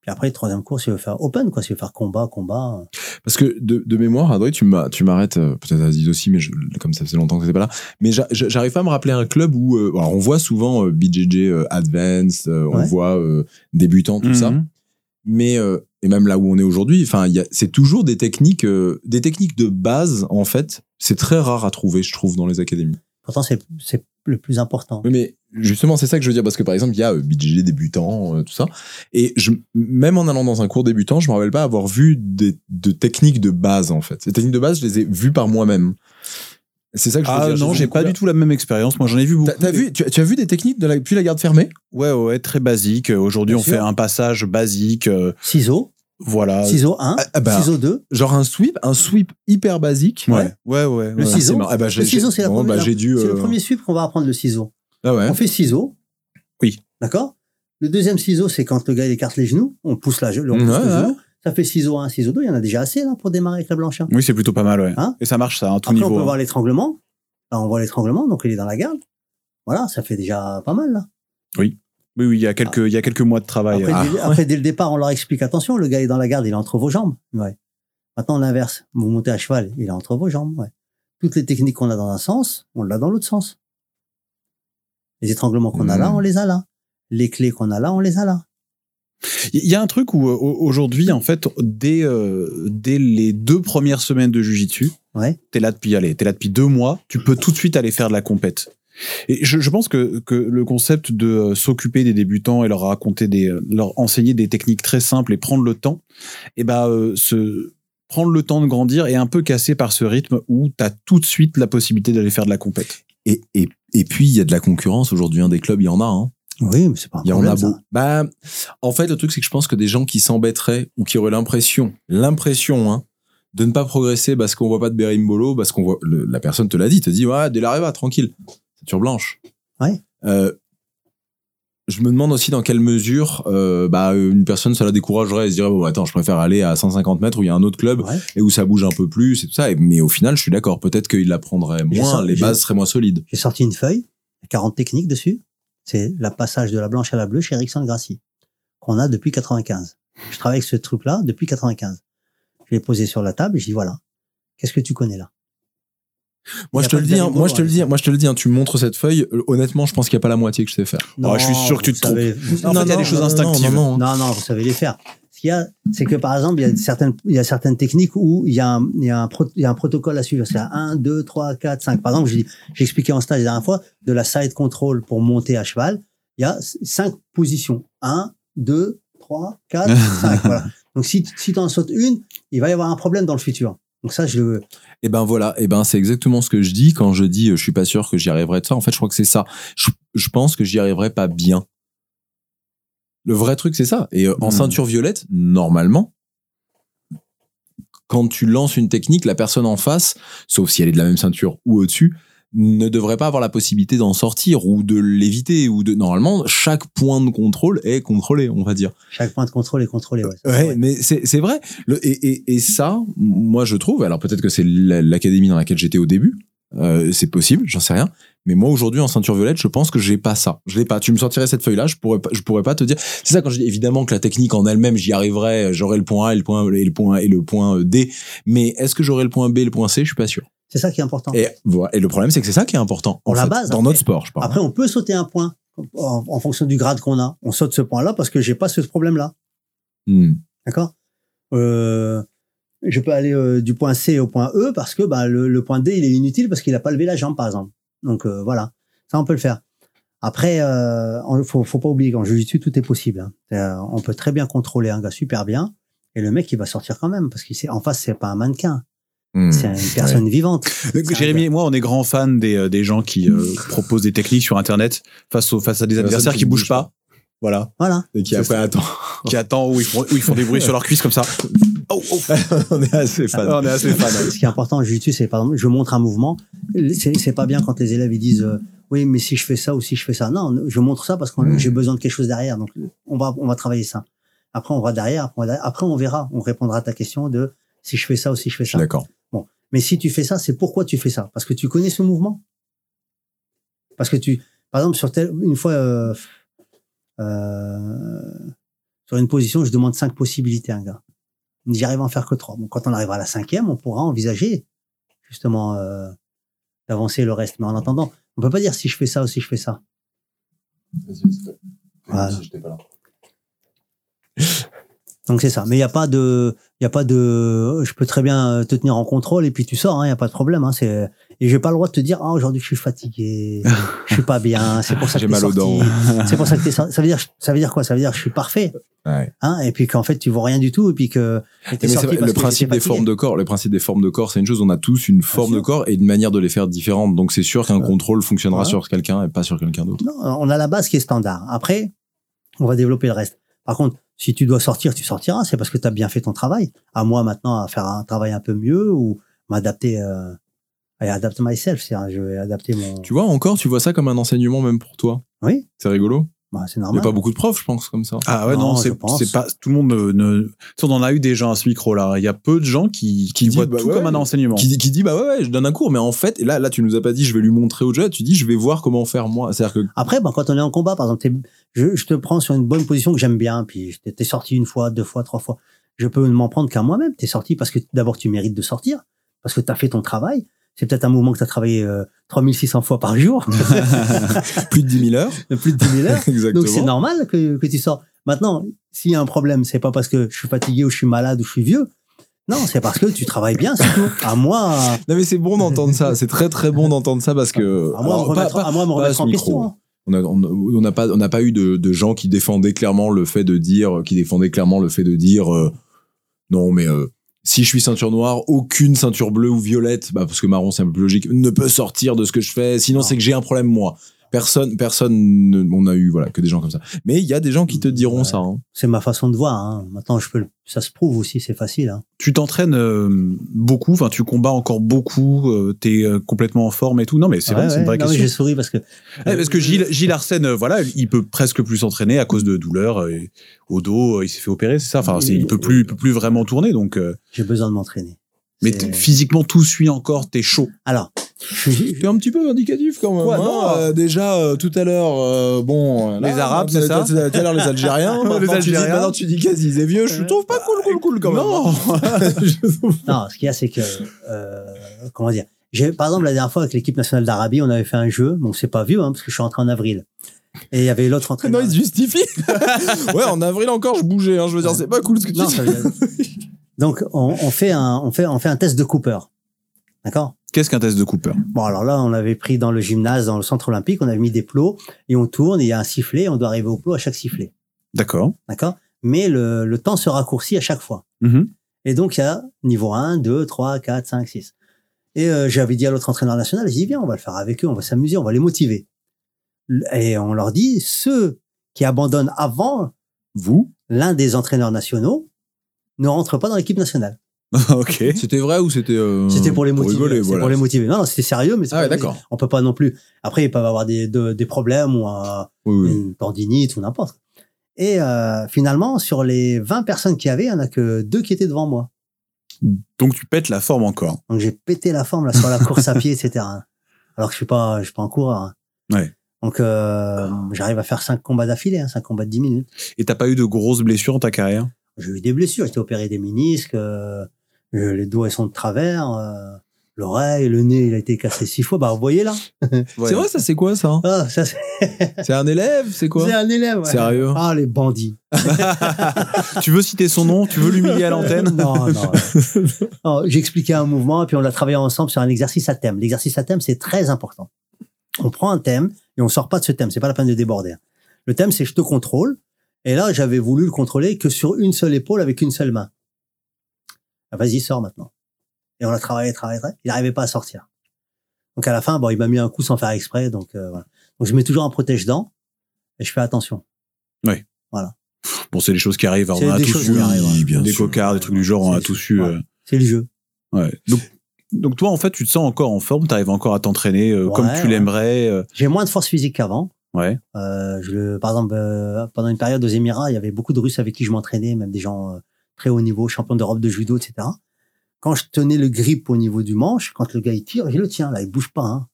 Puis après, troisième cours, s'il veut faire open, quoi. S'il veut faire combat, combat. Parce que de, de mémoire, Adrien, tu m'as- tu m'arrêtes, euh, peut-être Aziz aussi, mais je, comme ça faisait longtemps que c'était pas là. Mais j'a- j'a- j'arrive pas à me rappeler un club où, euh, alors on voit souvent euh, BJJ euh, Advanced, euh, on Ouais. voit euh, débutants, tout ça. Mhm. Mais euh, et même là où on est aujourd'hui, enfin, c'est toujours des techniques, euh, des techniques de base en fait. C'est très rare à trouver, je trouve, dans les académies. Pourtant, c'est, c'est le plus important. Oui, mais justement, c'est ça que je veux dire, parce que par exemple, il y a euh, BJJ débutant, euh, tout ça. Et je, même en allant dans un cours débutant, je me rappelle pas avoir vu des, de techniques de base, en fait. Ces techniques de base, je les ai vues par moi-même. C'est ça que je veux Ah dire. non, j'ai pas du tout la même expérience. Moi, j'en ai vu beaucoup. T'as, t'as vu, tu, as- tu as vu des techniques de la, depuis la garde fermée? Ouais, ouais, très basique. Aujourd'hui, Bien on sûr. fait un passage basique. euh, Ciseaux, voilà. ciseaux 1, Ah, ah bah, ciseaux 2. Genre un sweep, un sweep hyper basique. Ouais, ouais, ouais. Le ouais. ciseau. Ah bah, Le ciseau, c'est la bon, première- bah. C'est euh, le premier sweep qu'on va apprendre le ciseau. Ah ouais. On fait ciseaux. Oui. D'accord? Le deuxième ciseau, c'est quand le gars il écarte les genoux, on pousse, la, on pousse Ouais, le ouais. genou. Ça fait ciseau 1, ciseau 2. Il y en a déjà assez là pour démarrer avec la blanche. hein. Oui, c'est plutôt pas mal, ouais. Hein Et ça marche, ça, à tout Après, niveau. on peut hein. voir l'étranglement. Là, on voit l'étranglement, donc il est dans la garde. Voilà, ça fait déjà pas mal là. Oui, oui, il y a quelques, il y a quelques mois de travail. Après, euh. dès, après, dès le départ, on leur explique attention, le gars est dans la garde, il est entre vos jambes. Ouais. Maintenant, l'inverse. Vous montez à cheval, il est entre vos jambes. Ouais. Toutes les techniques qu'on a dans un sens, on l'a dans l'autre sens. Les étranglements qu'on a là, Mhm. on les a là. Les clés qu'on a là, on les a là. Il y a un truc où euh, au- aujourd'hui, en fait, dès, euh, dès les deux premières semaines de Jujitsu, Ouais. t'es là depuis allez, t'es là depuis deux mois, tu peux tout de suite aller faire de la compète. Et je, je pense que, que le concept de euh, s'occuper des débutants et leur raconter des, leur enseigner des techniques très simples et prendre le temps, et ben euh, se prendre le temps de grandir est un peu cassé par ce rythme où t'as tout de suite la possibilité d'aller faire de la compète. Et, et, et puis, il y a de la concurrence aujourd'hui. Hein, des clubs, il y en a. Hein. Oui, mais c'est pas un Il y en problème. a ça. beau. Bah, en fait, le truc, c'est que je pense que des gens qui s'embêteraient ou qui auraient l'impression, l'impression, hein, de ne pas progresser parce qu'on voit pas de berimbolo, parce qu'on voit, le- la personne te l'a dit, te dit, ouais, dès l'arrivée, tranquille. Ceinture blanche. Ouais. Euh, je me demande aussi dans quelle mesure, euh, bah, une personne, ça la découragerait et se dirait, bon, attends, je préfère aller à 150 mètres où il y a un autre club Ouais. et où ça bouge un peu plus et tout ça. Et- mais au final, je suis d'accord. Peut-être qu'il apprendrait J'ai moins, les j'ai- bases seraient moins solides. J'ai sorti une feuille, 40 techniques dessus. C'est la passage de la blanche à la bleue chez Erickson Gracie, qu'on a depuis 95. Je travaille avec ce truc-là depuis 95. Je l'ai posé sur la table et je dis voilà, qu'est-ce que tu connais là? Moi, Il y je te le dis, hein, berimbolo, moi, je te le hein. dis, moi, je te le dis, hein, tu me montres cette feuille. euh, Honnêtement, je pense qu'il n'y a pas la moitié que je sais faire. Oh, je suis sûr que tu te savez- vous- En fait, il y a des choses instinctives. Non, non, Non, non, vous savez les faire. Qu'il y a, c'est que par exemple, il y a certaines, il y a certaines techniques où il y a un, il y a un, pro- il y a un protocole à suivre. C'est 1, 2, 3, 4, 5. Par exemple, expliqué en stage la dernière fois de la side control pour monter à cheval. Il y a cinq positions. 1, 2, 3, 4, 5. Voilà. Donc, si, si tu en sautes une, il va y avoir un problème dans le futur. Donc, ça, je le, Et ben voilà, et ben c'est exactement ce que je dis quand je dis euh, je suis pas sûr que j'y arriverai de ça. En fait, je crois que c'est ça. Je, je pense que j'y arriverai pas bien. Le vrai truc, c'est ça. Et euh, en Hmm. ceinture violette, normalement, quand tu lances une technique, la personne en face, sauf si elle est de la même ceinture ou au-dessus, ne devrait pas avoir la possibilité d'en sortir ou de l'éviter ou de normalement chaque point de contrôle est contrôlé, on va dire. chaque point de contrôle est contrôlé. Ouais, mais c'est vrai. Le, et, et, et ça, moi je trouve, alors peut-être que c'est la- l'académie dans laquelle j'étais au début, euh, c'est possible, j'en sais rien. Mais moi aujourd'hui en ceinture violette, je pense que j'ai pas ça. Je l'ai pas. Tu me sortirais cette feuille-là, je pourrais pas, je pourrais pas te dire. C'est ça quand je dis évidemment que la technique en elle-même, j'y arriverais, j'aurais le point A et le point et le point et le point D. Mais est-ce que j'aurais le point B et le point C? Je suis pas sûr. C'est ça qui est important. Et voilà. Et le problème c'est que c'est ça qui est important Pour en la fait, base, dans après. notre sport, je parle. Après, on peut sauter un point en, en fonction du grade qu'on a. On saute ce point-là parce que j'ai pas ce problème-là. Hmm. D'accord? Euh, Je peux aller euh, du point C au point E parce que bah, le, le point D, il est inutile parce qu'il a pas levé la jambe, par exemple. Donc euh, voilà, ça, on peut le faire. Après, euh, on- faut, faut pas oublier qu'en jiu-jitsu, tout est possible. hein. Euh, on peut très bien contrôler un gars super bien et le mec, il va sortir quand même parce qu'en face, c'est pas un mannequin. Hmm. C'est une personne vivante. Jérémy et moi, on est grands fans des, euh, des gens qui euh, proposent des techniques sur Internet face, au, face à des adversaires qui bougent bouge pas. Voilà. Voilà. Et qui après ça. attends. Qui attendent où ils font, où ils font des bruits sur leurs cuisses comme ça. Oh, oh. on est assez fan. on est assez fans. Ce qui est important en jiu-jitsu, c'est par exemple, je montre un mouvement. C'est pas bien quand les élèves ils disent euh, oui, mais si je fais ça ou si je fais ça. Non, je montre ça parce que j'ai besoin de quelque chose derrière. Donc on va on va travailler ça. Après, on va derrière. Après, on, va derrière. Après, on verra. On répondra à ta question de si je fais ça ou si je fais ça. d'accord. Mais si tu fais ça, c'est pourquoi tu fais ça? Parce que tu connais ce mouvement? Parce que tu, par exemple, sur tel, une fois, euh, euh, sur une position, je demande cinq possibilités à un gars. Me dit, J'arrive à en faire que trois. Bon, quand on arrivera à la cinquième, on pourra envisager justement euh, d'avancer le reste. Mais en attendant, on peut pas dire si je fais ça ou si je fais ça. Voilà. Donc c'est ça. Mais il y a pas de, il y a pas de, je peux très bien te tenir en contrôle et puis tu sors, il y a pas de problème. Hein, c'est et j'ai pas le droit de te dire ah aujourd'hui je suis fatigué, je suis pas bien, c'est pour ça que J'ai mal aux dents. C'est pour ça que t'es sorti. Ça veut dire, ça veut dire quoi? Ça veut dire que je suis parfait, Ouais. hein? Et puis qu'en fait tu vois rien du tout et puis que et t'es Mais c'est sorti vrai, parce le principe des formes de corps, le principe des formes de corps, c'est une chose. On a tous une forme de corps et une manière de les faire différente. Donc c'est sûr qu'un contrôle fonctionnera Ouais. sur quelqu'un et pas sur quelqu'un d'autre. Non, on a la base qui est standard. Après, on va développer le reste. Par contre, si tu dois sortir, tu sortiras. C'est parce que tu as bien fait ton travail. À moi maintenant à faire un travail un peu mieux ou m'adapter. Euh, I adapt myself. C'est je vais adapter mon. Tu vois encore, tu vois ça comme un enseignement même pour toi. Oui. C'est rigolo. Bah, c'est Il y a normal. pas beaucoup de profs, je pense, comme ça. Ah ouais, non, c'est pas tout le monde ne, ne- tu sais, on en a eu des gens à ce micro là. Il y a peu de gens qui, qui Qui voient disent, bah tout ouais, comme un enseignement. Qui, dit- qui dit bah ouais, ouais je donne un cours mais en fait et là là tu nous as pas dit je vais lui montrer au jeu tu dis je vais voir comment faire moi c'est que Après, bah, quand on est en combat, par exemple, je, je te prends sur une bonne position que j'aime bien, puis t'es t'es sorti une fois, deux fois, trois fois. Je peux ne m'en prendre qu'à moi-même. T'es sorti parce que d'abord tu mérites de sortir, parce que t'as fait ton travail. C'est peut-être un mouvement que t'as travaillé euh, 3600 fois par jour, plus de 10 000 heures plus de 10 000 heures. exactement Donc c'est normal que, que tu sors. Maintenant, s'il y a un problème, c'est pas parce que je suis fatigué ou je suis malade ou je suis vieux. Non, c'est parce que tu travailles bien, c'est tout. À moi, non mais c'est bon d'entendre ça c'est très très bon d'entendre ça parce que à moi, alors, me remettre, pas- à moi me pas à remettre ce en micro. question. hein. on n'a pas on n'a pas eu de, de gens qui défendaient clairement le fait de dire qui défendaient clairement le fait de dire euh, non mais euh, si je suis ceinture noire aucune ceinture bleue ou violette bah parce que marron c'est un peu plus logique ne peut sortir de ce que je fais sinon Non. c'est que j'ai un problème moi personne personne ne- on a eu voilà que des gens comme ça mais il y a des gens qui te diront Ouais. ça hein. C'est ma façon de voir. Hein. Maintenant, je peux, le- ça se prouve aussi, c'est facile. Hein. Tu t'entraînes euh, beaucoup, enfin tu combats encore beaucoup, euh, t'es euh, complètement en forme et tout. Non mais c'est Ouais, vrai, c'est une vraie Non, question. J'ai souri parce que. Ouais, parce que Gilles, Gilles Arsène, euh, voilà, il peut presque plus s'entraîner à cause de douleurs euh, au dos. euh, Il s'est fait opérer, c'est ça? Enfin, c'est- il peut plus, il peut plus vraiment tourner. Donc, euh, J'ai besoin de m'entraîner. mais physiquement tout suit encore. T'es chaud. Alors, T'es un petit peu indicatif quand même. Quoi, hein. non Euh, déjà euh, tout à l'heure, euh, bon, Les Arabes, tout c'est ça Tout à l'heure les Algériens. Les maintenant, Tu dis, Algériens. maintenant tu dis quasi est vieux. Je trouve pas cool, cool, cool quand même. Non. hein. non, ce qu'il y a, c'est que, euh, comment dire, j'ai, par exemple, la dernière fois avec l'équipe nationale d'Arabie, on avait fait un jeu. Bon, c'est pas vieux, hein, parce que je suis rentré en avril. Et il y avait l'autre non, entraîneur. il se justifie. ouais, en avril encore, je bougeais. Hein, je veux dire, c'est pas cool ce que tu Non, dis. Donc, on, on fait un, on fait, on fait un test de Cooper. D'accord? Qu'est-ce qu'un test de Cooper? Bon, alors là, on avait pris dans le gymnase, dans le centre olympique, on avait mis des plots et on tourne et il y a un sifflet, on doit arriver au plot à chaque sifflet. D'accord. D'accord? Mais le, le temps se raccourcit à chaque fois. Mhm. Et donc, il y a niveau 1, 2, 3, 4, 5, 6. Et euh, j'avais dit à l'autre entraîneur national, j'ai dit, viens, on va le faire avec eux, on va s'amuser, on va les motiver. Et on leur dit, ceux qui abandonnent avant Vous? l'un des entraîneurs nationaux ne rentrent pas dans l'équipe nationale. Ok. C'était vrai ou c'était euh, C'était pour les motiver. rigoler, voilà. pour les motiver. Non, non, c'était sérieux, mais c'est Ah ouais, pas- d'accord. on peut pas non plus. Après, ils peuvent avoir des, de- des problèmes ou un- Oui, oui. une tendinite ou n'importe. Et euh, finalement, sur les 20 personnes qu'il y avait, il y en a que deux qui étaient devant moi. Donc tu pètes la forme encore. Donc j'ai pété la forme là sur la course à pied, etc. Alors que je suis pas, je suis pas un coureur. hein. Ouais. Donc euh, j'arrive à faire cinq combats d'affilée, hein, cinq combats de 10 minutes. Et t'as pas eu de grosses blessures dans ta carrière? J'ai eu des blessures, j'ai été opéré des ménisques, euh, les doigts ils sont de travers, euh, l'oreille, le nez il a été cassé six fois. Bah vous voyez là. C'est vrai, ça c'est quoi ça Ah, ça c'est un élève, c'est quoi c'est un élève. ouais. Sérieux Ah les bandits. Tu veux citer son nom Tu veux l'humilier à l'antenne Non, non. non J'ai expliqué un mouvement et puis on l'a travaillé ensemble sur un exercice à thème. L'exercice à thème, c'est très important. On prend un thème et on sort pas de ce thème. C'est pas la peine de déborder. Le thème, c'est je te contrôle. Et là, j'avais voulu le contrôler que sur une seule épaule avec une seule main. Ah, Vas-y, sors maintenant. Et on a travaillé, travaillé, travaillé. Il n'arrivait pas à sortir. Donc à la fin, bon, il m'a mis un coup sans faire exprès. Donc euh, voilà. Donc je mets toujours un protège-dents et je fais attention. Bon, c'est des choses qui arrivent. On a des tous eu des cocards, des trucs du genre. On a tous eu. euh, C'est le jeu. ouais. Donc, donc toi, en fait, tu te sens encore en forme. T'arrives encore à t'entraîner euh, Ouais, comme tu ouais. l'aimerais. euh? J'ai moins de force physique qu'avant. Ouais. Euh, je le, par exemple, euh, pendant une période aux Émirats, il y avait beaucoup de Russes avec qui je m'entraînais, même des gens euh, très haut niveau, champions d'Europe de judo, etc. Quand je tenais le grip au niveau du manche, quand le gars il tire, je le tiens là, il bouge pas. Hein.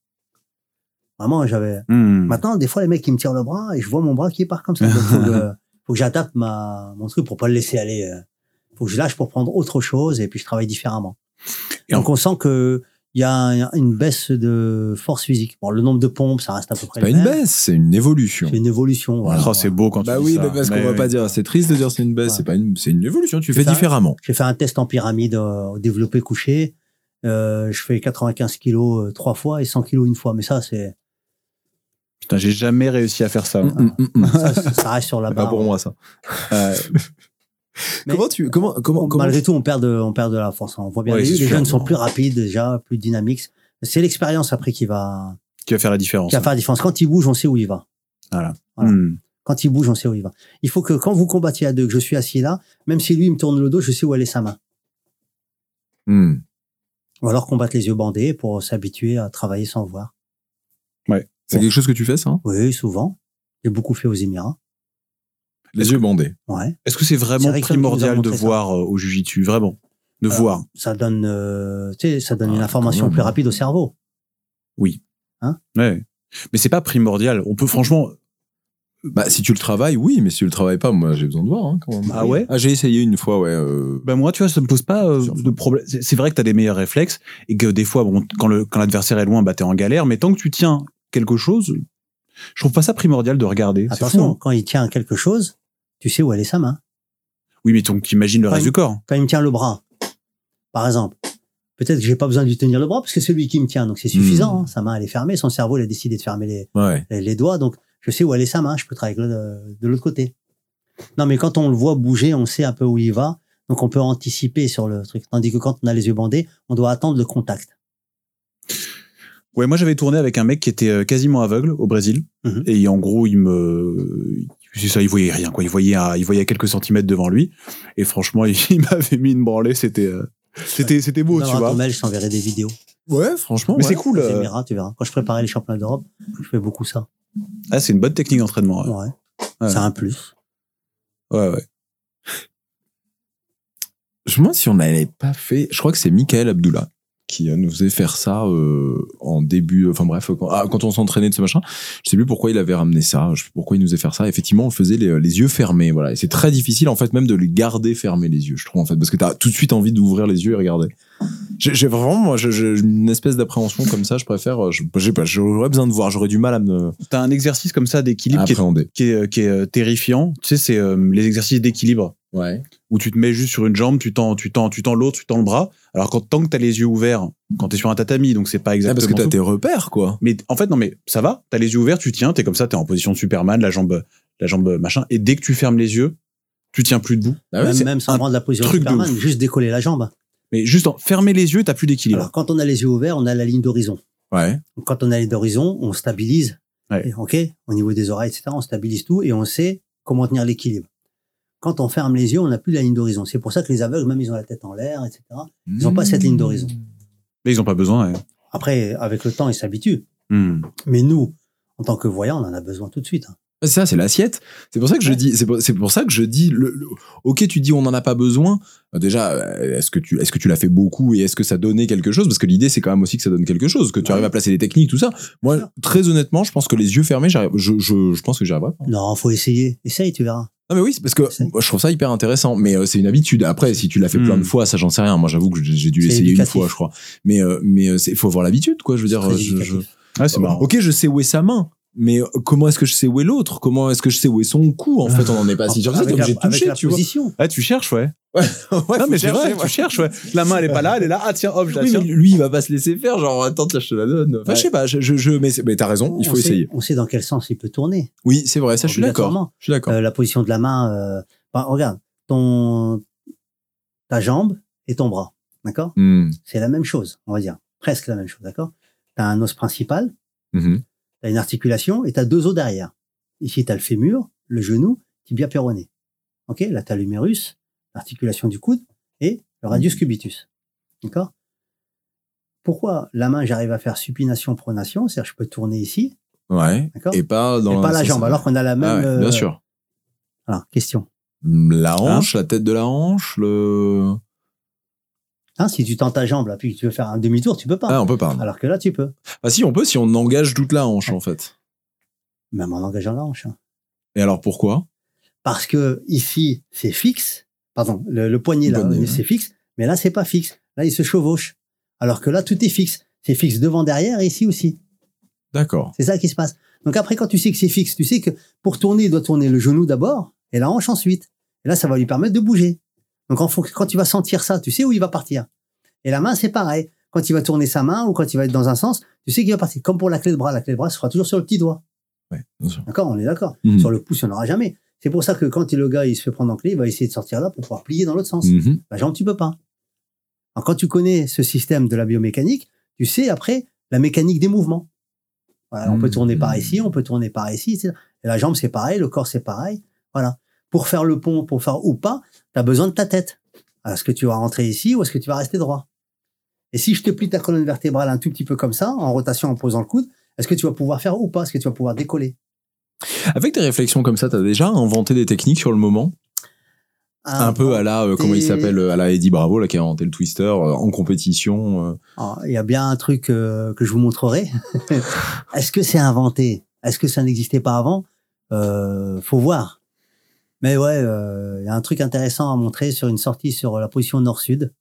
Vraiment, j'avais. Hmm. Maintenant, des fois, les mecs ils me tirent le bras et je vois mon bras qui part comme ça. Donc, faut que, faut que j'adapte ma mon truc pour pas le laisser aller. euh. Faut que je lâche pour prendre autre chose et puis je travaille différemment. Et Donc on sent que il y a une baisse de force physique. Bon, le nombre de pompes, ça reste à peu près C'est pas le une même. baisse, c'est une évolution. C'est une évolution. Voilà. Oh, c'est beau quand Bah tu dis oui, ça. mais parce qu'on va oui. pas dire, c'est triste de dire c'est une baisse, Ouais. c'est pas une, c'est une évolution, tu fais différemment. J'ai fait un test en pyramide euh, développé couché. Euh, je fais 95 kilos euh, trois fois et 100 kilos une fois. Mais ça, c'est Putain, j'ai jamais réussi à faire ça. Hum, hum, hum. ça, ça reste sur la C'est pas barre. pour moi ça. Mais- comment tu, comment, comment, comment Malgré tout, on perd de, on perd de la force. On voit bien Ouais, les, jeunes sont plus rapides déjà, plus dynamiques. C'est l'expérience après qui va, qui va faire la différence. qui va faire la différence. Quand il bouge, on sait où il va. Voilà. Hmm. Quand il bouge, on sait où il va. Il faut que quand vous combattiez à deux, que je suis assis là, même si lui il me tourne le dos, je sais où elle est sa main. Hmm. Ou alors combattre les yeux bandés pour s'habituer à travailler sans voir. C'est quelque chose que tu fais ça hein? Oui, souvent. J'ai beaucoup fait aux Émirats. Les yeux bandés. Ouais. Est-ce que c'est vraiment primordial de ça. voir euh, au Jujitsu Vraiment? De Euh, voir. Ça donne, euh, tu sais, ça donne une Ah, information quand même. plus rapide au cerveau. Oui. Hein? Ouais. Mais c'est pas primordial. On peut franchement. Bah si tu le travailles, oui, mais si tu le travailles pas, moi j'ai besoin de voir hein, quand même. Ah ouais? Ah j'ai essayé une fois, ouais. euh, Ben moi, tu vois, ça me pose pas euh, de problème. C'est vrai que tu as des meilleurs réflexes et que des fois, bon, quand le quand l'adversaire est loin, bah t'es en galère. Mais tant que tu tiens quelque chose, je trouve pas ça primordial de regarder. C'est Attention, fou, hein. quand il tient quelque chose, tu sais où elle est sa main? Oui, mais donc t'imagines le Quand reste il- du corps. Quand il me tient le bras, par exemple, peut-être que j'ai pas besoin de lui tenir le bras parce que c'est lui qui me tient, donc c'est suffisant. Hmm. hein. Sa main elle est fermée, son cerveau il a décidé de fermer les, Ouais. les, les doigts, donc je sais où elle est sa main, je peux travailler de l'autre côté. Non, mais quand on le voit bouger, on sait un peu où il va, donc on peut anticiper sur le truc. Tandis que quand on a les yeux bandés, on doit attendre le contact. Ouais, moi j'avais tourné avec un mec qui était euh, quasiment aveugle au Brésil Mhm. et en gros il me c'est ça, il voyait rien quoi, il voyait il voyait quelques centimètres devant lui et franchement il, il m'avait mis une branlée, c'était euh, c'était c'était beau, tu un vois. mail, je t'enverrai des vidéos. Ouais, franchement. Mais ouais. c'est cool. Euh, tu verras. Quand je préparais les championnats d'Europe, je fais beaucoup ça. Ah, c'est une bonne technique d'entraînement. Ouais, Ouais. Ouais. C'est un plus. ouais. ouais. Je me demande si on n'avait pas fait. Je crois que c'est Michael Abdullah qui euh, nous faisait faire ça euh, en début. Enfin bref, quand, ah, quand on s'entraînait de ce machin, je sais plus pourquoi il avait ramené ça. Je sais plus pourquoi il nous faisait faire ça. Effectivement, on faisait les, les yeux fermés. Voilà, et c'est très difficile en fait même de les garder fermés les yeux. Je trouve en fait parce que t'as tout de suite envie d'ouvrir les yeux et regarder. J'ai vraiment moi, je- je- une espèce d'appréhension comme ça. Je préfère. euh, j'ai pas. J'aurais besoin de voir. J'aurais du mal à me T'as un exercice comme ça d'équilibre qui est, appréhender. qui est, qui est, euh, terrifiant. Tu sais, c'est euh, les exercices d'équilibre Ouais. où tu te mets juste sur une jambe, tu tends, tu tends, tu tends l'autre, tu tends le bras. Alors quand tant que t'as les yeux ouverts, quand t'es sur un tatami, donc c'est pas Ah, exactement. parce que t'as tes repères quoi. Mais en fait, non, mais ça va. T'as les yeux ouverts, tu tiens, t'es comme ça, t'es en position de Superman, la jambe, la jambe machin. Et dès que tu fermes les yeux, tu tiens plus debout. Ah ouais, même, même sans prendre la position truc de Superman, juste décoller la jambe. Mais juste en fermer les yeux, t'as plus d'équilibre. Alors, quand on a les yeux ouverts, on a la ligne d'horizon. Ouais. Donc, Quand on a les d'horizon, on stabilise. Ouais. Et, OK Au niveau des oreilles, etc., on stabilise tout et on sait comment tenir l'équilibre. Quand on ferme les yeux, on n'a plus la ligne d'horizon. C'est pour ça que les aveugles, même ils ont la tête en l'air, etc. Ils ont pas cette ligne d'horizon. Mais ils ont pas besoin. ouais. Après, avec le temps, ils s'habituent. Hmm. Mais nous, en tant que voyants, on en a besoin tout de suite. hein. C'est ça, c'est l'assiette. C'est pour ça que je dis, c'est pour, c'est pour ça que je dis, le, le- ok, tu dis on n'en a pas besoin. Euh, Déjà, euh, est-ce que tu, est-ce que tu l'as fait beaucoup et est-ce que ça donnait quelque chose? Parce que l'idée, c'est quand même aussi que ça donne quelque chose, que tu Ouais. arrives à placer les techniques, tout ça. Moi, très honnêtement, je pense que les yeux fermés, j'arrive, je, je, je pense que j'y arriverai pas. Non, faut essayer. Essaye, tu verras. Non mais oui, c'est parce que moi, je trouve ça hyper intéressant. Mais euh, c'est une habitude. Après, si tu l'as fait plein Hmm. de fois, ça j'en sais rien. Moi, j'avoue que j'ai dû C'est essayer éducatif. une fois, je crois. Mais euh, mais euh, c'est faut avoir l'habitude, quoi. Je veux dire, Très euh, je-. Ouais, c'est marrant. Ok, je sais où est sa main, mais euh, comment est-ce que je sais où est l'autre? Comment est-ce que je sais où est son cou? En fait, on n'en est pas si sûr obligé de avec toucher, la tu vois. Ah, tu cherches, ouais. Ouais, non, mais c'est vrai, ouais. tu cherches, ouais. La main, elle est pas là, elle est là. Ah, tiens, hop, je la Oui, tiens. mais lui, il va pas se laisser faire. Genre, attends, tiens, je te la donne. Enfin, Ouais. je sais pas. Je, je, mais, mais t'as raison. Il On faut sait- essayer. On sait dans quel sens il peut tourner. Oui, c'est vrai. Ça, je suis d'accord. Je suis d'accord. Euh, la position de la main. euh, bah, regarde, ton ta jambe et ton bras, d'accord? Hmm. C'est la même chose, on va dire, presque la même chose, d'accord? T'as un os principal, Une articulation et t'as deux os derrière. Ici, t'as le fémur, le genou, tibia péroné. Ok? Là, t'as l'humérus, l'articulation du coude et le radius cubitus. D'accord? Pourquoi la main, j'arrive à faire supination, pronation, c'est-à-dire je peux tourner ici, Ouais. D'accord? Et pas dans et pas la jambe, alors qu'on a la même. Ah ouais, euh, bien sûr. Alors, question. La hanche, la tête de la hanche, le. Hein, si tu tends ta jambe, là, puis que tu veux faire un demi-tour, tu peux pas. Ah, on peut pas. Alors que là, tu peux. Ah si, on peut si on engage toute la hanche en fait. Même en engageant la hanche. Et alors pourquoi? Parce que ici, c'est fixe. Pardon, le, le poignet, là, ouais. c'est fixe. Mais là, c'est pas fixe. Là, il se chevauche. Alors que là, tout est fixe. C'est fixe devant, derrière, et ici aussi. D'accord. C'est ça qui se passe. Donc après, quand tu sais que c'est fixe, tu sais que pour tourner, il doit tourner le genou d'abord et la hanche ensuite. Et là, ça va lui permettre de bouger. Donc en quand tu vas sentir ça, tu sais où il va partir. Et la main, c'est pareil. Quand il va tourner sa main ou quand il va être dans un sens, tu sais qu'il va partir. Comme pour la clé de bras, la clé de bras sera toujours sur le petit doigt. Ouais. D'accord On est d'accord. Mhm. Sur le pouce, il n'y en aura jamais. C'est pour ça que quand le gars il se fait prendre en clé, il va essayer de sortir là pour pouvoir plier dans l'autre sens. Mhm. La jambe, tu peux pas. Alors, quand tu connais ce système de la biomécanique, tu sais après la mécanique des mouvements. Voilà, on peut Mhm. tourner par ici, on peut tourner par ici. etc. Et la jambe, c'est pareil, le corps, c'est pareil. Voilà. Pour faire le pont, pour faire ou pas, tu as besoin de ta tête. Est-ce que tu vas rentrer ici ou est-ce que tu vas rester droit? Et si je te plie ta colonne vertébrale un tout petit peu comme ça, en rotation, en posant le coude, est-ce que tu vas pouvoir faire ou pas? Est-ce que tu vas pouvoir décoller? Avec des réflexions comme ça, t'as déjà inventé des techniques sur le moment? Un peu à la, euh, comment il s'appelle, euh, à la Eddie Bravo, là, qui a inventé le twister euh, en compétition. euh. Ah, Il y a bien un truc que je vous montrerai. Est-ce que c'est inventé? Est-ce que ça n'existait pas avant? Faut voir. Mais ouais, euh, il y a un truc intéressant à montrer sur une sortie sur la position nord-sud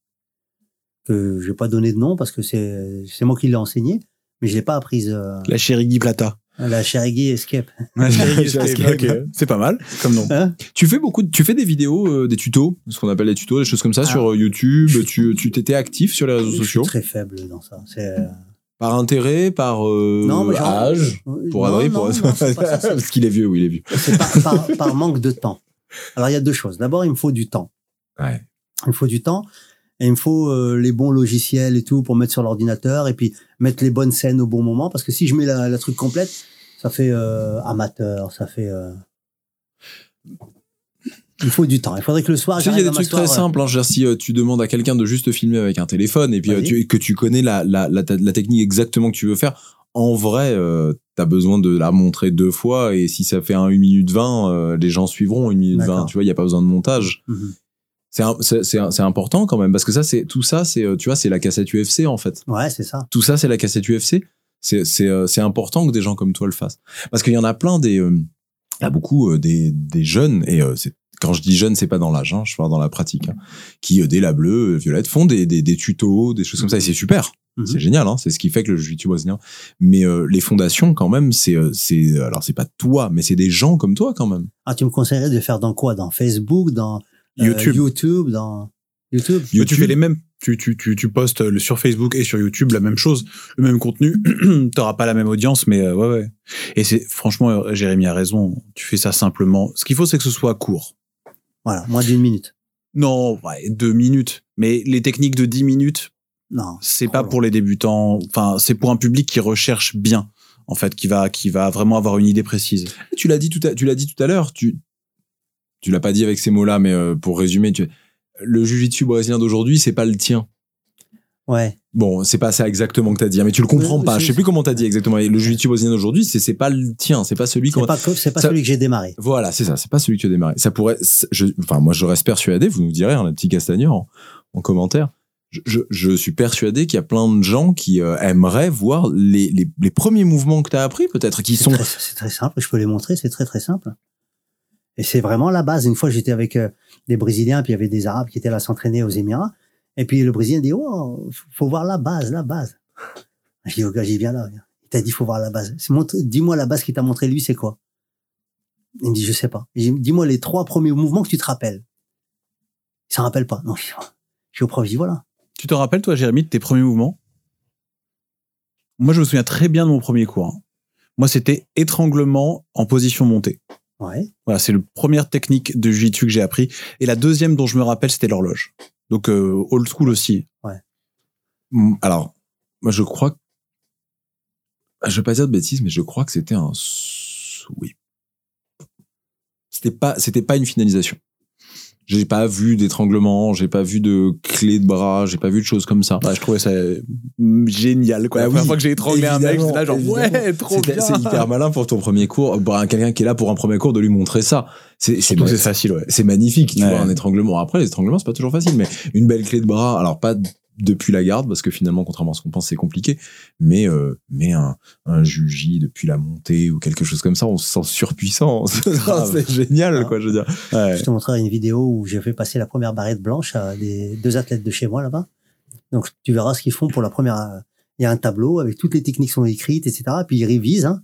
que je vais pas donner de nom parce que c'est c'est moi qui l'ai enseigné, mais je l'ai pas apprise. euh, La Cherigui Plata. la Cherigui Escape. Escape. C'est pas mal comme nom. Hein Tu fais beaucoup, de- tu fais des vidéos, euh, des tutos, ce qu'on appelle des tutos, des choses comme ça Ah. sur euh, YouTube. Tu, tu t'étais actif sur les réseaux je suis sociaux très faible dans ça. C'est euh, par intérêt, par euh, non, mais genre- âge, pour non, Adrien, pour non, parce qu'il est vieux, oui, il est vieux. c'est par, par- par manque de temps. Alors il y a deux choses. D'abord, il me faut du temps. Ouais. Il me faut du temps et il me faut euh, les bons logiciels et tout pour mettre sur l'ordinateur et puis mettre les bonnes scènes au bon moment parce que si je mets la, la truc complète, ça fait euh, amateur, ça fait. euh, Il faut du temps. Il faudrait que le soir. Tu sais, il y a des trucs très euh, simples. Hein, dire, si euh, tu demandes à quelqu'un de juste filmer avec un téléphone et puis euh, tu, que tu connais la, la, la, la technique exactement que tu veux faire, en vrai, euh, t'as besoin de la montrer deux fois et si ça fait un 1 minute 20, euh, les gens suivront 1 minute 20. D'accord. Tu vois, il y a pas besoin de montage. Mhm. C'est important quand même parce que ça, c'est tout ça, c'est euh, tu vois, c'est la cassette UFC en fait. Ouais, c'est ça. Tout ça, c'est la cassette UFC. C'est important que des gens comme toi le fassent parce qu'il y en a plein des il y a beaucoup des des jeunes et c'est quand je dis jeunes, c'est pas dans l'âge, hein, je parle dans la pratique, hein, qui euh, dès la bleue, euh, violette font des, des, des tutos, des choses comme ça et c'est super. Mhm. C'est génial, hein, c'est ce qui fait que le jiu-jitsu brésilien. Mais euh, les fondations, quand même, c'est, c'est, alors c'est pas toi, mais c'est des gens comme toi quand même. Ah, tu me conseillerais de faire dans quoi? Dans Facebook, dans euh, YouTube. YouTube, dans YouTube? Mais Tu YouTube. fais les mêmes. Tu, tu, tu, tu postes sur Facebook et sur YouTube la même chose, le même contenu. T'auras pas la même audience, mais euh, ouais, ouais. Et c'est franchement, Jérémy a raison. Tu fais ça simplement. Ce qu'il faut, c'est que ce soit court. Voilà, moins d'une minute. Non, ouais, deux minutes. Mais les techniques de 10 minutes, Non. c'est pas long. pour les débutants. Enfin, c'est pour un public qui recherche bien, en fait, qui va, qui va vraiment avoir une idée précise. Tu l'as dit tout à, tu l'as dit tout à l'heure. Tu, tu l'as pas dit avec ces mots-là, mais euh, pour résumer, tu, le jiu-jitsu brésilien d'aujourd'hui, c'est pas le tien. Ouais. Bon, c'est pas ça exactement que t'as dit, hein, mais tu le comprends pas. Je sais plus comment t'as dit exactement. Le jiu-jitsu brésilien d'aujourd'hui, c'est c'est pas le tien, c'est pas celui qu'on. C'est pas, Ça- celui que j'ai démarré. Voilà, c'est ça. C'est pas celui que tu as démarré. Ça pourrait. Je, enfin, moi, je reste persuadé. Vous nous direz, hein, le petit Castagneur, en, en commentaire. Je, je, je suis persuadé qu'il y a plein de gens qui euh, aimeraient voir les, les, les premiers mouvements que tu as appris, peut-être, qui C'est sont. très, c'est très simple, je peux les montrer, c'est très très simple. Et c'est vraiment la base. Une fois, j'étais avec euh, des Brésiliens, puis il y avait des Arabes qui étaient là s'entraîner aux Émirats. Et puis le Brésilien dit, oh, faut voir la base, la base. Je dis au gars, j'y viens là. Il t'a dit, faut voir la base. Dis-moi la base qu'il t'a montré lui, c'est quoi? Il me dit, je sais pas. Dis-moi les trois premiers mouvements que tu te rappelles. Il s'en rappelle pas. Non, je suis au prof, je dis, voilà. Tu te rappelles, toi, Jérémy, de tes premiers mouvements? Moi, je me souviens très bien de mon premier cours. hein. Moi, c'était étranglement en position montée. Ouais. Voilà, c'est la première technique de jiu-jitsu que j'ai appris. Et la deuxième dont je me rappelle, c'était l'horloge. Donc, euh, old school aussi. Mm, Alors, moi, je crois. que- Je vais pas dire de bêtises, mais je crois que c'était un sweep. C'était pas, c'était pas une finalisation. J'ai pas vu d'étranglement, j'ai pas vu de clé de bras, j'ai pas vu de choses comme ça. Ouais, je trouvais ça mm, génial. Quoi. Bah la première oui, fois que j'ai étranglé un mec, j'étais là genre évidemment. ouais, trop bien. C'est hyper malin pour ton premier cours, un- quelqu'un qui est là pour un premier cours de lui montrer ça. C'est facile, ouais. c'est magnifique, tu Ouais. vois, un étranglement. Après, les étranglements, c'est pas toujours facile, mais une belle clé de bras, alors pas depuis la garde, parce que finalement, contrairement à ce qu'on pense, c'est compliqué, mais, euh, mais un, un juji depuis la montée ou quelque chose comme ça, on se sent surpuissant. c'est génial, Ah. quoi, je veux dire. Ouais. Je te montrerai une vidéo où j'ai fait passer la première barrette blanche à des deux athlètes de chez moi là-bas. Donc tu verras ce qu'ils font pour la première. euh, Il y a un tableau avec toutes les techniques sont écrites, etc. Puis ils révisent. hein.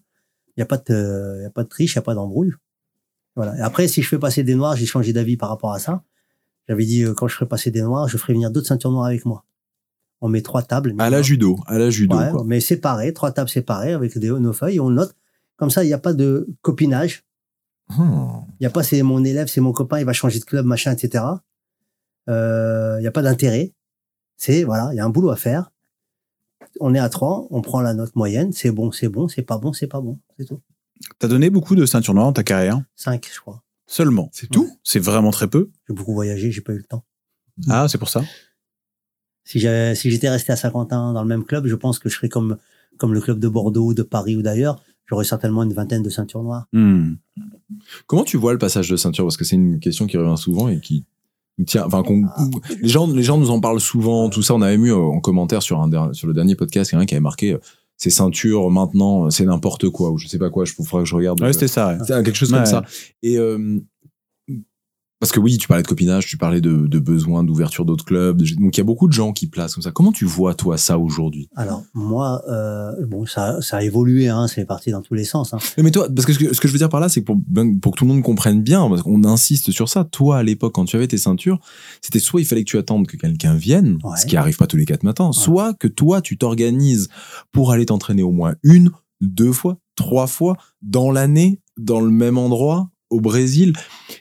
Il n'y a pas de, il y a pas de triche, il n'y a pas d'embrouille. Voilà. Et après, si je fais passer des noirs, j'ai changé d'avis par rapport à ça. J'avais dit euh, quand je ferai passer des noirs, je ferai venir d'autres ceintures noires avec moi. On met trois tables. À la judo, à la judo, Ouais, quoi. mais séparées, trois tables séparées avec des, nos feuilles, et on note. Comme ça, il n'y a pas de copinage. Hmm. Il n'y a pas c'est mon élève, c'est mon copain, il va changer de club, machin, etc. Euh, Il n'y a pas d'intérêt. C'est voilà, il y a un boulot à faire. On est à trois, on prend la note moyenne, c'est bon, c'est bon, c'est pas bon, c'est pas bon, c'est tout. T'as donné beaucoup de ceintures noires dans ta carrière? Cinq, je crois. Seulement? C'est tout? C'est vraiment très peu? J'ai beaucoup voyagé, j'ai pas eu le temps. Ah, c'est pour ça? Si j'avais, si j'étais resté à Saint-Quentin dans le même club, je pense que je serais comme comme le club de Bordeaux, de Paris ou d'ailleurs. J'aurais certainement une vingtaine de ceintures noires. Hmm. Comment tu vois le passage de ceinture? Parce que c'est une question qui revient souvent et qui tient. Enfin, Ah. les gens, les gens nous en parlent souvent. Tout ça, on avait mis euh, en commentaire sur un der- sur le dernier podcast quelqu'un qui avait marqué euh, ces ceintures maintenant, euh, c'est n'importe quoi ou je sais pas quoi. Je faudra que je regarde. Ouais, euh, c'était ça. ouais. c'est quelque chose Ouais. comme ça. Et euh, parce que oui, tu parlais de copinage, tu parlais de, de besoin d'ouverture d'autres clubs. de- donc il y a beaucoup de gens qui placent comme ça. Comment tu vois toi ça aujourd'hui? Alors moi, euh, bon, ça, ça a évolué, hein, c'est parti dans tous les sens. Hein. Mais toi, parce que ce que, ce que je veux dire par là, c'est que pour, ben, pour que tout le monde comprenne bien, parce qu'on insiste sur ça, toi, à l'époque, quand tu avais tes ceintures, c'était soit il fallait que tu attendes que quelqu'un vienne, Ouais. ce qui arrive pas tous les quatre matins, soit que toi, tu t'organises pour aller t'entraîner au moins une, deux fois, trois fois dans l'année, dans le même endroit, au Brésil.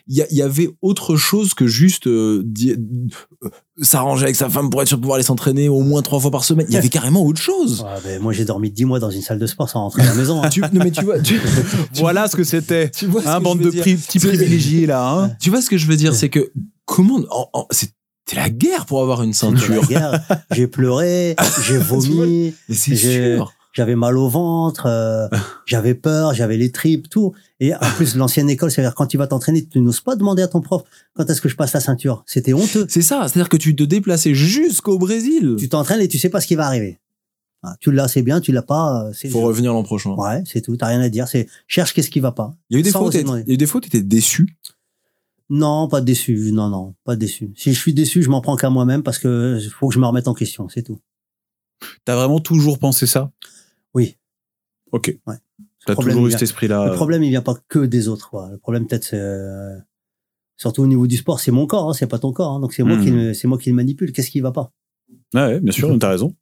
Il y, avait autre chose que juste euh, euh, s'arranger avec sa femme pour être sûr de pouvoir aller s'entraîner au moins trois fois par semaine. Il y avait carrément autre chose. Ouais, ben, moi, j'ai dormi dix mois dans une salle de sport sans rentrer à la maison. hein. Tu, non, mais tu vois, tu, Voilà ce que c'était. tu vois ce Un que bande de pri- petits C'est- privilégiés là. Hein Tu vois ce que je veux dire, c'est que comment en- en- c'était la guerre pour avoir une ceinture. guerre. J'ai pleuré, j'ai vomi, c'est sûr. J'avais mal au ventre, euh, j'avais peur, j'avais les tripes, tout. Et en plus, l'ancienne école, c'est-à-dire quand tu vas t'entraîner, tu n'oses pas demander à ton prof quand est-ce que je passe la ceinture? C'était honteux. C'est ça, c'est-à-dire que tu te déplaçais jusqu'au Brésil. Tu t'entraînes et tu sais pas ce qui va arriver. Ah, Tu l'as, c'est bien, tu l'as pas, euh, c'est Faut revenir l'an prochain. Ouais, c'est tout. T'as rien à dire. C'est cherche qu'est-ce qui va pas. Il y a eu des fois, il y a eu des fois, où t'étais déçu? Non, pas déçu. Non, non, pas déçu. Si je suis déçu, je m'en prends qu'à moi-même parce que faut que je me remette en question. C'est tout. T'as vraiment toujours pensé ça? Ok. Ouais. T'as toujours eu cet esprit-là. Le problème, il vient pas que des autres. quoi. Le problème, peut-être, c'est euh, surtout au niveau du sport, c'est mon corps, hein, c'est pas ton corps. hein. donc c'est moi Hmm. qui, le- c'est moi qui le manipule. Qu'est-ce qui va pas? Ouais, ouais, bien sûr, t'as raison.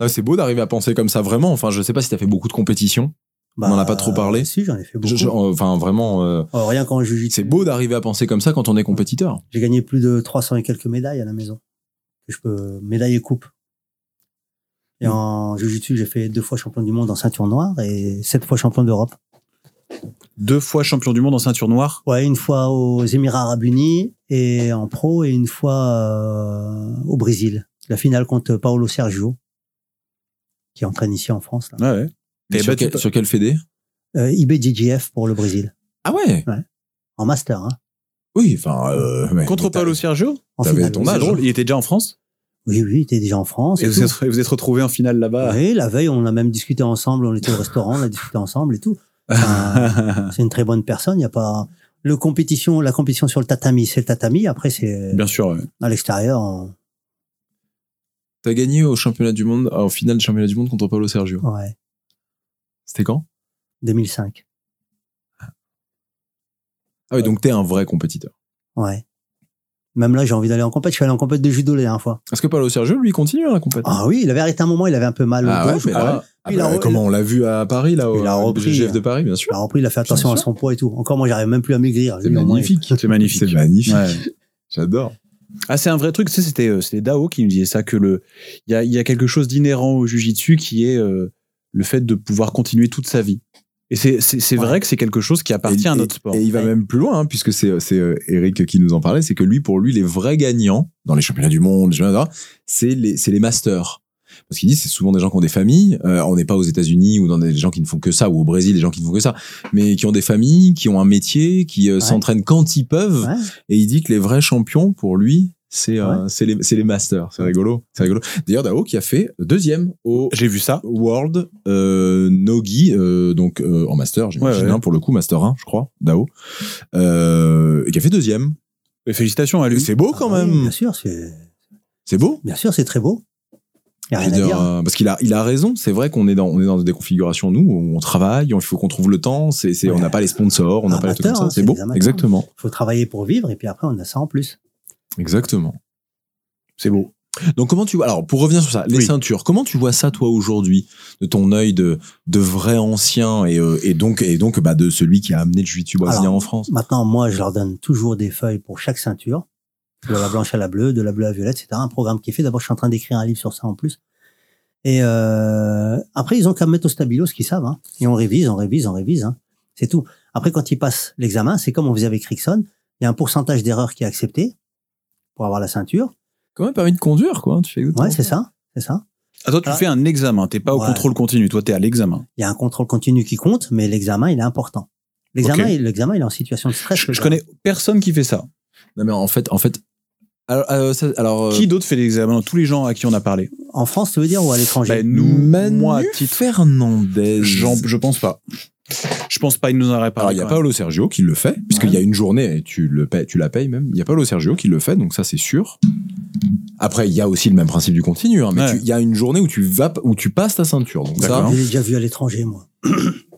Ah, c'est beau d'arriver à penser comme ça, vraiment. Enfin, je sais pas si t'as fait beaucoup de compétitions. On en a pas trop parlé. Bah, Si, j'en ai fait beaucoup. Je- je- enfin, vraiment, euh, Oh, rien qu'en jiu c'est beau d'arriver à penser comme ça quand on est compétiteur. J'ai gagné plus de 300 et quelques médailles à la maison. Je peux médailles et coupes. Et Hmm. en jiu-jitsu, j'ai fait deux fois champion du monde en ceinture noire et sept fois champion d'Europe. Deux fois champion du monde en ceinture noire? Ouais, une fois aux Émirats Arabes Unis et en pro et une fois euh, au Brésil. La finale contre Paolo Sergio, qui entraîne ici en France. Là. Ouais, ouais. T'es sur, quel, sur quel fédé? Euh, IBJJF pour le Brésil. Ah ouais? En master, hein. Oui, enfin. euh, ouais. Contre Paolo Sergio? En T'avais finale. ton âge. drôle, il était déjà en France? Oui, oui, il était déjà en France. et et vous tout. êtes, vous êtes retrouvés en finale là-bas. Oui, la veille, on a même discuté ensemble. On était au restaurant, on a discuté ensemble et tout. Enfin, c'est une très bonne personne. Il y a pas le compétition, la compétition sur le tatami, c'est le tatami. Après, c'est Bien sûr, ouais. à l'extérieur. on- T'as gagné au championnat du monde, en finale du championnat du monde contre Paolo Sergio. Ouais, C'était quand? 2005. Ah oui, donc t'es un vrai compétiteur. Ouais. Même là, j'ai envie d'aller en compète. Je suis allé en compète de judo la dernière fois. Est-ce que Paolo Sergio, lui, continue à la compétition Ah oui, il avait arrêté un moment. Il avait un peu mal au Ah dos, ouais, je crois. Ah a bah, comment on l'a vu à Paris, là, au Il a repris, GF de. Paris, bien sûr. Il a repris, il a fait attention à son poids et tout. Encore, moi, j'arrive même plus à maigrir. C'est magnifique. C'est magnifique. C'est magnifique. Ouais. J'adore. Ah, c'est un vrai truc. Tu sais, c'était euh, c'était Dao qui nous disait ça que le il y a, il y a quelque chose d'inhérent au jujitsu qui est euh, le fait de pouvoir continuer toute sa vie. Et c'est c'est c'est Ouais. vrai que c'est quelque chose qui appartient Et- à notre sport. Et il va Ouais. même plus loin, hein, puisque c'est c'est euh, Eric qui nous en parlait, c'est que lui, pour lui, les vrais gagnants dans les championnats du monde, les championnats, c'est les c'est les masters. Parce qu'il dit c'est souvent des gens qui ont des familles. euh, on n'est pas aux États-Unis ou dans des gens qui ne font que ça, ou au Brésil des gens qui ne font que ça, mais qui ont des familles, qui ont un métier, qui euh, s'entraînent quand ils peuvent. Ouais. Et il dit que les vrais champions, pour lui, c'est euh, c'est les, c'est les masters. C'est rigolo. C'est rigolo. D'ailleurs, Dao qui a fait deuxième au J'ai vu ça. World euh, Nogi, euh, donc euh, en master, j'imagine, Ouais, ouais. hein, pour le coup, master 1, je crois, Dao, euh, et qui a fait deuxième. Et félicitations à lui. C'est beau quand Ah oui, même. bien sûr, c'est C'est beau. bien sûr, c'est très beau. Il a à dire, euh, parce qu'il a, il a raison. C'est vrai qu'on est dans, on est dans des configurations nous où on travaille, il faut qu'on trouve le temps. C'est, c'est, on Ouais. n'a pas les sponsors, on n'a pas les trucs comme ça. hein, C'est beau. Exactement, Il faut travailler pour vivre et puis après on a ça en plus. Exactement. C'est beau. Donc comment tu vois Alors pour revenir sur ça, les Oui. ceintures. Comment tu vois ça toi aujourd'hui, de ton œil de, de vrai ancien et, euh, et donc et donc bah de celui qui a amené le jiu-jitsu brésilien en France? Maintenant, moi, je leur donne toujours des feuilles pour chaque ceinture, de la blanche à la bleue, de la bleue à la violette, etc. Un programme qui est fait. D'abord, je suis en train d'écrire un livre sur ça en plus. Et euh, après, ils ont qu'à me mettre au stabilo ce qu'ils savent. Hein. Et on révise, on révise, on révise. Hein. C'est tout. Après, quand ils passent l'examen, c'est comme on faisait avec Rickson. Il y a un pourcentage d'erreurs qui est accepté pour avoir la ceinture. Quand même permis de conduire quoi. Tu fais exactement Ouais, c'est ça, c'est ça. Ah, toi, tu Ah. fais un examen. T'es pas au Ouais. contrôle continu. Toi, t'es à l'examen. Il y a un contrôle continu qui compte, mais l'examen, il est important. L'examen, l'examen, il est en situation de stress. Je, je connais personne qui fait ça. Non mais en fait, en fait, alors, euh, ça- alors euh, Qui d'autre fait l'examen Tous les gens à qui on a parlé? En France, tu veux dire, ou à l'étranger? Bah, nous, Manu moi, à titre. Fernandez. Je pense pas. Je pense pas. Il nous en aurait Alors parlé. il y a. Paolo Sergio qui le fait, puisqu'il y a une journée et tu le payes, tu la payes même. Il y a Paolo Sergio qui le fait, donc ça c'est sûr. Après il y a aussi le même principe du continu, hein, mais Ouais. il y a une journée où tu vas où tu passes ta ceinture, donc ça. L'ai déjà vu à l'étranger, moi.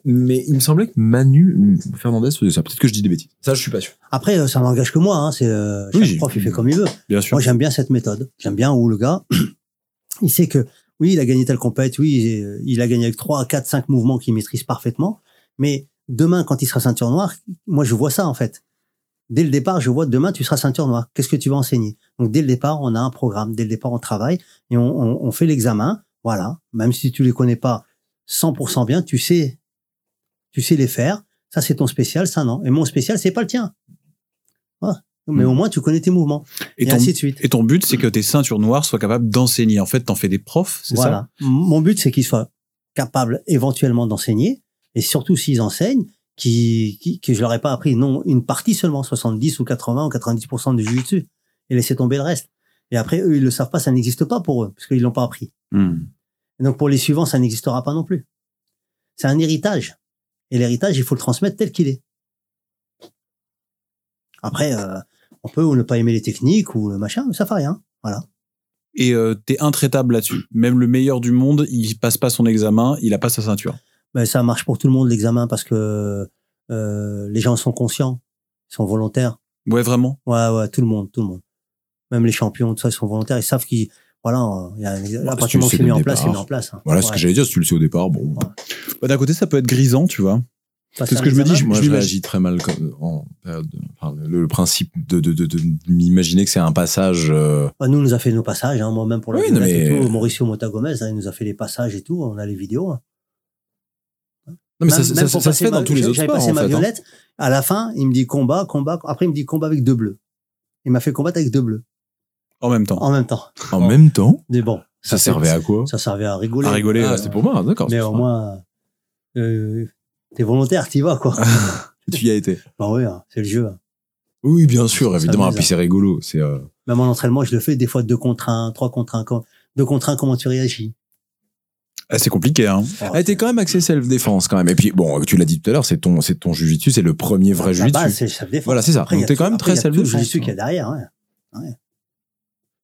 Mais il me semblait que Manu Fernandez faisait ça. Peut-être que je dis des bêtises. Ça je suis pas sûr. Après, euh, ça n'engage que moi. Hein. C'est euh, chaque Oui. prof, il fait comme il veut. Bien sûr. Moi, j'aime bien cette méthode. J'aime bien où le gars, il sait que oui, il a gagné telle compète, oui, euh, il a gagné avec 3, 4, 5 mouvements qu'il maîtrise parfaitement. Mais demain, quand il sera ceinture noire, moi, je vois ça en fait. Dès le départ, je vois demain, tu seras ceinture noire. Qu'est-ce que tu vas enseigner? Donc, dès le départ, on a un programme. Dès le départ, on travaille et on, on- on fait l'examen. Voilà. Même si tu les connais pas 100% bien, tu sais, tu sais les faire. Ça, c'est ton spécial, ça non? Et mon spécial, c'est pas le tien. Voilà. Mais au moins, tu connais tes mouvements. Et Et, ton, ainsi de suite. et ton but, c'est que tes ceintures noires soient capables d'enseigner. En fait, t'en fais des profs, c'est ça? Voilà. M- Mon but, c'est qu'ils soient capables éventuellement d'enseigner, et surtout s'ils enseignent, qui, qui, que je leur ai pas appris non une partie seulement, 70 ou 80 ou 90% du jiu-jitsu, et laisser tomber le reste. Et après, eux, ils le savent pas, ça n'existe pas pour eux, parce qu'ils l'ont pas appris. Hmm. Et donc pour les suivants, ça n'existera pas non plus. C'est un héritage. Et l'héritage, il faut le transmettre tel qu'il est. Après, euh, on peut ou ne pas aimer les techniques ou le machin, mais ça fait rien. Voilà. Et euh, t'es intraitable là-dessus. Même le meilleur du monde, il passe pas son examen, il a pas sa ceinture. Ben, ça marche pour tout le monde l'examen parce que euh, les gens sont conscients, ils sont volontaires. Ouais, vraiment? Ouais, ouais, tout le monde, tout le monde. Même les champions, tout ça, ils sont volontaires. Ils savent qu'ils, voilà, euh, il y a, à si partir tu c'est mis en place, c'est mis en place. hein. Voilà ce que Ouais. j'allais dire. Si tu le sais au départ, bon. Bah, D'un côté, ça peut être grisant, tu vois. C'est ce que je me dis, examen, Moi, je je réagis très mal comme- en enfin, le, le principe de, de, de, de m'imaginer que c'est un passage. euh, bah, nous, on nous a fait nos passages, hein, moi-même pour la Oui, violette et mais- tout. Mauricio Mota Gomez, hein, il nous a fait les passages et tout. On a les vidéos. Hein. Non, mais Même- ça- même ça- ça se fait dans ma- tous les autres sports, passé en ma fait. hein. violette. À la fin, il me dit combat, combat. Après, il me dit combat avec deux bleus. Il m'a fait combattre avec deux bleus En même temps. en même temps. En même temps, Mais bon, ça servait à quoi? Ça servait à rigoler. À rigoler, Ah, c'était pour moi, d'accord. Mais au moins, euh, t'es volontaire, t'y vas, quoi. Tu y as été. bah oui, hein, c'est le jeu. hein. Oui, bien sûr, évidemment. Et puis hein. c'est rigolo. C'est. euh, Même en entraînement, je le fais des fois deux contre un, trois contre un. Deux contre un, comment tu réagis? Ah, c'est compliqué, hein. Ah, t'es quand même axé self-défense quand même. Et puis bon, tu l'as dit tout à l'heure, c'est ton, c'est ton jujitsu, c'est le premier vrai La base, jujitsu. c'est le self-défense. Voilà, c'est ça. Après, Donc t'es tout- quand même après, très a tout le self-défense. jiu-jitsu qu'il y a derrière, ouais.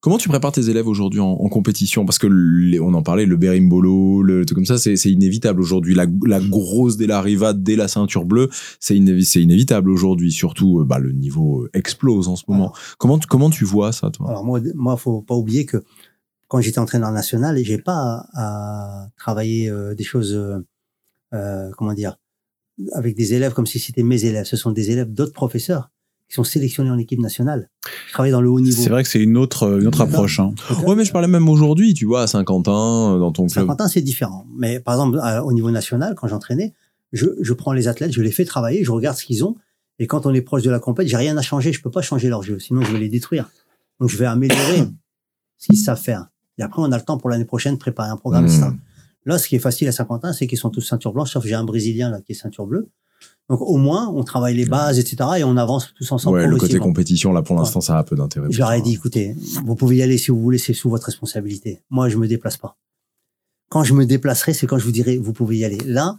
Comment tu prépares tes élèves aujourd'hui en, en compétition? Parce que les- on en parlait, le berimbolo, le truc comme ça, c'est c'est inévitable aujourd'hui. La, la grosse dès l'arrivée, dès la ceinture bleue, c'est inévi- c'est inévitable aujourd'hui. Surtout, euh, bah, le niveau explose en ce moment. Comment, tu- comment tu vois ça, toi? Alors moi, moi, faut pas oublier que quand j'étais entraîneur national, j'ai pas à, à travailler euh, des choses, euh, euh, comment dire, avec des élèves comme si c'était mes élèves. Ce sont des élèves d'autres professeurs qui sont sélectionnés en équipe nationale. Je travaille dans le haut niveau. C'est vrai que c'est une autre, une autre approche. Hein. Ouais, mais je parlais même aujourd'hui, tu vois, à Saint-Quentin, euh, dans ton club. Saint-Quentin, c'est différent. Mais par exemple, à- au niveau national, quand j'entraînais, je, je prends les athlètes, je les fais travailler, je regarde ce qu'ils ont. Et quand on est proche de la compète, j'ai rien à changer. Je peux pas changer leur jeu, sinon je vais les détruire. Donc je vais améliorer ce qu'ils savent faire. Et après, on a le temps pour l'année prochaine de préparer un programme. Hmm. etc. Là, ce qui est facile à Saint-Quentin, c'est qu'ils sont tous ceinture blanche, sauf j'ai un Brésilien là qui est ceinture bleue. Donc au moins, on travaille les bases, etc. Et on avance tous ensemble. Ouais, le côté compétition, là, pour l'instant, ça a peu d'intérêt. Je leur ai dit, écoutez, vous pouvez y aller si vous voulez, c'est sous votre responsabilité. Moi, je me déplace pas. Quand je me déplacerai, c'est quand je vous dirai, vous pouvez y aller. Là,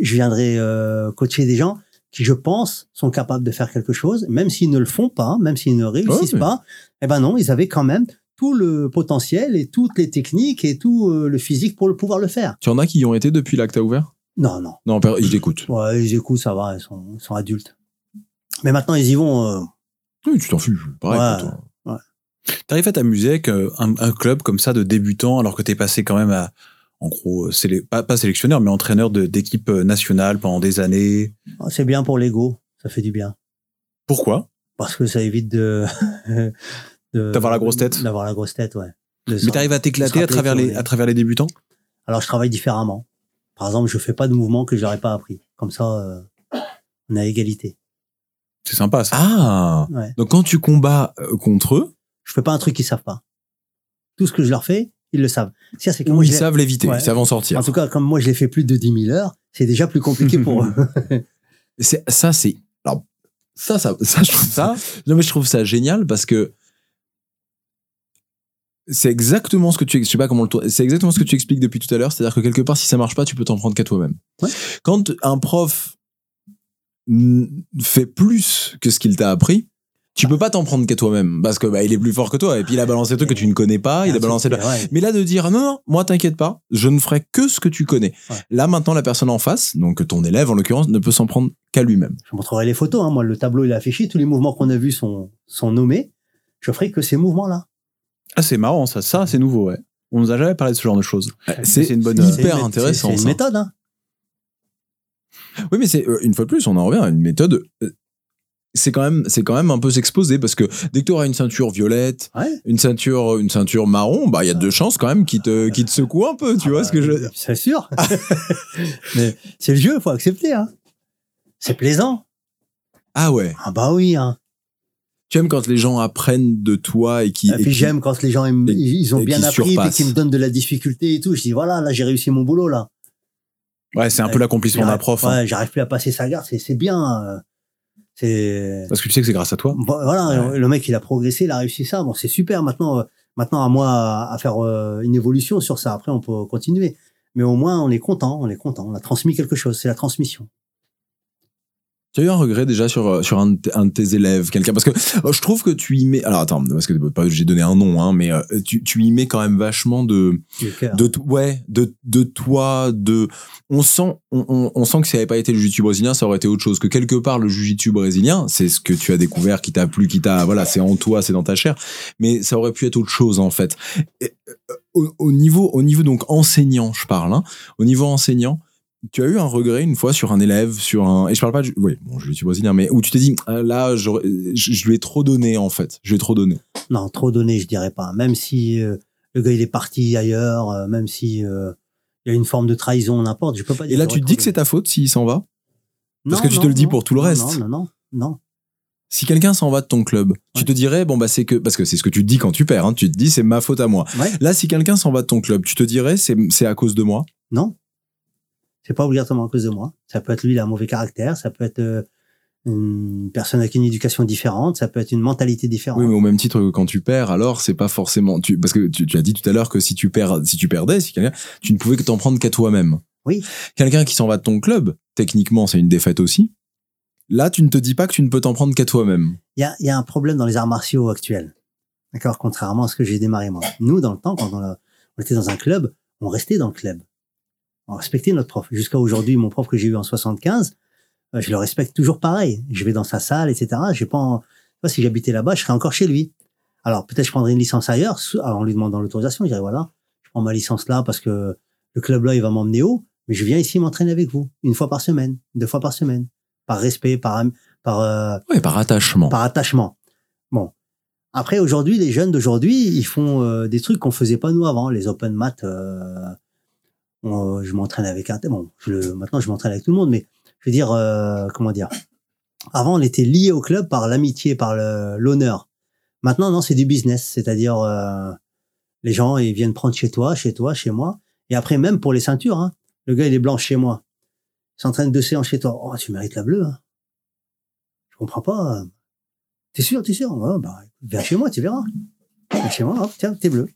je viendrai euh, coacher des gens qui, je pense, sont capables de faire quelque chose, même s'ils ne le font pas, même s'ils ne réussissent mais- pas. Eh ben non, ils avaient quand même tout le potentiel et toutes les techniques et tout euh, le physique pour le pouvoir le faire. Tu en as qui y ont été depuis là que t'as ouvert? Non, non. Non, ils t'écoutent. Ouais, ils écoutent, ça va, ils sont, ils sont adultes. Mais maintenant, ils y vont. euh, Oui, tu t'en fiches. Pareil Ouais. pour toi. T'arrives à t'amuser avec euh, un, un club comme ça de débutants alors que t'es passé quand même à, en gros, sélé- pas, pas sélectionneur, mais entraîneur de- d'équipe nationale pendant des années? c'est bien pour l'ego, ça fait du bien. Pourquoi? Parce que ça évite de- D'avoir la grosse tête. D'avoir la grosse tête, ouais. De Mais t'arrives à t'éclater à travers les, à travers les débutants? Alors je travaille différemment. Par exemple, je fais pas de mouvements que je n'aurais pas appris. Comme ça, euh, on est à égalité. C'est sympa ça. Ah Ouais. Donc quand tu combats euh, contre eux, Je fais pas un truc qu'ils savent pas. Tout ce que je leur fais, ils le savent. C'est que ou moi, ils savent l'éviter, Ouais. ils savent en sortir. En tout cas, comme moi, je l'ai fait plus de 10 000 heures, c'est déjà plus compliqué pour eux. C'est ça, c'est alors ça, ça, ça, je trouve ça. Non mais je trouve ça génial parce que c'est exactement ce que tu, je sais pas comment le c'est exactement ce que tu expliques depuis tout à l'heure. C'est-à-dire que quelque part, si ça marche pas, tu peux t'en prendre qu'à toi-même. Ouais. Quand un prof fait plus que ce qu'il t'a appris, tu peux pas t'en prendre qu'à toi-même parce que bah, il est plus fort que toi et puis il a balancé des trucs que tu ne connais pas, il a balancé. Ouais. Mais là, de dire non, non, moi, t'inquiète pas, je ne ferai que ce que tu connais. Ouais. Là, maintenant, la personne en face, donc ton élève en l'occurrence, ne peut s'en prendre qu'à lui-même. Je montrerai les photos. Hein. Moi, le tableau, il est affiché. Tous les mouvements qu'on a vus sont, sont nommés. Je ferai que ces mouvements-là. Ah, c'est marrant ça. Ça, c'est nouveau, ouais. On nous a jamais parlé de ce genre de choses. C'est c'est une bonne- hyper intéressant. C'est une méthode. Hein. Oui, mais c'est euh, une fois de plus, on en revient à une méthode. euh, C'est quand même, c'est quand même un peu s'exposer parce que dès que tu auras une ceinture violette, Ouais. une ceinture, une ceinture marron, bah il y a deux chances quand même qui te, qui te secouent un peu. Tu vois ce que je veux dire C'est sûr. Mais c'est le jeu, faut accepter. Hein. C'est plaisant. Ah ouais. Ah bah oui. Hein. Tu aimes quand les gens apprennent de toi et qui. Et, puis j'aime quand les gens et- ils ont bien appris et qu'ils me donnent de la difficulté et tout. Je dis voilà, là j'ai réussi mon boulot là. Ouais, c'est un peu l'accomplissement d'un prof. hein. Ouais, j'arrive plus à passer sa garde. C'est bien. euh, C'est Parce que tu sais que c'est grâce à toi. Bon, voilà, le mec il a progressé, il a réussi ça. Bon, c'est super. Maintenant, euh, maintenant à moi à, à faire euh, une évolution sur ça. Après, on peut continuer. Mais au moins, on est content. On est content. On a transmis quelque chose. C'est la transmission. Tu as eu un regret déjà sur, euh, sur un, de t- un de tes élèves, quelqu'un? Parce que euh, je trouve que tu y mets. Alors attends, parce que pas j'ai donné un nom, hein, mais euh, tu, tu y mets quand même vachement de. De ouais de de toi de on sent on, on, on sent que si ça n'avait pas été le jiu-jitsu brésilien ça aurait été autre chose que quelque part le jiu-jitsu brésilien c'est ce que tu as découvert qui t'a plu qui t'a voilà c'est en toi c'est dans ta chair mais ça aurait pu être autre chose en fait Et, au, au niveau au niveau donc enseignant je parle hein, au niveau enseignant tu as eu un regret une fois sur un élève sur un et je parle pas du oui bon jiu-jitsu brésilien mais où tu t'es dit ah, là je, je lui ai trop donné en fait je lui ai trop donné Non, trop donné, je dirais pas. Même si euh, le gars il est parti ailleurs, euh, même si euh, il y a une forme de trahison, n'importe. Je peux pas dire. et là tu te dis que c'est ta faute s'il s'en va? Parce Non, que tu te le dis non, pour tout le reste. Non, non, non, non. Si quelqu'un s'en va de ton club, tu te dirais bon bah c'est que parce que c'est ce que tu te dis quand tu perds, hein, tu te dis c'est ma faute à moi. Ouais. Là, si quelqu'un s'en va de ton club, tu te dirais c'est à cause de moi? Non. C'est pas obligatoirement à cause de moi. Ça peut être lui, il a un mauvais caractère. Ça peut être euh, une personne avec une éducation différente. Ça peut être une mentalité différente. Oui, mais au même titre que quand tu perds, alors c'est pas forcément tu parce que tu, tu as dit tout à l'heure que si tu perds, si tu perdais, si quelqu'un, tu ne pouvais que t'en prendre qu'à toi-même. Oui. Quelqu'un qui s'en va de ton club, techniquement, c'est une défaite aussi. Là, tu ne te dis pas que tu ne peux t'en prendre qu'à toi-même. Il y a, il y a un problème dans les arts martiaux actuels. D'accord? Contrairement à ce que j'ai démarré moi. Nous, dans le temps, quand on, a- on était dans un club, on restait dans le club. On respectait notre prof. Jusqu'à aujourd'hui, mon prof que j'ai eu en 75, euh, je le respecte toujours pareil. Je vais dans sa salle, etc. J'ai pas, en- vois, si j'habitais là-bas, je serais encore chez lui. Alors peut-être je prendrais une licence ailleurs, sous- en lui demandant l'autorisation. Je dirais voilà, je prends ma licence là parce que le club là, il va m'emmener haut, mais je viens ici m'entraîner avec vous une fois par semaine, deux fois par semaine, par respect, par par euh, Ouais, par attachement. par attachement. Bon. Après, aujourd'hui, les jeunes d'aujourd'hui, ils font euh, des trucs qu'on faisait pas nous avant. Les open mat, euh, je m'entraîne avec un bon je maintenant je m'entraîne avec tout le monde mais je veux dire euh, comment dire? Avant on était lié au club par l'amitié par l'honneur. Maintenant non c'est du business. C'est-à-dire euh, les gens ils viennent prendre chez toi chez toi chez moi. Et après même pour les ceintures hein, le gars il est blanc chez moi. Il s'entraîne deux séances chez toi. Oh tu mérites la bleue hein. je comprends pas. T'es sûr t'es sûr? Ouais, bah viens chez moi tu verras. Viens chez moi hop, tiens t'es bleu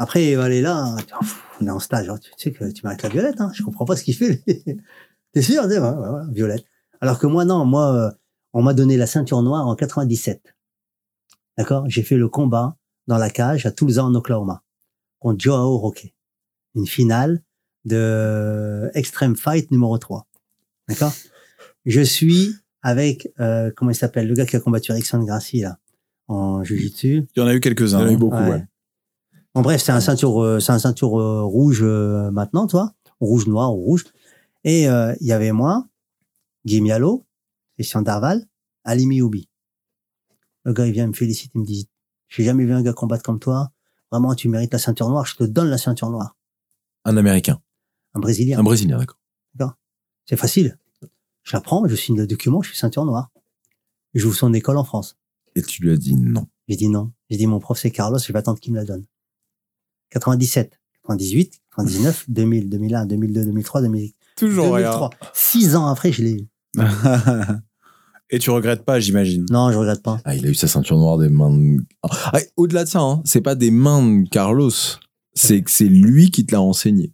après, il va aller là, tu- pff, on est en stage, hein, tu sais que tu m'arrêtes la violette, hein, je comprends pas ce qu'il fait. T'es sûr Ouais, ouais, ouais, Violette. Alors que moi, non, moi, euh, on m'a donné la ceinture noire en 97. D'accord? J'ai fait le combat dans la cage à Tulsa, en Oklahoma, contre Joao Roque. Une finale de Extreme Fight numéro 3. D'accord? Je suis avec, euh, comment il s'appelle, le gars qui a combattu Erickson Gracie, là, en Jiu-Jitsu. Il y en a eu Il y quelques-uns. en a eu hein. beaucoup, Ouais. ouais. En bref, c'est un ceinture, euh, c'est un ceinture euh, rouge euh, maintenant, toi, rouge noir ou rouge. Et euh, il y avait moi, Guy Mialo, Christian Darval, Ali Mioubi. Le gars, il vient me féliciter, il me dit, j'ai jamais vu un gars combattre comme toi. Vraiment, tu mérites la ceinture noire. Je te donne la ceinture noire. Un Américain. Un Brésilien. Un Brésilien, d'accord. C'est facile. Je la prends, je signe le document, je suis ceinture noire. J'ouvre son école en France. Et tu lui as dit non. J'ai dit non. J'ai dit mon prof c'est Carlos, je vais attendre qu'il me la donne. 97, 98, 99, 2000, 2001, 2002, 2003, 2000, Toujours 2003. Six ans après, je l'ai eu. rien. Et tu regrettes pas, j'imagine? Non, je regrette pas. Ah, il a eu sa ceinture noire des mains de... Ah, Au-delà de ça, hein, c'est pas des mains de Carlos. C'est que c'est lui qui te l'a enseigné.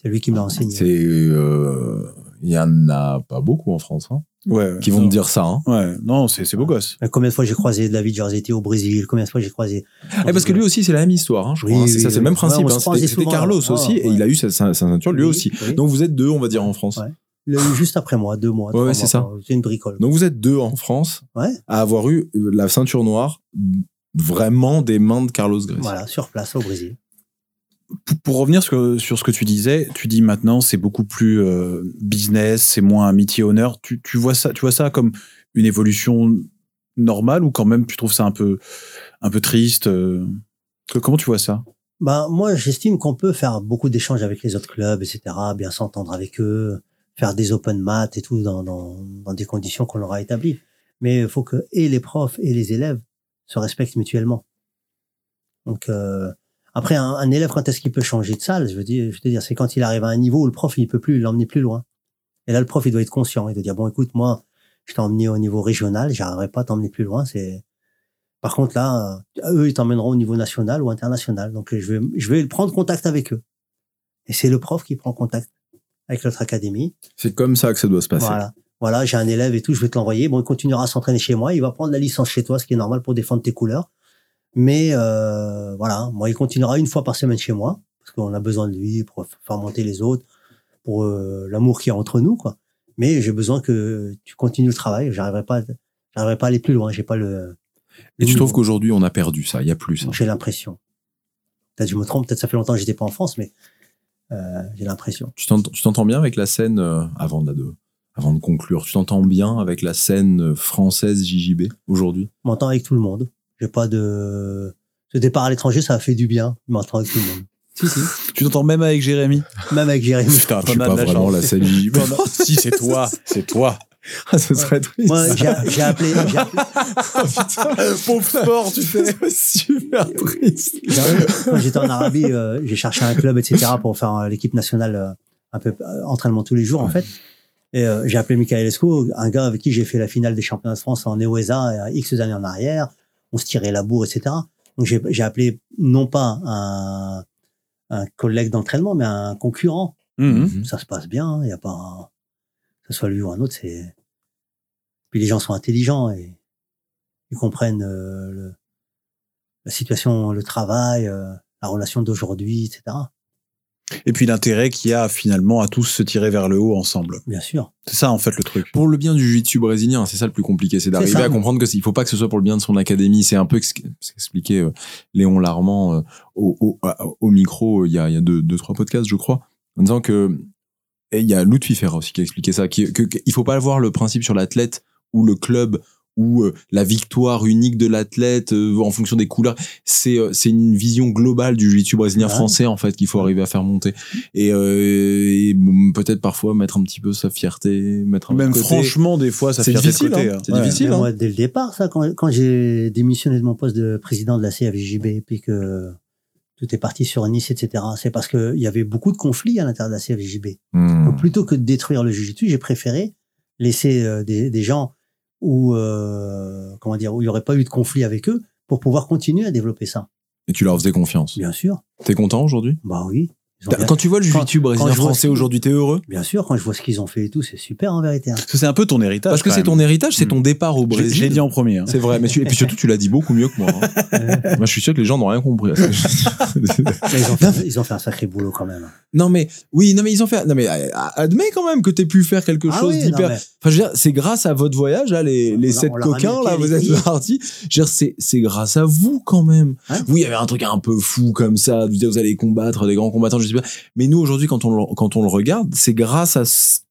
C'est lui qui me l'a enseigné. C'est, euh, il y en a pas beaucoup en France, hein, Ouais. qui vont non. te dire ça, hein. Ouais, non, c'est c'est beau gosse. Mais Combien de fois j'ai croisé David Jarzetti au Brésil? Combien de fois j'ai croisé? Eh, parce que lui aussi, c'est la même histoire, hein, je Oui, crois. c'est oui, ça, c'est le même principe. hein. C'était Carlos ouais. aussi, Ouais, et il a eu sa, sa- sa ceinture lui Oui, aussi. oui. Donc vous êtes deux, on va dire, en France. Ouais. Il l'a eu juste après moi, deux mois. Ouais, c'est ça. C'est une bricole. Donc vous êtes deux en France Ouais. à avoir eu euh, la ceinture noire vraiment des mains de Carlos Gracie. Voilà, sur place au Brésil. Pour, revenir sur, ce que tu disais, tu dis maintenant c'est beaucoup plus euh, business, c'est moins amitié honneur. Tu, tu vois ça, tu vois ça comme une évolution normale ou quand même tu trouves ça un peu un peu triste euh, Comment tu vois ça? Ben, moi, j'estime qu'on peut faire beaucoup d'échanges avec les autres clubs, etc., bien s'entendre avec eux, faire des open mat et tout dans des conditions qu'on aura établies. Mais il faut que et les profs et les élèves se respectent mutuellement. Donc, euh, après, un, un élève, quand est-ce qu'il peut changer de salle? Je veux dire, je veux dire, c'est quand il arrive à un niveau où le prof, il peut plus l'emmener plus loin. Et là, le prof, il doit être conscient. Il doit dire, bon, écoute, moi, je t'ai emmené au niveau régional, j'arriverai pas à t'emmener plus loin. C'est par contre, là, eux, ils t'emmèneront au niveau national ou international. Donc, je vais, je vais prendre contact avec eux. Et c'est le prof qui prend contact avec notre académie. C'est comme ça que ça doit se passer. Voilà. Voilà, j'ai un élève et tout, je vais te l'envoyer. Bon, il continuera à s'entraîner chez moi. Il va prendre la licence chez toi, ce qui est normal pour défendre tes couleurs. Mais euh, voilà, moi, il continuera une fois par semaine chez moi parce qu'on a besoin de lui pour faire monter les autres, pour euh, l'amour qu'il y a entre nous, quoi. Mais j'ai besoin que tu continues le travail. J'arriverai pas, j'arriverai pas à aller plus loin. J'ai pas le. Et tu trouves qu'aujourd'hui, on a perdu ça, il y a plus ça. J'ai l'impression. Peut-être je me trompe, peut-être ça fait longtemps que j'étais pas en France, mais euh, j'ai l'impression. Tu t'entends bien avec la scène, avant, de, de- avant de conclure, tu t'entends bien avec la scène française JJB aujourd'hui? Je m'entends avec tout le monde. J'ai pas de. Ce départ à l'étranger, ça a fait du bien. Je m'entends avec tout le monde. Si, si. Tu t'entends même avec Jérémy Même avec Jérémy. Putain, Je suis pas vraiment la non, si c'est toi, c'est toi. Ah, ce serait triste. Moi, j'ai j'ai appelé. j'ai appelé- Pauvre sport, tu fais super triste. j'ai appelé- Quand j'étais en Arabie, euh, j'ai cherché un club, etc., pour faire euh, l'équipe nationale, euh, un peu euh, entraînement tous les jours, en fait. Et euh, j'ai appelé Michael Esco, un gars avec qui j'ai fait la finale des championnats de France en EOESA il y a X années en arrière. On se tirait la bourre, etc. Donc j'ai appelé non pas un, un collègue d'entraînement, mais un concurrent. Mhm. Ça se passe bien, il y a pas que ce soit lui ou un autre, c'est puis les gens sont intelligents et ils comprennent euh, le- la situation, le travail, euh, la relation d'aujourd'hui, etc. Et puis l'intérêt qu'il y a finalement à tous se tirer vers le haut ensemble. Bien sûr. C'est ça en fait le truc. Pour le bien du jiu-jitsu brésilien, c'est ça le plus compliqué, c'est d'arriver à comprendre que il faut pas que ce soit pour le bien de son académie. C'est un peu ce qu'expliquait euh, Léon Larmand euh, au, au, à- au micro euh, il y a, il y a deux, deux, trois podcasts, je crois, en disant que et il y a Lutfi Ferra aussi qui a expliqué ça, qu'il faut pas voir le principe sur l'athlète ou le club où euh, la victoire unique de l'athlète euh, en fonction des couleurs, c'est euh, c'est une vision globale du jiu-jitsu brésilien Ouais. français en fait qu'il faut arriver à faire monter et, euh, et, bon, peut-être parfois mettre un petit peu sa fierté, mettre un Même côté- franchement, des fois, ça C'est difficile, côté. hein. hein. C'est Ouais. difficile. Mais hein. moi, dès le départ, ça, quand, quand j'ai démissionné de mon poste de président de la CFJB, puis que tout est parti sur Nice, etc., c'est parce qu'il y avait beaucoup de conflits à l'intérieur de la CFJB. Hmm. Donc, plutôt que de détruire le Jiu-Jitsu, j'ai préféré laisser euh, des, des gens où, euh, comment dire, où il n'y aurait pas eu de conflit avec eux pour pouvoir continuer à développer ça. Et tu leur faisais confiance? Bien sûr. T'es content aujourd'hui? Bah oui. Bien- Quand tu vois le Quand- je vois français aujourd'hui, t'es heureux Bien sûr, quand je vois ce qu'ils ont fait et tout, c'est super en vérité. hein. Parce que c'est un peu ton héritage. Parce que c'est ton héritage, c'est Hmm. ton départ au Brésil. je l'ai dit en premier. hein. C'est vrai, mais tu, et puis surtout, tu l'as dit beaucoup mieux que moi. hein. moi, je suis sûr que les gens n'ont rien compris. à ce que je dis. Mais ils, ont fait, ils ont fait un sacré boulot quand même. non, mais oui, non, mais ils ont fait. Non, mais euh, admets quand même que t'aies pu faire quelque Ah chose oui, d'hyper. mais- Enfin, je veux dire, c'est grâce à votre voyage, là, les, les On l'a- sept on coquins, là, vous êtes partis. Je veux dire, c'est, c'est grâce à vous, quand même. Oui, il y avait un truc un peu fou comme ça. Vous, vous allez combattre des grands combattants, je. Mais nous, aujourd'hui, quand on, le- quand on le regarde, c'est grâce à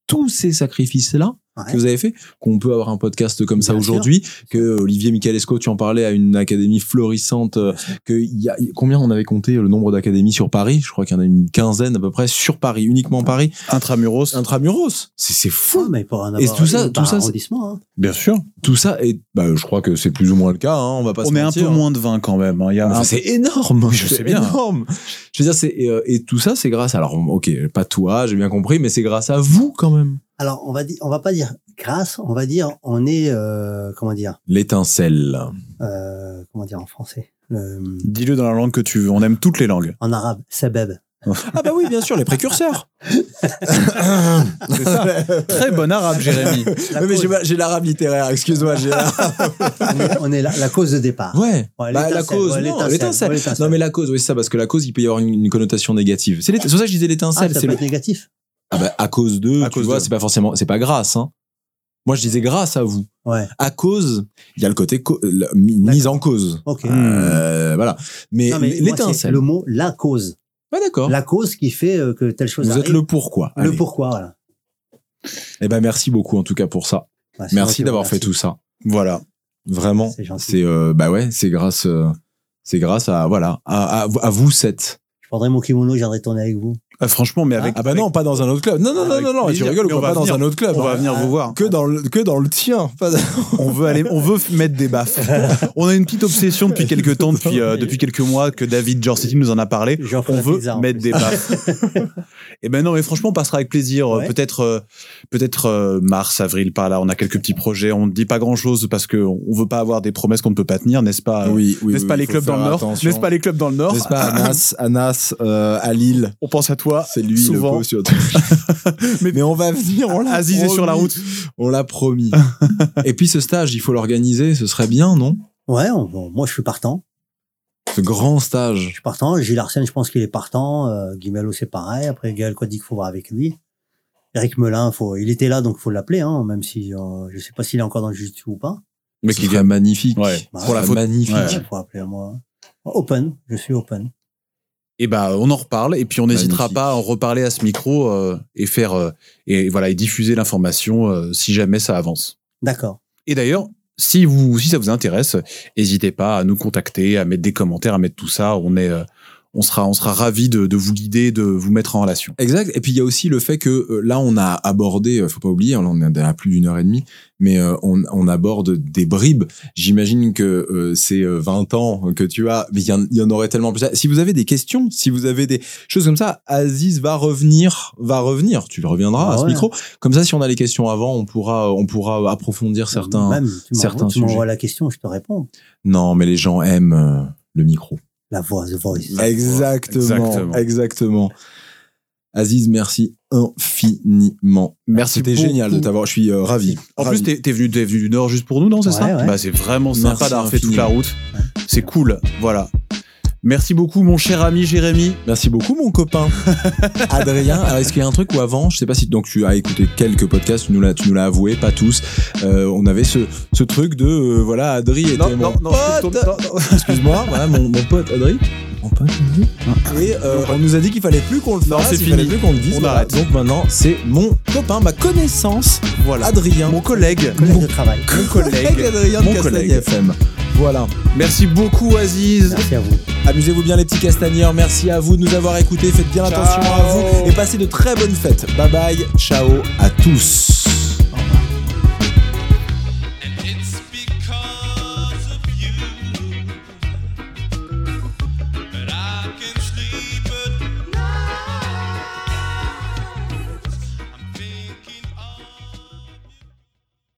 tous ces sacrifices-là Ouais. que vous avez fait qu'on peut avoir un podcast comme ça Bien aujourd'hui que Olivier Michalesco tu en parlais à une académie florissante que il y a combien on avait compté le nombre d'académies sur Paris? Je crois qu'il y en a une quinzaine à peu près sur Paris uniquement Paris Intramuros, intramuros c'est c'est fou Ouais, mais pourrait en Et avoir tout ça- tout ça, hein. bien sûr. tout ça et bah je crois que c'est plus ou moins le cas hein, on va pas se On est un peu hein. moins de 20 quand même. hein. Il y a Enfin, un- c'est énorme je c'est sais bien. énorme je veux dire c'est et, euh, et tout ça c'est grâce alors ok pas toi j'ai bien compris mais c'est grâce à vous quand même Alors, on va dire, on va pas dire grâce, on va dire on est, euh, comment dire, l'étincelle euh, comment dire en français, Le- Dis-le dans la langue que tu veux. On aime toutes les langues. en arabe, sebeb. ah bah oui bien sûr les précurseurs ça. Très bon arabe, Jérémy. La mais cause- j'ai l'arabe littéraire, excuse-moi. j'ai- on est, on est la, la cause de départ. ouais. Ouais, Bah, la cause, ouais, non, l'étincelle, ouais. Non, mais la cause, oui, c'est ça, parce que la cause, il peut y avoir une, une connotation négative. C'est pour ça que je disais Ah, l'étincelle. ça c'est peut le... être négatif. Ah bah, à cause de, À tu cause vois, c'est pas forcément, c'est pas grâce, hein. Moi, je disais grâce à vous. Ouais. À cause, il y a le côté co- la mi- mise en cause. Ok. Euh, voilà. Mais, Non, mais moi, c'est l'étincelle. le mot la cause. Ouais, d'accord. La cause qui fait euh, que telle chose Vous êtes arrive. le pourquoi. Le Allez. pourquoi, voilà. Eh ben, merci beaucoup, en tout cas, pour ça. Bah, c'est Merci moi qui d'avoir vous fait remercie. tout ça. Voilà. Vraiment. C'est gentil. C'est, euh, bah ouais, c'est grâce, euh, c'est grâce à, voilà, à, à, à vous sept. Je prendrai mon kimono, j'aimerais tourner avec vous. Ah, franchement, mais avec. Ah bah non, pas dans un autre club. Non, non, non, non, non, tu rigoles, va pas dans venir. un autre club. On va hein. venir vous voir. Que dans le, que dans le tien. Pas dans- On veut aller, on veut mettre des baffes. On a une petite obsession depuis quelques temps, depuis, euh, depuis quelques mois que David Jorsetti nous en a parlé. On veut pizza, mettre des baffes. Et ben non, mais franchement, on passera avec plaisir. Ouais. Peut-être, euh, peut-être euh, mars, avril, par là. On a quelques petits projets. On ne dit pas grand chose parce que on veut pas avoir des promesses qu'on ne peut pas tenir, n'est-ce pas Oui, oui. N'est-ce oui, pas les clubs dans le Nord. N'est-ce pas les clubs dans le Nord? N'est-ce pas Anas, Anas euh, à Lille? On pense à toi. C'est lui Souvent. le pauvre sur mais, mais on va venir, on l'a Aziz est sur la route. On l'a promis. Et puis ce stage, il faut l'organiser, ce serait bien, non? Ouais, on- bon, moi je suis partant. Ce grand Je stage. suis partant. Gilles Arsène, je pense qu'il est partant. Euh, Guimelo, c'est pareil. Après, Gaël Codic, faut voir avec lui. Eric Melin, faut, il était là, donc faut l'appeler, hein, même si euh, je sais pas s'il est encore dans le jiu ou pas. Mais qui serait magnifique. Ouais. Bah, Pour la faute. Magnifique. Ouais. Il faut appeler à moi. Open, je suis open. Et ben, on en reparle et puis on n'hésitera pas à en reparler à ce micro euh, et faire euh, et voilà et diffuser l'information euh, si jamais ça avance. D'accord. Et d'ailleurs, si vous si ça vous intéresse, n'hésitez pas à nous contacter, à mettre des commentaires, à mettre tout ça. On est euh, on sera on sera ravi de, de vous guider, de vous mettre en relation. Exact. Et puis il y a aussi le fait que euh, là on a abordé, euh, faut pas oublier, on est à plus d'une heure et demie, mais euh, on, on aborde des bribes. J'imagine que euh, c'est euh, 20 ans que tu as, mais il y, en- il y en aurait tellement plus. Si vous avez des questions, si vous avez des choses comme ça, Aziz va revenir, va revenir. Tu reviendras Ah à ce ouais. micro. Comme ça, si on a les questions avant, on pourra, on pourra approfondir certains. Même, tu certains m'envoies- tu m'envoies la question, je te réponds. Non, mais les gens aiment euh, le micro. La voix, the voice. Exactement, Exactement. exactement. Aziz, merci infiniment. Merci C'était génial de t'avoir. Je suis euh, ravi. En Ravi. plus, t'es t'es venu, t'es venu du Nord juste pour nous, non C'est Ouais, ça? ouais. Bah, c'est vraiment sympa Merci d'avoir fait toute la route. C'est cool. Voilà. Merci beaucoup, mon cher ami Jérémy. Merci beaucoup, mon copain. Adrien, alors est-ce qu'il y a un truc où avant, je sais pas si donc tu as écouté quelques podcasts, tu nous l'as, tu nous l'as avoué, pas tous. euh, on avait ce, ce truc de euh, voilà, Adri était mon pote. Excuse-moi, voilà mon, mon pote Adri. Pas fini. Et euh, on nous a dit qu'il fallait plus qu'on le Non, fasse, c'est il fallait fini. plus qu'on le dise. On voilà. arrête. Donc maintenant, c'est mon copain, ma connaissance, Voilà. Adrien. Mon collègue. Collègue de travail. Mon collègue. Adrien de Mon collègue. FM. Voilà. Merci beaucoup, Aziz. Merci à vous. Amusez-vous bien les petits castagneurs. Merci à vous de nous avoir écoutés. Faites bien Ciao. attention à vous et passez de très bonnes fêtes. Bye bye. Ciao à tous.